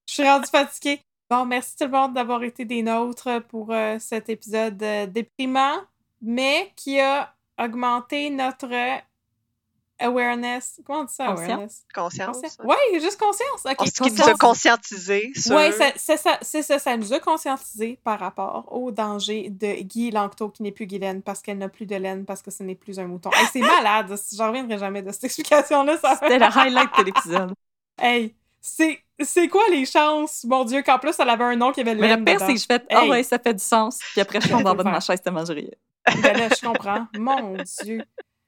Je suis rendue fatiguée. Bon, merci tout le monde d'avoir été des nôtres pour euh, cet épisode euh, déprimant, mais qui a augmenté notre awareness. Comment on dit ça,
Conscience?
awareness?
Conscience.
Conscience.
ouais.
Ouais, juste conscience. OK,
On se qui nous a conscientisé sur.
Oui, c'est ça, ça. Ça nous a conscientisé par rapport au danger de Guy Langto qui n'est plus Guylaine parce qu'elle n'a plus de laine parce que ce n'est plus un mouton. Hey, c'est malade. J'en reviendrai jamais de cette explication-là. Ça.
C'était le highlight de l'épisode.
Hey, c'est c'est quoi les chances, mon Dieu, qu'en plus elle avait un nom qui avait
Mais
laine
le pire, c'est que je fais Ah
Hey.
ouais, ça fait du sens. Puis après, je tombe en bas de ma chaise tellement je riais.
Ben là, je comprends. Mon Dieu.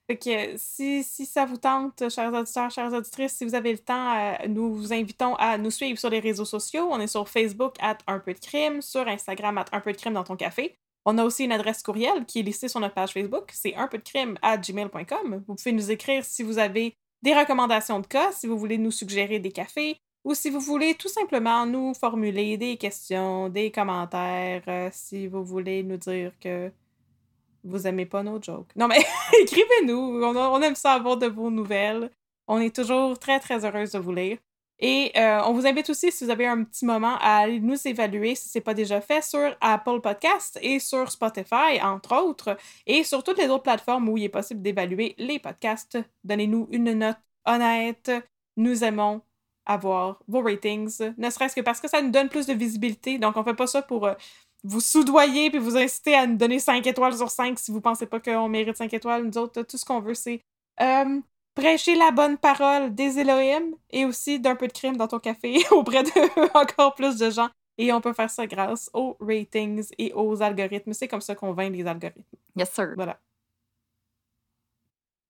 Fait que si, si ça vous tente, chers auditeurs, chères auditrices, si vous avez le temps, euh, nous vous invitons à nous suivre sur les réseaux sociaux. On est sur Facebook, at un peu de crime, sur Instagram, at un peu de crime dans ton café. On a aussi une adresse courriel qui est listée sur notre page Facebook. C'est un peu de crime à gmail.com. Vous pouvez nous écrire si vous avez des recommandations de cas, si vous voulez nous suggérer des cafés, ou si vous voulez tout simplement nous formuler des questions, des commentaires, euh, si vous voulez nous dire que vous aimez pas nos jokes. Non, mais écrivez-nous. On, on aime ça avoir de vos nouvelles. On est toujours très, très heureuse de vous lire. Et euh, on vous invite aussi, si vous avez un petit moment, à aller nous évaluer, si ce n'est pas déjà fait, sur Apple Podcasts et sur Spotify, entre autres, et sur toutes les autres plateformes où il est possible d'évaluer les podcasts. Donnez-nous une note honnête. Nous aimons avoir vos ratings, ne serait-ce que parce que ça nous donne plus de visibilité. Donc, on fait pas ça pour euh, vous soudoyer puis vous inciter à nous donner 5 étoiles sur 5 si vous pensez pas qu'on mérite 5 étoiles. Nous autres, tout ce qu'on veut, c'est euh, prêcher la bonne parole des Elohim et aussi d'un peu de crime dans ton café auprès de encore plus de gens. Et on peut faire ça grâce aux ratings et aux algorithmes. C'est comme ça qu'on vainc les algorithmes.
Yes, sir.
Voilà.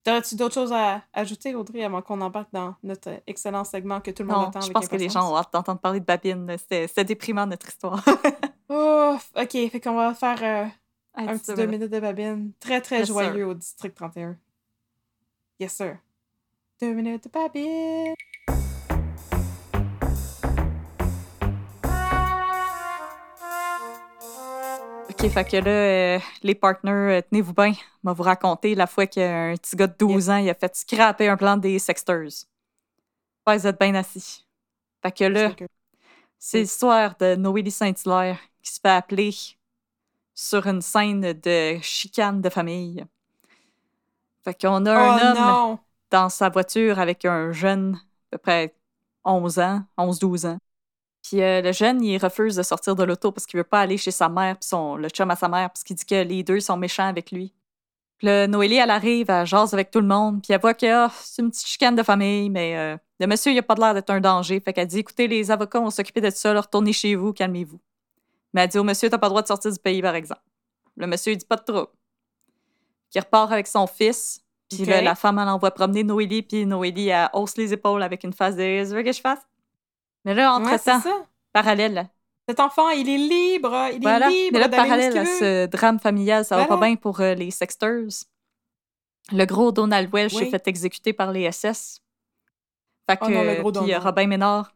T'aurais-tu d'autres choses à ajouter, Audrey, avant qu'on embarque dans notre excellent segment que tout le monde
Non,
attend
je
avec
pense que les gens ont hâte d'entendre parler de Babine. c'était déprimant, notre histoire.
Oh, ok, fait qu'on va faire euh, un petit deux minutes de babine. Très, très
Yes,
joyeux au district 31. Yes, sir. Deux minutes de babine.
OK, fait que là, euh, les partners, euh, tenez-vous bien. Je vais vous raconter la fois qu'un petit gars de 12 ans, il a fait scraper un plan des Sexters. Ouais, vous êtes bien assis. Fait que là, c'est l'histoire de Noélie Saint-Hilaire qui se fait appeler sur une scène de chicane de famille. Fait qu'on a un
oh
homme
non!
dans sa voiture avec un jeune, à peu près 11 ans, 11-12 ans. Puis euh, le jeune, il refuse de sortir de l'auto parce qu'il veut pas aller chez sa mère, puis son, le chum à sa mère, parce qu'il dit que les deux sont méchants avec lui. Puis là, Noélie, elle arrive, elle jase avec tout le monde, puis elle voit que ah, c'est une petite chicane de famille, mais euh, le monsieur, il a pas l'air d'être un danger. Fait qu'elle dit écoutez, les avocats vont s'occuper de ça, retournez chez vous, calmez-vous. Mais elle dit au monsieur, t'as pas le droit de sortir du pays, par exemple. Le monsieur, il dit pas de trouble. Qui repart avec son fils, puis là, la femme, elle envoie promener Noélie, puis Noélie, elle hausse les épaules avec une face de Tu veux que je fasse? Mais là,
Ouais, c'est
entre-temps,
ça.
parallèle,
Cet enfant, il est libre. Il
voilà.
est libre
Mais là, parallèle à ce drame familial, ça va pas bien pour euh, les Sexters. Le gros Donald Welsh
Oui.
s'est fait exécuter par les SS. Fait que,
Oh non, le gros
puis. Robin Ménard,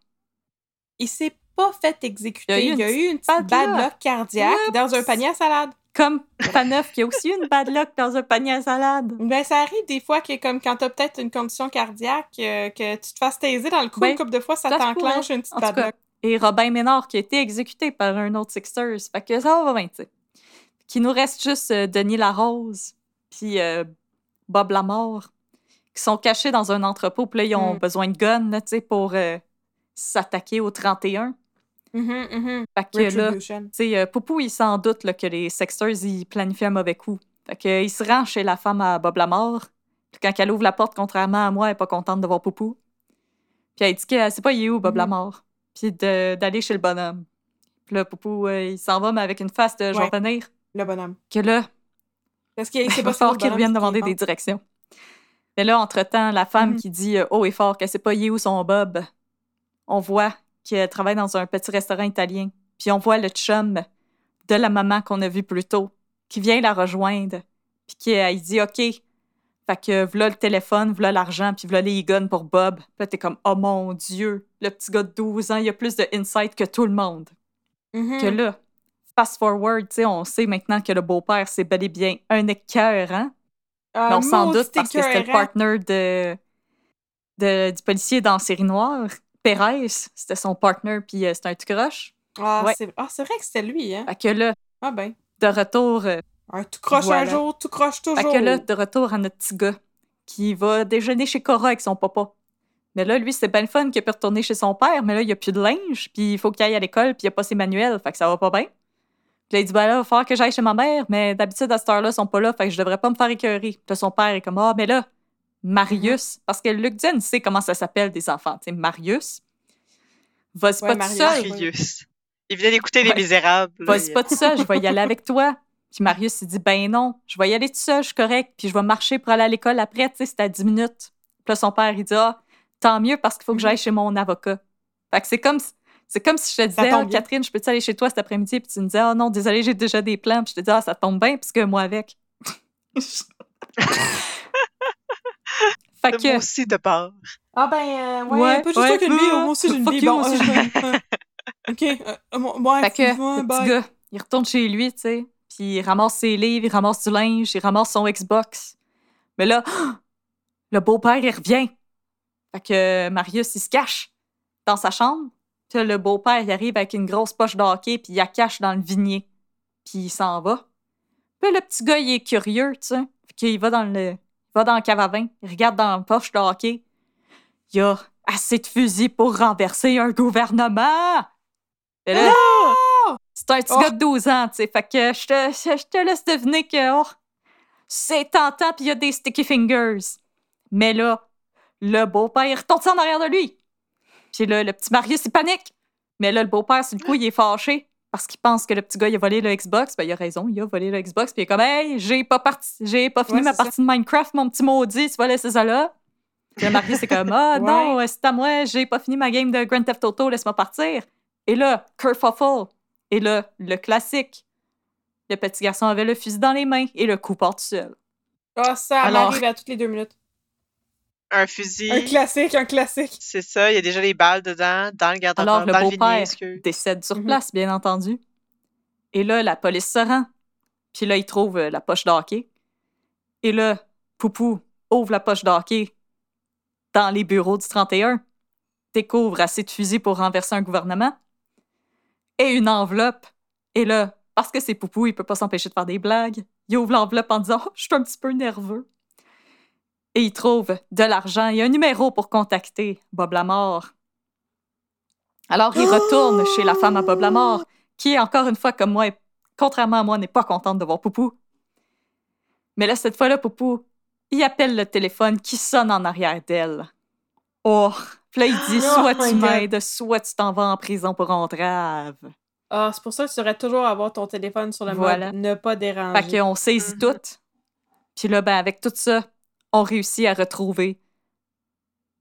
Il s'est pas fait exécuter.
Il y a eu une petite
petite
bad luck.
cardiaque dans un panier à salade.
Comme Faneuf, qui a aussi une bad luck dans un panier à salade.
Ben, ça arrive des fois que, comme quand t'as peut-être une condition cardiaque, euh, que tu te fasses taiser dans le cou,
Ben,
une couple de fois, ça t'enclenche une petite
En
bad
cas,
luck.
Et Robin Ménard, qui a été exécuté par un autre Sixers. Fait que ça va bien, tu sais. Qu'il nous reste juste euh, Denis Larose, puis euh, Bob Lamore, qui sont cachés dans un entrepôt, puis là, ils ont
Mm.
besoin de guns, tu sais, pour s'attaquer au 31.
Mhm.
Fait que là, euh, Poupou, il s'en doute là, que les Sexters, ils planifient un mauvais coup. Fait que, euh, il se rend chez la femme à Bob Lamore. Puis quand elle ouvre la porte, contrairement à moi, elle est pas contente de voir Poupou. Puis elle dit que c'est pas il est où, Bob. Lamore. Puis d'aller chez le bonhomme. Puis là, Poupou, euh, il s'en va, mais avec une face de « je vais
Ouais.
revenir
Le bonhomme. ».
Que là,
Parce qu'il
il
c'est pas
falloir qu'il revienne demander des directions. Mais là, entre-temps, la femme qui dit euh, haut et fort que c'est pas il est où son Bob, on voit qu'elle travaille dans un petit restaurant italien. Puis on voit le chum de la maman qu'on a vu plus tôt, qui vient la rejoindre. Puis qui euh, il dit OK. Fait que voilà le téléphone, voilà l'argent, puis voilà les guns pour Bob. Puis là, t'es comme Oh mon Dieu, le petit gars de 12 ans, il a plus de insight que tout le monde.
Mhm.
Que là, fast forward, tu sais, on sait maintenant que le beau-père, c'est bel et bien un écœur, hein?
Ah,
Mais on s'en
maudit
doute parce que c'était le
écœurant.
partner de, de- du policier dans Série Noire. Pérez, c'était son partner, puis euh, c'était un tout croche.
Ah,
Ouais.
c'est ah, c'est vrai que c'était lui, hein?
Fait que là,
Ah ben.
de retour, euh,
Un tout croche un jour, tout croche toujours.
fait que là, de retour à notre petit gars qui va déjeuner chez Cora avec son papa. Mais là, lui, c'est bien le fun qu'il peut retourner chez son père, mais là, il n'y a plus de linge, puis il faut qu'il aille à l'école, puis il n'y a pas ses manuels, fait que ça va pas bien. Puis là, il dit, ben là, il va falloir que j'aille chez ma mère, mais d'habitude, à cette heure-là, ils sont pas là, fait que je devrais pas me faire écœurer. Puis là, son père est comme, ah, mais là, Marius, parce que Luc sait comment ça s'appelle des enfants, tu sais, Marius. Vas-y
Ouais,
pas tout
Marius.
seul,
oui.
Marius. Il venait d'écouter Les. Misérables.
vas-y pas tout seul, je vais y aller avec toi. Puis Marius, il dit, ben non, je vais y aller tout seul, je suis correct, puis je vais marcher pour aller à l'école après, tu sais, c'est à 10 minutes. Puis là, son père, il dit, ah, tant mieux parce qu'il faut que j'aille chez mon avocat. Fait que c'est comme, si- c'est comme si je te disais, Ah. Catherine, je peux-tu aller chez toi cet après-midi? Puis tu me disais, ah non, désolé, j'ai déjà des plans. Puis je te dis, ah, ça tombe bien, puisque moi avec. fait
Moi
que,
aussi de part.
Ah ben, euh, ouais,
Ouais,
pas juste
ouais,
toi
euh,
moi aussi j'ai une vie.
you,
Bon,
moi aussi, j'ai une
euh, OK, euh, ouais,
Fait que le petit gars, il retourne chez lui, tu sais, puis il ramasse ses livres, il ramasse du linge, il ramasse son Xbox. Mais là, le beau-père, il revient. Fait que euh, Marius, il se cache dans sa chambre. Puis le beau-père, il arrive avec une grosse poche de hockey, puis il la cache dans le vignier. Puis il s'en va. Puis le petit gars, il est curieux, tu sais. Fait qu'il va dans le, va dans le cave à vin, regarde dans la poche de hockey. Il y a assez de fusils pour renverser un gouvernement! C'est un petit
Oh.
gars de 12 ans, tu sais. Fait que je te, je te laisse deviner que oh, c'est tentant, puis il y a des sticky fingers. Mais là, le beau-père, retourne ça en arrière de lui. Puis là, le petit Marius, il panique. Mais là, le beau-père, sur le coup, il est fâché parce qu'il pense que le petit gars, il a volé le Xbox. Ben, il a raison, il a volé le Xbox. Puis il est comme, hey, j'ai pas, parti, j'ai pas fini
Ouais,
ma
ça.
partie de Minecraft, mon petit maudit, tu vas laisser ça là. Puis le Marius, c'est comme, ah non, c'est à moi, j'ai pas fini ma game de Grand Theft Auto, laisse-moi partir. Et là, kerfuffle. Et là, le classique. Le petit garçon avait le fusil dans les mains et le coup part tout seul.
Ah, ça
Alors-
m'arrive à toutes les deux minutes.
Un fusil.
Un classique, un classique.
C'est ça, il y a déjà les balles dedans, dans le garde-robe,
Alors, le
dans le vignier,
beau-père décède sur
Mhm.
place, bien entendu. Et là, la police se rend. Puis là, il trouve euh, la poche d'hockey. Et là, Poupou ouvre la poche d'hockey dans les bureaux du 31, découvre assez de fusils pour renverser un gouvernement et une enveloppe. Et là, parce que c'est Poupou, il peut pas s'empêcher de faire des blagues. Il ouvre l'enveloppe en disant oh, Je suis un petit peu nerveux. Et il trouve de l'argent et un numéro pour contacter Bob Lamore. Alors, il retourne chez la femme à Bob Lamore, qui, encore une fois, comme moi, contrairement à moi, n'est pas contente de voir Poupou. Mais là, cette fois-là, Poupou, il appelle le téléphone qui sonne en arrière d'elle. Oh! Puis là, il dit
Oh
soit tu m'aides, soit tu t'en vas en prison pour entrave.
Ah, c'est pour ça que tu devrais toujours avoir ton téléphone sur le
Voilà.
mode ne pas déranger.
Fait qu'on saisit
Mhm.
tout. Puis là, ben, avec tout ça, on réussit à retrouver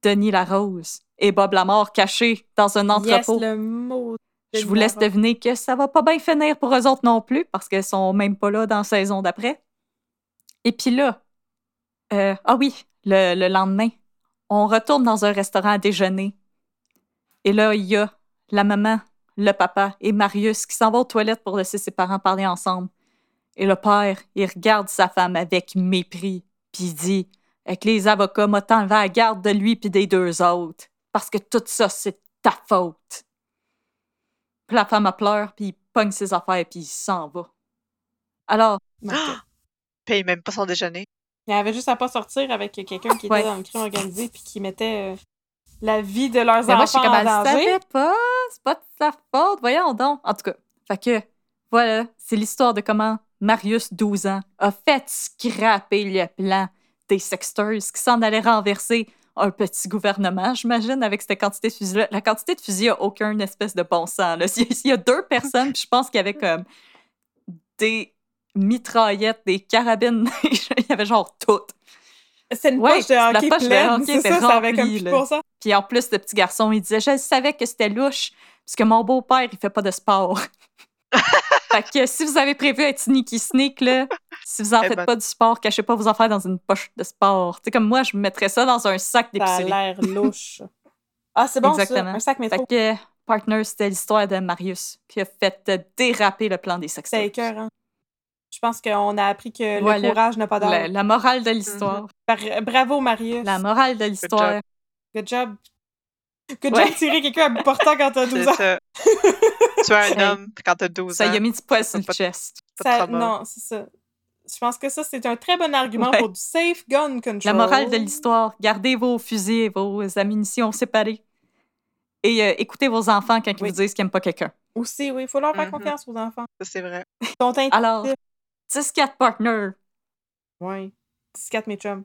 Denis Larose et Bob Lamore cachés dans un entrepôt.
Yes, le mot. de
Je vous laisse deviner que ça va pas bien finir pour eux autres non plus, parce qu'elles sont même pas là dans la saison d'après. Et puis là, euh, ah oui, le, le lendemain, on retourne dans un restaurant à déjeuner. Et là, il y a la maman, le papa et Marius qui s'en vont aux toilettes pour laisser ses parents parler ensemble. Et le père, il regarde sa femme avec mépris, puis il dit Avec les avocats, m'a t'enlevé à la garde de lui puis des deux autres, parce que tout ça, c'est ta faute. Puis la femme a pleure, puis il pogne ses affaires, puis il s'en va. Alors,
God.
paye même pas son déjeuner.
Il avait juste à pas sortir avec quelqu'un qui était
Ouais.
dans le crime organisé puis qui mettait euh, la vie de leurs
Mais moi, je suis
enfants
comme,
en
elle
danger.
pas, c'est pas de sa faute, voyons donc. En tout cas, fait que, voilà, c'est l'histoire de comment Marius, 12 ans, a fait scraper le plan des sexteurs qui s'en allaient renverser un petit gouvernement, j'imagine, avec cette quantité de fusils-là. La quantité de fusils a aucun espèce de bon sens. Là. S'il y a- deux personnes, puis je pense qu'il y avait comme des mitraillettes, des carabines, il y avait genre tout.
C'est une
Ouais,
poche de
la
hockey
poche de hockey
c'est ça, avait comme plus ça.
Puis en plus, le petit garçon, il disait Je savais que c'était louche, parce que mon beau-père, il fait pas de sport. fait que si vous avez prévu être sneaky sneak, là, si vous en
Eh
faites
ben.
pas du sport, cachez pas vos affaires dans une poche de sport. Tu sais, comme moi, je mettrais ça dans un sac
Ça a
d'épicerie.
l'air louche. Ah, c'est bon
Exactement.
ça, un sac
Fait
métro.
que, partner, c'était l'histoire de Marius qui a fait déraper le plan des
C'est
sexteurs.
écœurant. Je pense qu'on a appris que
Voilà.
le courage n'a pas
La,
d'âge.
la morale de l'histoire.
Par- Bravo, Marius.
La morale de l'histoire.
Good job.
Ouais.
job de tirer quelqu'un à bout portant quand t'as 12
C'est
ans.
ça. tu es un homme quand t'as 12
Ça
ans.
y a mis du poil sur le chest.
Ça- non, c'est ça. Je pense que ça, c'est un très bon argument
Ouais.
pour du safe gun control.
La morale de l'histoire, gardez vos fusils et vos ammunitions séparées. Et euh, écoutez vos enfants quand ils
Oui.
vous disent qu'ils n'aiment pas quelqu'un.
Aussi, oui, il faut leur faire
Mhm.
confiance aux enfants.
Ça, c'est vrai.
Alors,
intuitifs.
10-4 partners.
Ouais. 6-4 mes chums.